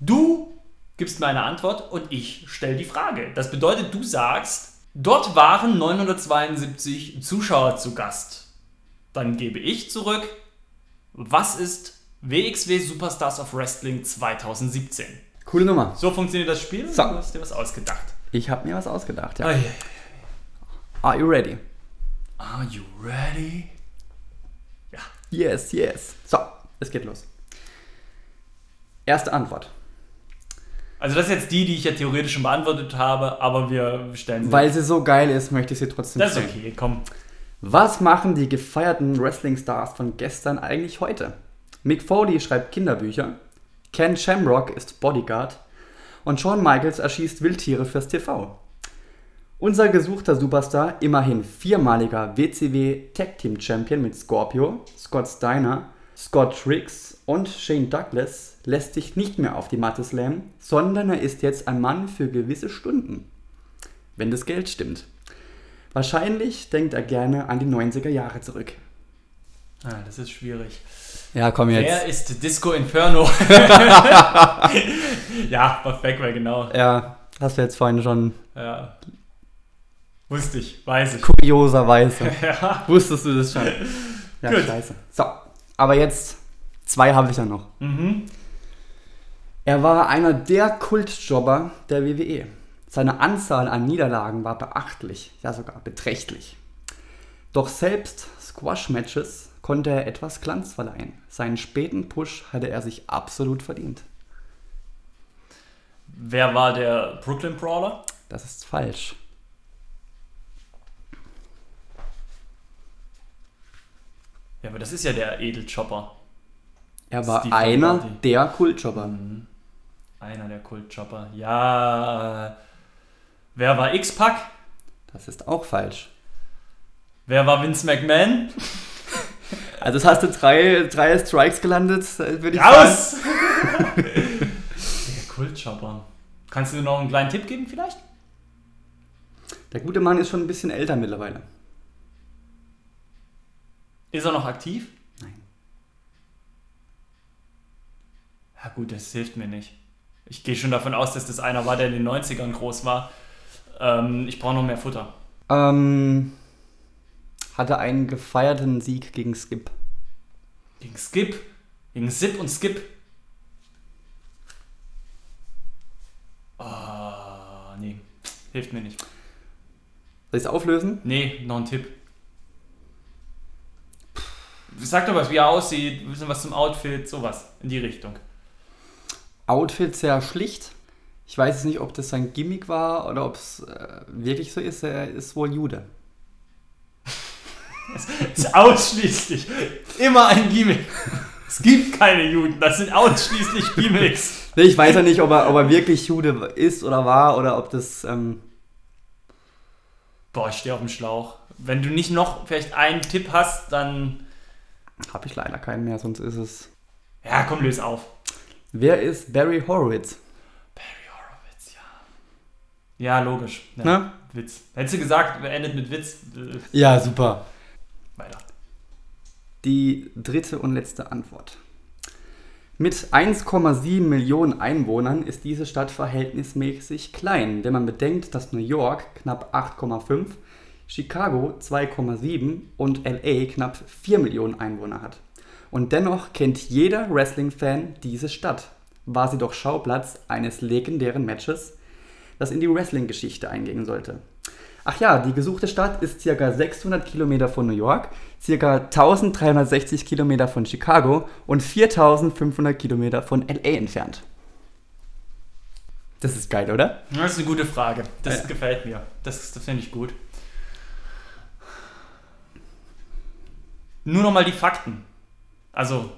Speaker 1: Du gibst mir eine Antwort und ich stelle die Frage. Das bedeutet, du sagst, dort waren 972 Zuschauer zu Gast. Dann gebe ich zurück, was ist WXW Superstars of Wrestling 2017?
Speaker 2: Coole Nummer.
Speaker 1: So funktioniert das Spiel?
Speaker 2: So.
Speaker 1: Du hast dir was ausgedacht.
Speaker 2: Ich habe mir was ausgedacht, ja.
Speaker 1: Ai.
Speaker 2: Are you ready?
Speaker 1: Are you ready? Ja.
Speaker 2: Yes, yes. So, es geht los. Erste Antwort.
Speaker 1: Also das ist jetzt die, die ich ja theoretisch schon beantwortet habe, aber wir stellen sie.
Speaker 2: Weil sie so geil ist, möchte ich sie trotzdem
Speaker 1: das ist
Speaker 2: stellen.
Speaker 1: okay, komm.
Speaker 2: Was machen die gefeierten Wrestling-Stars von gestern eigentlich heute? Mick Foley schreibt Kinderbücher, Ken Shamrock ist Bodyguard und Shawn Michaels erschießt Wildtiere fürs TV. Unser gesuchter Superstar, immerhin viermaliger WCW Tag Team Champion mit Scorpio, Scott Steiner, Scott Triggs und Shane Douglas, lässt sich nicht mehr auf die Matte slammen, sondern er ist jetzt ein Mann für gewisse Stunden. Wenn das Geld stimmt. Wahrscheinlich denkt er gerne an die 90er Jahre zurück.
Speaker 1: Ah, das ist schwierig.
Speaker 2: Ja, komm
Speaker 1: Wer ist Disco Inferno? ja, war Bagwell, genau.
Speaker 2: Ja, hast du jetzt vorhin schon
Speaker 1: Ja. Wusste ich, weiß ich.
Speaker 2: kurioserweise.
Speaker 1: Ja.
Speaker 2: Wusstest du das schon? Ja,
Speaker 1: Gut.
Speaker 2: scheiße. So, aber jetzt zwei habe ich ja noch.
Speaker 1: Mhm.
Speaker 2: Er war einer der Kultjobber der WWE. Seine Anzahl an Niederlagen war beachtlich, ja sogar beträchtlich. Doch selbst Squash-Matches konnte er etwas Glanz verleihen. Seinen späten Push hatte er sich absolut verdient.
Speaker 1: Wer war der Brooklyn Brawler?
Speaker 2: Das ist falsch.
Speaker 1: Ja, aber das ist ja der Edelchopper.
Speaker 2: Er war
Speaker 1: Steve
Speaker 2: einer der Kultjobber.
Speaker 1: Einer der Kultchopper. Ja. Wer war X-Pac?
Speaker 2: Das ist auch falsch.
Speaker 1: Wer war Vince McMahon?
Speaker 2: Also es hast du drei, drei Strikes gelandet, würde ich sagen.
Speaker 1: Raus! der Kultchopper. Kannst du noch einen kleinen Tipp geben vielleicht?
Speaker 2: Der gute Mann ist schon ein bisschen älter mittlerweile.
Speaker 1: Ist er noch aktiv?
Speaker 2: Nein.
Speaker 1: Ja gut, das hilft mir nicht. Ich gehe schon davon aus, dass das einer war, der in den 90ern groß war. Ähm, ich brauche noch mehr Futter.
Speaker 2: Ähm, hatte einen gefeierten Sieg gegen Skip.
Speaker 1: Gegen Skip. Gegen Zip und Skip. Ah, nee. Hilft mir nicht.
Speaker 2: Soll ich es auflösen?
Speaker 1: Nee, noch ein Tipp. Sag doch was, wie er aussieht, ein bisschen was zum Outfit, sowas in die Richtung.
Speaker 2: Outfit sehr schlicht. Ich weiß jetzt nicht, ob das sein Gimmick war oder ob es äh, wirklich so ist. Er ist wohl Jude.
Speaker 1: ist ausschließlich immer ein Gimmick. Es gibt keine Juden, das sind ausschließlich Gimmicks.
Speaker 2: Nee, Ich weiß ja nicht, ob er, ob er wirklich Jude ist oder war oder ob das. Ähm,
Speaker 1: Boah, ich stehe auf dem Schlauch. Wenn du nicht noch vielleicht einen Tipp hast, dann.
Speaker 2: Habe ich leider keinen mehr, sonst ist es.
Speaker 1: Ja, komm, löse auf.
Speaker 2: Wer ist Barry Horowitz?
Speaker 1: Barry Horowitz, ja. Ja, logisch. Ja,
Speaker 2: Na?
Speaker 1: Witz. Hättest du gesagt, wer endet mit Witz? Äh,
Speaker 2: Ja, super.
Speaker 1: weiter.
Speaker 2: Die dritte und letzte Antwort. Mit 1,7 Millionen Einwohnern ist diese Stadt verhältnismäßig klein, wenn man bedenkt, dass New York knapp 8,5, Chicago 2,7 und LA knapp 4 Millionen Einwohner hat. Und dennoch kennt jeder Wrestling-Fan diese Stadt. War sie doch Schauplatz eines legendären Matches, das in die Wrestling-Geschichte eingehen sollte. Ach ja, die gesuchte Stadt ist ca. 600 Kilometer von New York, ca. 1360 Kilometer von Chicago und 4500 Kilometer von LA entfernt. Das ist geil, oder?
Speaker 1: Das ist eine gute Frage. Das
Speaker 2: Ja.
Speaker 1: gefällt mir. Das, das finde ich gut. Nur nochmal die Fakten. Also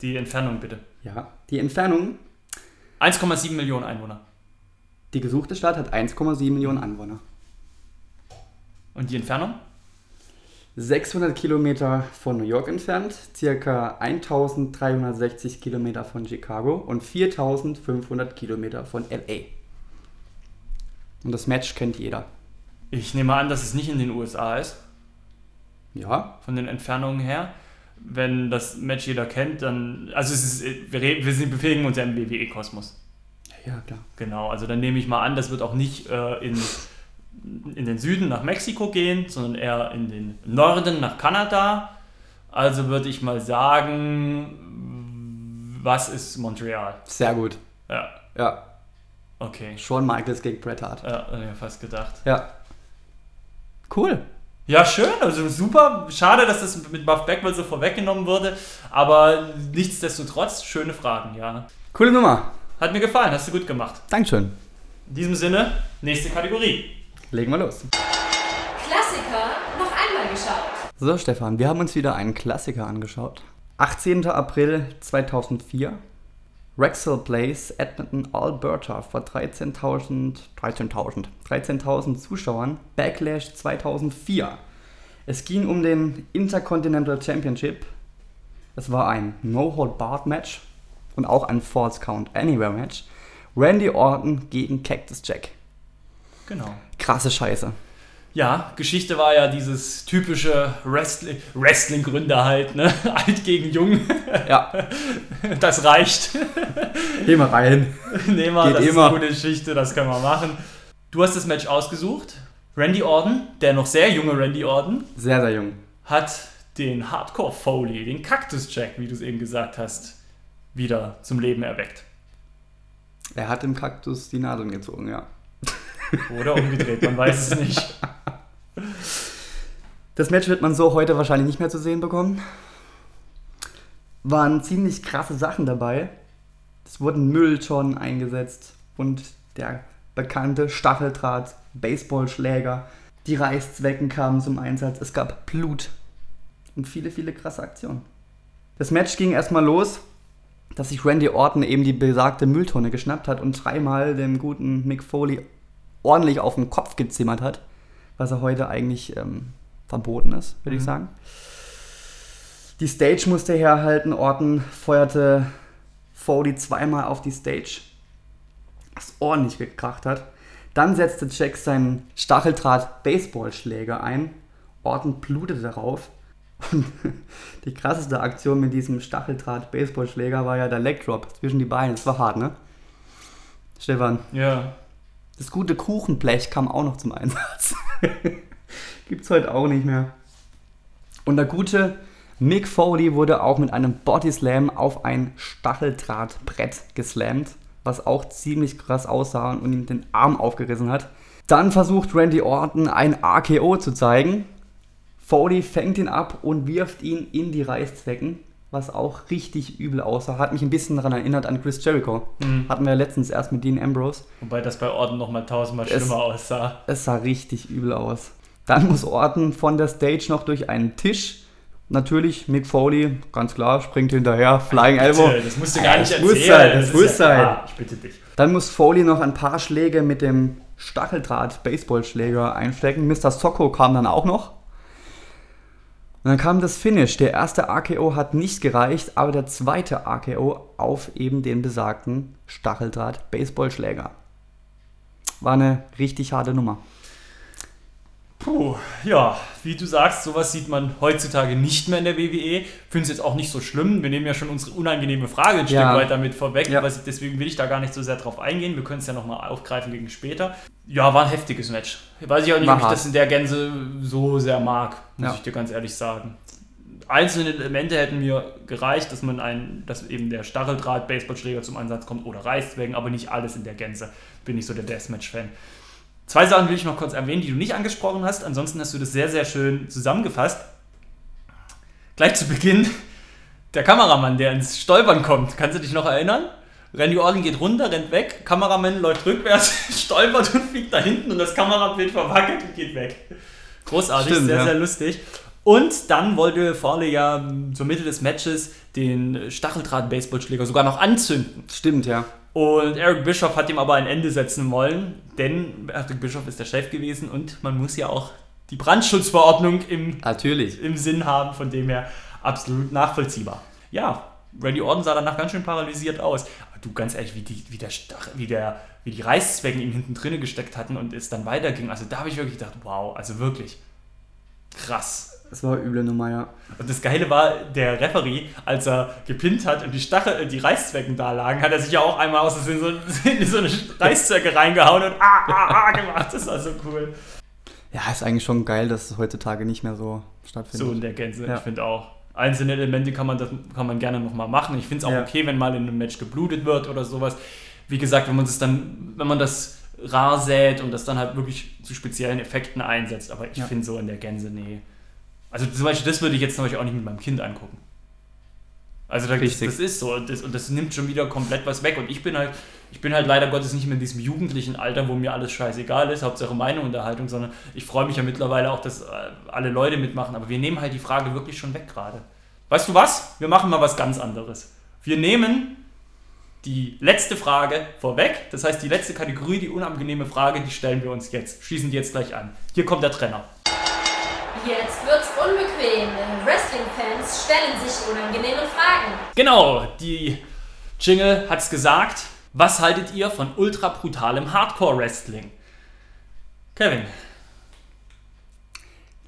Speaker 1: die Entfernung bitte.
Speaker 2: Ja. Die Entfernung,
Speaker 1: 1,7 Millionen Einwohner.
Speaker 2: die gesuchte Stadt hat 1,7 Millionen Einwohner.
Speaker 1: Und die Entfernung?
Speaker 2: 600 Kilometer von New York entfernt, ca. 1360 Kilometer von Chicago und 4500 Kilometer von LA. Und das Match kennt jeder.
Speaker 1: Ich nehme an, dass es nicht in den USA ist,
Speaker 2: Ja,
Speaker 1: von den Entfernungen her. Wenn das Match jeder kennt, dann. Also es ist, wir, reden, wir sind, bewegen uns ja im WWE-Kosmos.
Speaker 2: ja, klar.
Speaker 1: Genau, also dann nehme ich mal an, das wird auch nicht äh, in, in den Süden nach Mexiko gehen, sondern eher in den Norden nach Kanada. Also würde ich mal sagen, was ist Montreal?
Speaker 2: Sehr gut.
Speaker 1: Ja,
Speaker 2: Ja,
Speaker 1: okay.
Speaker 2: Shawn Michaels gegen Bret Hart.
Speaker 1: Ja, mir fast gedacht.
Speaker 2: Ja. Cool.
Speaker 1: Ja, schön, also super. Schade, dass das mit Buff Backwell so vorweggenommen wurde, aber nichtsdestotrotz, schöne Fragen, ja.
Speaker 2: Coole Nummer.
Speaker 1: Hat mir gefallen, hast du gut gemacht.
Speaker 2: Dankeschön.
Speaker 1: In diesem Sinne, nächste Kategorie.
Speaker 2: Legen wir los.
Speaker 3: Klassiker noch einmal geschaut.
Speaker 2: So, Stefan, wir haben uns wieder einen Klassiker angeschaut. 18. April 2004. Rexall Place, Edmonton, Alberta vor 13.000 13.000 13.000 Zuschauern. Backlash 2004. Es ging um den Intercontinental Championship. Es war ein No-Hold-Barred-Match und auch ein False Count Anywhere-Match. Randy Orton gegen Cactus Jack.
Speaker 1: Genau.
Speaker 2: Krasse Scheiße.
Speaker 1: Ja, Geschichte war ja dieses typische Wrestling- Wrestling-Gründer halt, ne? Alt gegen Jung.
Speaker 2: Ja,
Speaker 1: Das reicht.
Speaker 2: geh mal rein.
Speaker 1: Nehmen wir, das ist
Speaker 2: immer.
Speaker 1: eine gute Geschichte, das können wir machen. Du hast das Match ausgesucht. Randy Orton, der noch sehr junge Randy Orton,
Speaker 2: Sehr, sehr jung.
Speaker 1: hat den Hardcore Foley, den Cactus Jack, wie du es eben gesagt hast, wieder zum Leben erweckt.
Speaker 2: Er hat im Kaktus die Nadeln gezogen, ja.
Speaker 1: Oder umgedreht, man weiß es nicht.
Speaker 2: Das Match wird man so heute wahrscheinlich nicht mehr zu sehen bekommen. Waren ziemlich krasse Sachen dabei. Es wurden Mülltonnen eingesetzt und der bekannte Stacheldraht, Baseballschläger, die Reißzwecken kamen zum Einsatz. Es gab Blut und viele, viele krasse Aktionen. Das Match ging erstmal los, dass sich Randy Orton eben die besagte Mülltonne geschnappt hat und dreimal dem guten Mick Foley ordentlich auf den Kopf gezimmert hat, was er heute eigentlich ähm, verboten ist, würde ich
Speaker 1: Mhm.
Speaker 2: sagen. Die Stage musste herhalten. Orton feuerte Foley zweimal auf die Stage, was ordentlich gekracht hat. Dann setzte Jack seinen Stacheldraht-Baseballschläger ein. Orton blutete darauf. Und die krasseste Aktion mit diesem Stacheldraht-Baseballschläger war ja der Leg Drop zwischen die Beine. Das war hart, ne? Stefan,
Speaker 1: Ja,
Speaker 2: das gute Kuchenblech kam auch noch zum Einsatz. Gibt's heute auch nicht mehr. Und der gute Mick Foley wurde auch mit einem Bodyslam auf ein Stacheldrahtbrett geslammt, was auch ziemlich krass aussah und ihm den Arm aufgerissen hat. Dann versucht Randy Orton ein RKO zu zeigen. Foley fängt ihn ab und wirft ihn in die Reißzwecken, was auch richtig übel aussah. Hat mich ein bisschen daran erinnert an Chris Jericho.
Speaker 1: Mhm.
Speaker 2: Hatten wir ja letztens erst mit Dean Ambrose.
Speaker 1: wobei das bei Orton nochmal tausendmal
Speaker 2: Es-
Speaker 1: schlimmer aussah.
Speaker 2: Es sah richtig übel aus. Dann muss Orton von der Stage noch durch einen Tisch. Natürlich Mick Foley, ganz klar, springt hinterher, Flying Elbow.
Speaker 1: Bitte, Das musst du gar
Speaker 2: Ja,
Speaker 1: nicht
Speaker 2: das
Speaker 1: erzählen.
Speaker 2: muss sein, das
Speaker 1: ist
Speaker 2: muss sein.
Speaker 1: klar. Ich bitte dich.
Speaker 2: Dann muss Foley noch ein paar Schläge mit dem Stacheldraht-Baseballschläger einstecken. Mr. Socko kam dann auch noch. Und dann kam das Finish. Der erste RKO hat nicht gereicht, aber der zweite RKO auf eben den besagten Stacheldraht-Baseballschläger. War eine richtig harte Nummer.
Speaker 1: Puh, ja, wie du sagst, sowas sieht man heutzutage nicht mehr in der WWE. Finde es jetzt auch nicht so schlimm. Wir nehmen ja schon unsere unangenehme Frage ein
Speaker 2: Ja.
Speaker 1: Stück weit damit vorweg.
Speaker 2: Ja.
Speaker 1: Deswegen will ich da gar nicht so sehr drauf eingehen. Wir können es ja nochmal aufgreifen gegen später. Ja, war ein heftiges Match. Weiß ich auch nicht,
Speaker 2: War
Speaker 1: ob ich das in der Gänze so sehr mag, muss
Speaker 2: Ja.
Speaker 1: ich dir ganz ehrlich sagen. Einzelne Elemente hätten mir gereicht, dass man ein, dass eben der Stacheldraht-Baseballschläger zum Einsatz kommt oder Reißzwecken, aber nicht alles in der Gänze. Bin ich so der Deathmatch-Fan. Zwei Sachen will ich noch kurz erwähnen, die du nicht angesprochen hast. Ansonsten hast du das sehr, sehr schön zusammengefasst. Gleich zu Beginn, der Kameramann, der ins Stolpern kommt. Kannst du dich noch erinnern? Randy Orton geht runter, rennt weg, Kameramann läuft rückwärts, stolpert und fliegt da hinten und das Kamerabild verwackelt und geht weg. Großartig,
Speaker 2: Stimmt,
Speaker 1: sehr,
Speaker 2: ja.
Speaker 1: sehr lustig. Und dann wollte Farley ja zur Mitte des Matches den Stacheldraht-Baseballschläger sogar noch anzünden.
Speaker 2: Stimmt, ja.
Speaker 1: Und Eric Bischoff hat ihm aber ein Ende setzen wollen, denn Eric Bischoff ist der Chef gewesen und man muss ja auch die Brandschutzverordnung im,
Speaker 2: Natürlich.
Speaker 1: im Sinn haben, von dem her absolut nachvollziehbar. Ja, Randy Orton sah danach ganz schön paralysiert aus. Aber du, ganz ehrlich, wie die, wie der, Stach, wie der, wie die Reißzwecken ihm hinten drinne gesteckt hatten und es dann weiterging, also da habe ich wirklich gedacht, wow, also wirklich krass.
Speaker 2: Das war üble Nummer, ja.
Speaker 1: Und das Geile war, der Referee, als er gepinnt hat und die Stachel, äh, die Reißzwecken da lagen, hat er sich ja auch einmal aus Versehen so, in so eine Reißzwecke reingehauen und ah, ah, ah gemacht. Das war so cool.
Speaker 2: Ja, ist eigentlich schon geil, dass es heutzutage nicht mehr so stattfindet.
Speaker 1: So in der Gänze,
Speaker 2: Ja.
Speaker 1: ich finde auch. Einzelne Elemente kann man, das, kann man gerne nochmal machen. Ich finde es auch
Speaker 2: Ja.
Speaker 1: okay, wenn mal in einem Match geblutet wird oder sowas. Wie gesagt, wenn man das dann, wenn man das rar sät und das dann halt wirklich zu speziellen Effekten einsetzt. Aber ich
Speaker 2: Ja.
Speaker 1: finde so in der Gänze, nee. Also zum Beispiel, das würde ich jetzt zum Beispiel auch nicht mit meinem Kind angucken. Also da, das, das ist so und das, und das nimmt schon wieder komplett was weg. Und ich bin halt, ich bin halt leider Gottes nicht mehr in diesem jugendlichen Alter, wo mir alles scheißegal ist, Hauptsache meine Unterhaltung, sondern ich freue mich ja mittlerweile auch, dass äh, alle Leute mitmachen. Aber wir nehmen halt die Frage wirklich schon weg gerade. Weißt du was? Wir machen mal was ganz anderes. Wir nehmen die letzte Frage vorweg. Das heißt, die letzte Kategorie, die unangenehme Frage, die stellen wir uns jetzt. Schließen die jetzt gleich an. Hier kommt der Trenner.
Speaker 3: Jetzt wird's unbequem, denn Wrestling-Fans stellen sich unangenehme Fragen.
Speaker 1: Genau, die Jingle hat's gesagt. Was haltet ihr von ultra brutalem Hardcore-Wrestling? Kevin.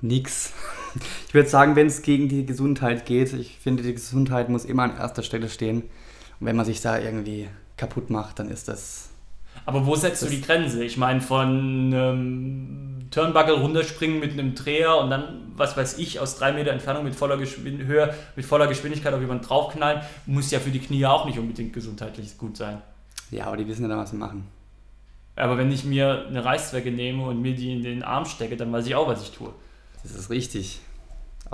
Speaker 2: Nix. Ich würde sagen, wenn es gegen die Gesundheit geht, ich finde, die Gesundheit muss immer an erster Stelle stehen. Und wenn man sich da irgendwie kaputt macht, dann ist das.
Speaker 1: Aber wo setzt du die Grenze? Ich meine, von ähm, Turnbuckle runterspringen mit einem Dreher und dann, was weiß ich, aus drei Meter Entfernung mit voller, Geschwind Höhe, mit voller Geschwindigkeit auf jemanden draufknallen, muss ja für die Knie auch nicht unbedingt gesundheitlich gut sein.
Speaker 2: Ja, aber die wissen ja dann, was sie machen.
Speaker 1: Aber wenn ich mir eine Reißzwecke nehme und mir die in den Arm stecke, dann weiß ich auch, was ich tue.
Speaker 2: Das ist richtig.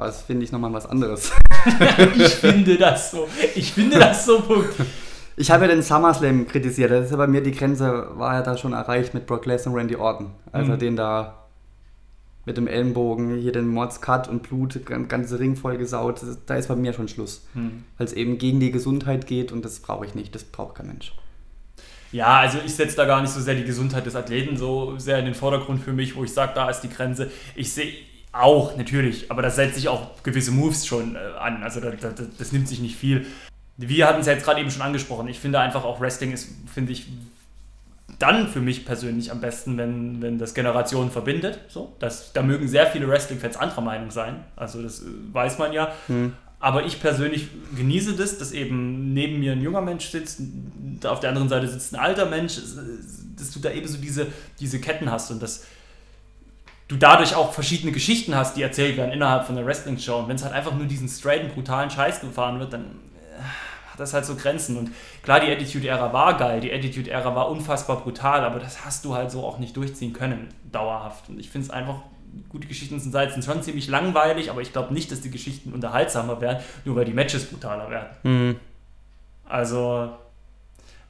Speaker 2: Aber das finde ich nochmal was anderes.
Speaker 1: ich finde das so. Ich finde das so. Punkt.
Speaker 2: Ich habe ja den SummerSlam kritisiert. Das ist ja bei mir die Grenze, war ja da schon erreicht mit Brock Lesnar und Randy Orton. Als er
Speaker 1: Mhm.
Speaker 2: den da mit dem Ellenbogen, hier den Mords Cut und Blut, gan- ganze Ring voll gesaut. Da ist bei mir schon Schluss.
Speaker 1: Hm.
Speaker 2: Weil es eben gegen die Gesundheit geht und das brauche ich nicht. Das braucht kein Mensch.
Speaker 1: Ja, also ich setze da gar nicht so sehr die Gesundheit des Athleten so sehr in den Vordergrund für mich, wo ich sage, da ist die Grenze. Ich sehe auch, natürlich, aber da setze ich auch gewisse Moves schon äh, an. Also da, da, das nimmt sich nicht viel. Wir hatten es ja jetzt gerade eben schon angesprochen. Ich finde einfach auch Wrestling ist, finde ich, dann für mich persönlich am besten, wenn, wenn das Generationen verbindet. So, das, da mögen sehr viele Wrestling-Fans anderer Meinung sein. Also das äh, weiß man ja. Aber ich persönlich genieße das, dass eben neben mir ein junger Mensch sitzt, auf der anderen Seite sitzt ein alter Mensch, dass du da eben so diese, diese Ketten hast und dass du dadurch auch verschiedene Geschichten hast, die erzählt werden innerhalb von der Wrestling-Show. Und wenn es halt einfach nur diesen straighten, brutalen Scheiß gefahren wird, dann äh, hat das halt so Grenzen. Und klar, die Attitude-Ära war geil, die Attitude-Ära war unfassbar brutal, aber das hast du halt so auch nicht durchziehen können, dauerhaft. Und ich finde es einfach, gute Geschichten sind sind schon ziemlich langweilig, aber ich glaube nicht, dass die Geschichten unterhaltsamer werden, nur weil die Matches brutaler werden. Also,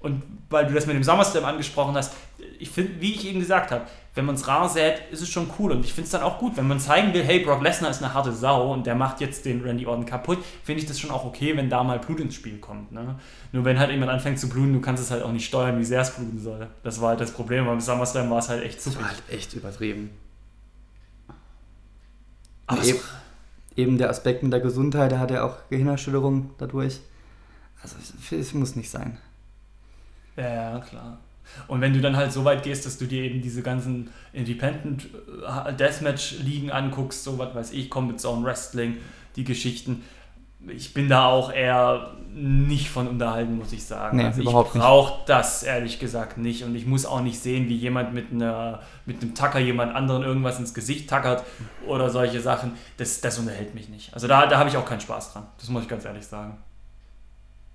Speaker 1: und weil du das mit dem SummerSlam angesprochen hast, ich finde, wie ich eben gesagt habe, wenn man es rar sät, ist es schon cool. Und ich finde es dann auch gut, wenn man zeigen will, hey, Brock Lesnar ist eine harte Sau und der macht jetzt den Randy Orton kaputt, finde ich das schon auch okay, wenn da mal Blut ins Spiel kommt. Ne? Nur wenn halt jemand anfängt zu bluten, du kannst es halt auch nicht steuern, wie sehr es bluten soll. Das war halt das Problem. Beim SummerSlam war es halt echt
Speaker 2: Das
Speaker 1: super.
Speaker 2: war halt echt übertrieben.
Speaker 1: Aber
Speaker 2: eben, eben der Aspekt mit der Gesundheit, der hat ja auch Gehirnerschütterung dadurch. Also es, es muss nicht sein.
Speaker 1: Ja, klar. Und wenn du dann halt so weit gehst, dass du dir eben diese ganzen Independent äh, Deathmatch-Ligen anguckst, so was weiß ich, Combat Zone Wrestling, die Geschichten, ich bin da auch eher nicht von unterhalten, muss ich sagen.
Speaker 2: Nee,
Speaker 1: also ich brauche das ehrlich gesagt nicht und ich muss auch nicht sehen, wie jemand mit, einer, mit einem Tacker jemand anderen irgendwas ins Gesicht tackert oder solche Sachen. Das, das unterhält mich nicht. Also da, da habe ich auch keinen Spaß dran. Das muss ich ganz ehrlich sagen.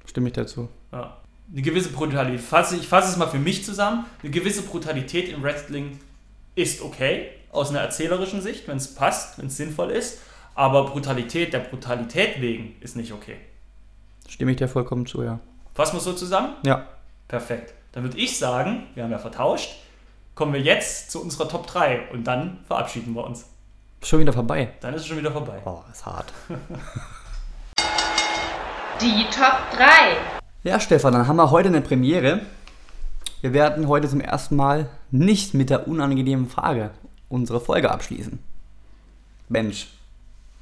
Speaker 2: Stimme ich dazu.
Speaker 1: Ja. Eine gewisse Brutalität. Fasse, ich fasse es mal für mich zusammen. Eine gewisse Brutalität im Wrestling ist okay, aus einer erzählerischen Sicht, wenn es passt, wenn es sinnvoll ist. Aber Brutalität der Brutalität wegen ist nicht okay.
Speaker 2: Stimme ich dir vollkommen zu, ja.
Speaker 1: Fassen wir es so zusammen?
Speaker 2: Ja.
Speaker 1: Perfekt. Dann würde ich sagen, wir haben ja vertauscht, kommen wir jetzt zu unserer Top 3 und dann verabschieden wir uns.
Speaker 2: Schon wieder vorbei.
Speaker 1: Dann ist es schon wieder vorbei.
Speaker 2: Oh, ist hart.
Speaker 3: Die Top 3.
Speaker 2: Ja, Stefan, dann haben wir heute eine Premiere. Wir werden heute zum ersten Mal nicht mit der unangenehmen Frage unsere Folge abschließen. Mensch.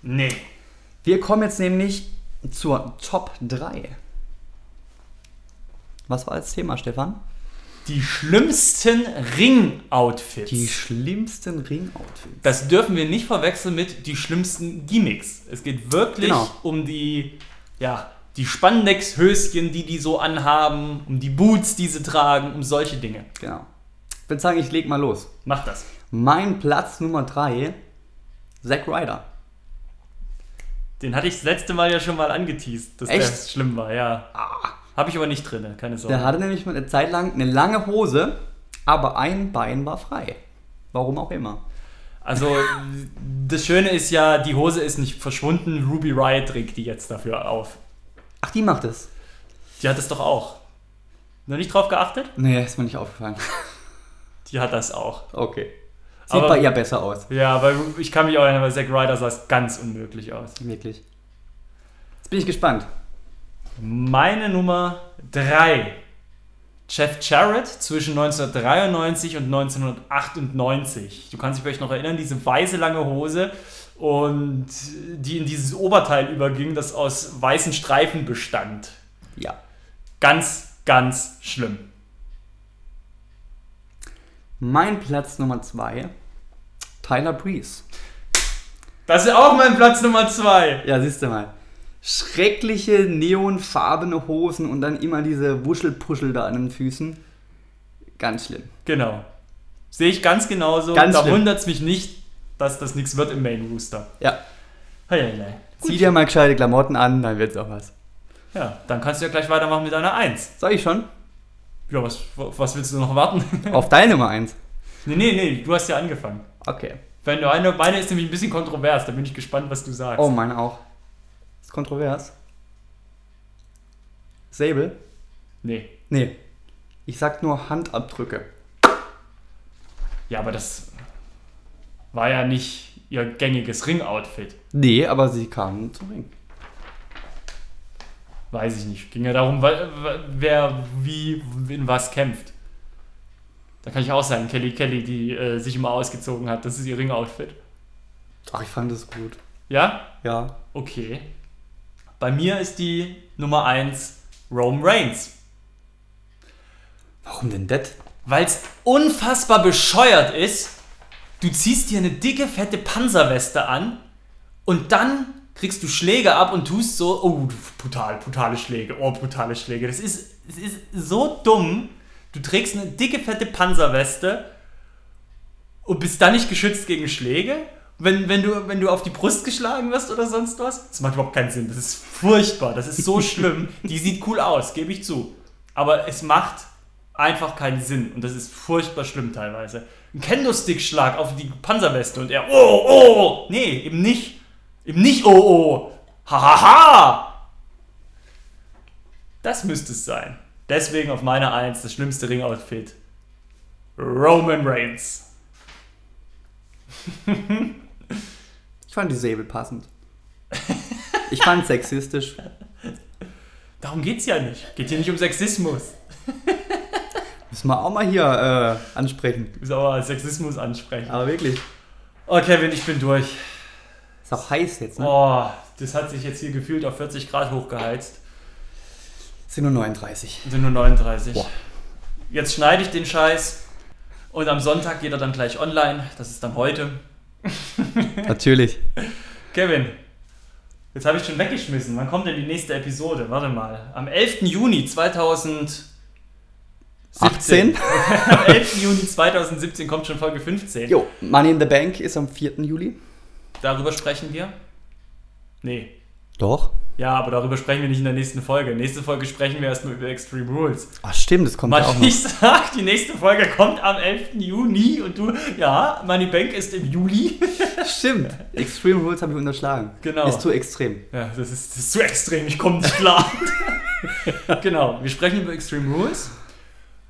Speaker 1: Nee.
Speaker 2: Wir kommen jetzt nämlich zur Top 3. Was war das Thema, Stefan?
Speaker 1: Die schlimmsten Ring-Outfits.
Speaker 2: Die schlimmsten Ring-Outfits.
Speaker 1: Das dürfen wir nicht verwechseln mit die schlimmsten Gimmicks. Es geht wirklich
Speaker 2: Genau.
Speaker 1: um die, ja, die Spandex-Höschen, die die so anhaben, um die Boots, die sie tragen, um solche Dinge.
Speaker 2: Genau. Ich würde sagen, ich leg mal los.
Speaker 1: Mach das.
Speaker 2: Mein Platz Nummer 3, Zack Ryder.
Speaker 1: Den hatte ich das letzte Mal ja schon mal angeteased, dass
Speaker 2: Echt?
Speaker 1: der schlimm war, ja. Habe ich aber nicht drin, keine Sorge.
Speaker 2: Der hatte nämlich mal eine Zeit lang eine lange Hose, aber ein Bein war frei. Warum auch immer.
Speaker 1: Also, das Schöne ist ja, die Hose ist nicht verschwunden. Ruby Riot trägt die jetzt dafür auf.
Speaker 2: Ach, die macht es.
Speaker 1: Die hat es doch auch. Noch nicht drauf geachtet?
Speaker 2: Nee, ist mir nicht aufgefallen.
Speaker 1: Die hat das auch.
Speaker 2: Okay. Sieht
Speaker 1: Aber-
Speaker 2: bei ihr besser aus.
Speaker 1: Ja, weil ich kann mich auch erinnern, bei Zack Ryder sah es ganz unmöglich aus.
Speaker 2: Wirklich. Jetzt bin ich gespannt.
Speaker 1: Meine Nummer 3 Jeff Jarrett zwischen 1993 und 1998. Du kannst dich vielleicht noch erinnern, diese weiße lange Hose und die in dieses Oberteil überging, das aus weißen Streifen bestand.
Speaker 2: Ja.
Speaker 1: Ganz, ganz schlimm.
Speaker 2: Mein Platz Nummer 2, Tyler Breeze.
Speaker 1: Das ist auch mein Platz Nummer 2.
Speaker 2: Ja, siehst du mal. Schreckliche neonfarbene Hosen und dann immer diese Wuschelpuschel da an den Füßen. Ganz schlimm.
Speaker 1: Genau. Sehe ich ganz genauso.
Speaker 2: Ganz
Speaker 1: da wundert es mich nicht, dass das nichts wird im Main Rooster.
Speaker 2: Ja.
Speaker 1: Hei, hei.
Speaker 2: Zieh dir mal gescheite Klamotten an, dann wird's auch was.
Speaker 1: Ja, dann kannst du ja gleich weitermachen mit deiner 1.
Speaker 2: Soll ich schon?
Speaker 1: Ja, was, was willst du noch warten?
Speaker 2: Auf deine Nummer 1.
Speaker 1: nee, nee, nee, du hast ja angefangen.
Speaker 2: Okay.
Speaker 1: Wenn du eine, meine ist nämlich ein bisschen kontrovers, da bin ich gespannt, was du sagst.
Speaker 2: Oh, meine auch. Ist kontrovers. Sable?
Speaker 1: Nee.
Speaker 2: Nee. Ich sag nur Handabdrücke.
Speaker 1: Ja, aber das war ja nicht ihr gängiges Ring-Outfit.
Speaker 2: Nee, aber sie kamen zum Ring.
Speaker 1: Weiß ich nicht. Ging ja darum, wer wie in was kämpft. Da kann ich auch sagen, Kelly Kelly, die äh, sich immer ausgezogen hat, das ist ihr Ring-Outfit.
Speaker 2: Ach, ich fand das gut.
Speaker 1: Ja?
Speaker 2: Ja.
Speaker 1: Okay. Bei mir ist die Nummer 1 Rome Reigns.
Speaker 2: Warum denn das?
Speaker 1: Weil es unfassbar bescheuert ist. Du ziehst dir eine dicke, fette Panzerweste an und dann kriegst du Schläge ab und tust so, oh, brutal, brutale Schläge, oh, brutale Schläge. Das ist, es ist so dumm. Du trägst eine dicke, fette Panzerweste und bist dann nicht geschützt gegen Schläge. Wenn, wenn, du, wenn du auf die Brust geschlagen wirst oder sonst was, das macht überhaupt keinen Sinn. Das ist furchtbar, das ist so schlimm. Die sieht cool aus, gebe ich zu. Aber es macht einfach keinen Sinn und das ist furchtbar schlimm teilweise. Ein Kendo-Stick-Schlag auf die Panzerweste und er, oh, oh, nee, eben nicht. Eben nicht, oh, oh. Hahaha. Ha, ha. Das müsste es sein. Deswegen auf meiner 1 das schlimmste Ring-Outfit. Roman Reigns.
Speaker 2: Ich fand die Sable passend. Ich fand sexistisch.
Speaker 1: Darum geht's ja nicht. Geht hier nicht um Sexismus.
Speaker 2: Müssen wir auch mal hier äh, ansprechen.
Speaker 1: Du musst aber Sexismus ansprechen.
Speaker 2: Aber wirklich.
Speaker 1: Oh, Kevin, ich bin durch.
Speaker 2: Ist auch heiß jetzt, ne?
Speaker 1: Oh, das hat sich jetzt hier gefühlt auf 40 Grad hochgeheizt.
Speaker 2: Sind nur 39.
Speaker 1: Sind nur 39.
Speaker 2: Boah.
Speaker 1: Jetzt schneide ich den Scheiß und am Sonntag geht er dann gleich online. Das ist dann heute.
Speaker 2: Natürlich.
Speaker 1: Kevin, jetzt habe ich schon weggeschmissen. Wann kommt denn die nächste Episode? Warte mal. Am 11. Juni 2017.
Speaker 2: 18?
Speaker 1: Am 11. Juni 2017 kommt schon Folge 15.
Speaker 2: Jo, Money in the Bank ist am 4. Juli.
Speaker 1: Darüber sprechen wir? Nee.
Speaker 2: Doch.
Speaker 1: Ja, aber darüber sprechen wir nicht in der nächsten Folge. Nächste Folge sprechen wir erstmal über Extreme Rules.
Speaker 2: Ach stimmt, das kommt
Speaker 1: Man
Speaker 2: ja auch noch.
Speaker 1: ich sag, die nächste Folge kommt am 11. Juni und du, ja, Money Bank ist im Juli.
Speaker 2: Stimmt. Extreme Rules habe ich unterschlagen.
Speaker 1: Genau.
Speaker 2: Ist zu extrem.
Speaker 1: Ja, das ist, das ist zu extrem, ich komme nicht klar. genau, wir sprechen über Extreme Rules.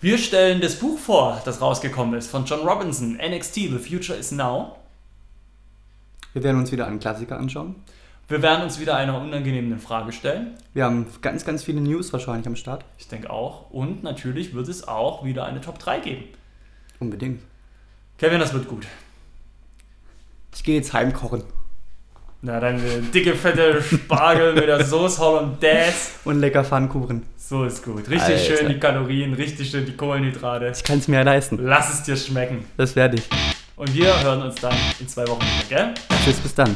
Speaker 1: Wir stellen das Buch vor, das rausgekommen ist, von John Robinson, NXT, The Future is Now.
Speaker 2: Wir werden uns wieder einen Klassiker anschauen.
Speaker 1: Wir werden uns wieder einer unangenehmen Frage stellen.
Speaker 2: Wir haben ganz, ganz viele News wahrscheinlich am Start.
Speaker 1: Ich denke auch. Und natürlich wird es auch wieder eine Top 3 geben.
Speaker 2: Unbedingt.
Speaker 1: Kevin, das wird gut.
Speaker 2: Ich gehe jetzt heimkochen.
Speaker 1: Na, dann dicke, fette Spargel mit der Sauce Hollandaise.
Speaker 2: Und lecker Pfannkuchen.
Speaker 1: So ist gut. Richtig
Speaker 2: Alter.
Speaker 1: schön die Kalorien, richtig schön die Kohlenhydrate.
Speaker 2: Ich kann es mir ja leisten.
Speaker 1: Lass es dir schmecken.
Speaker 2: Das werde ich.
Speaker 1: Und wir hören uns dann in zwei Wochen wieder, gell?
Speaker 2: Tschüss, bis dann.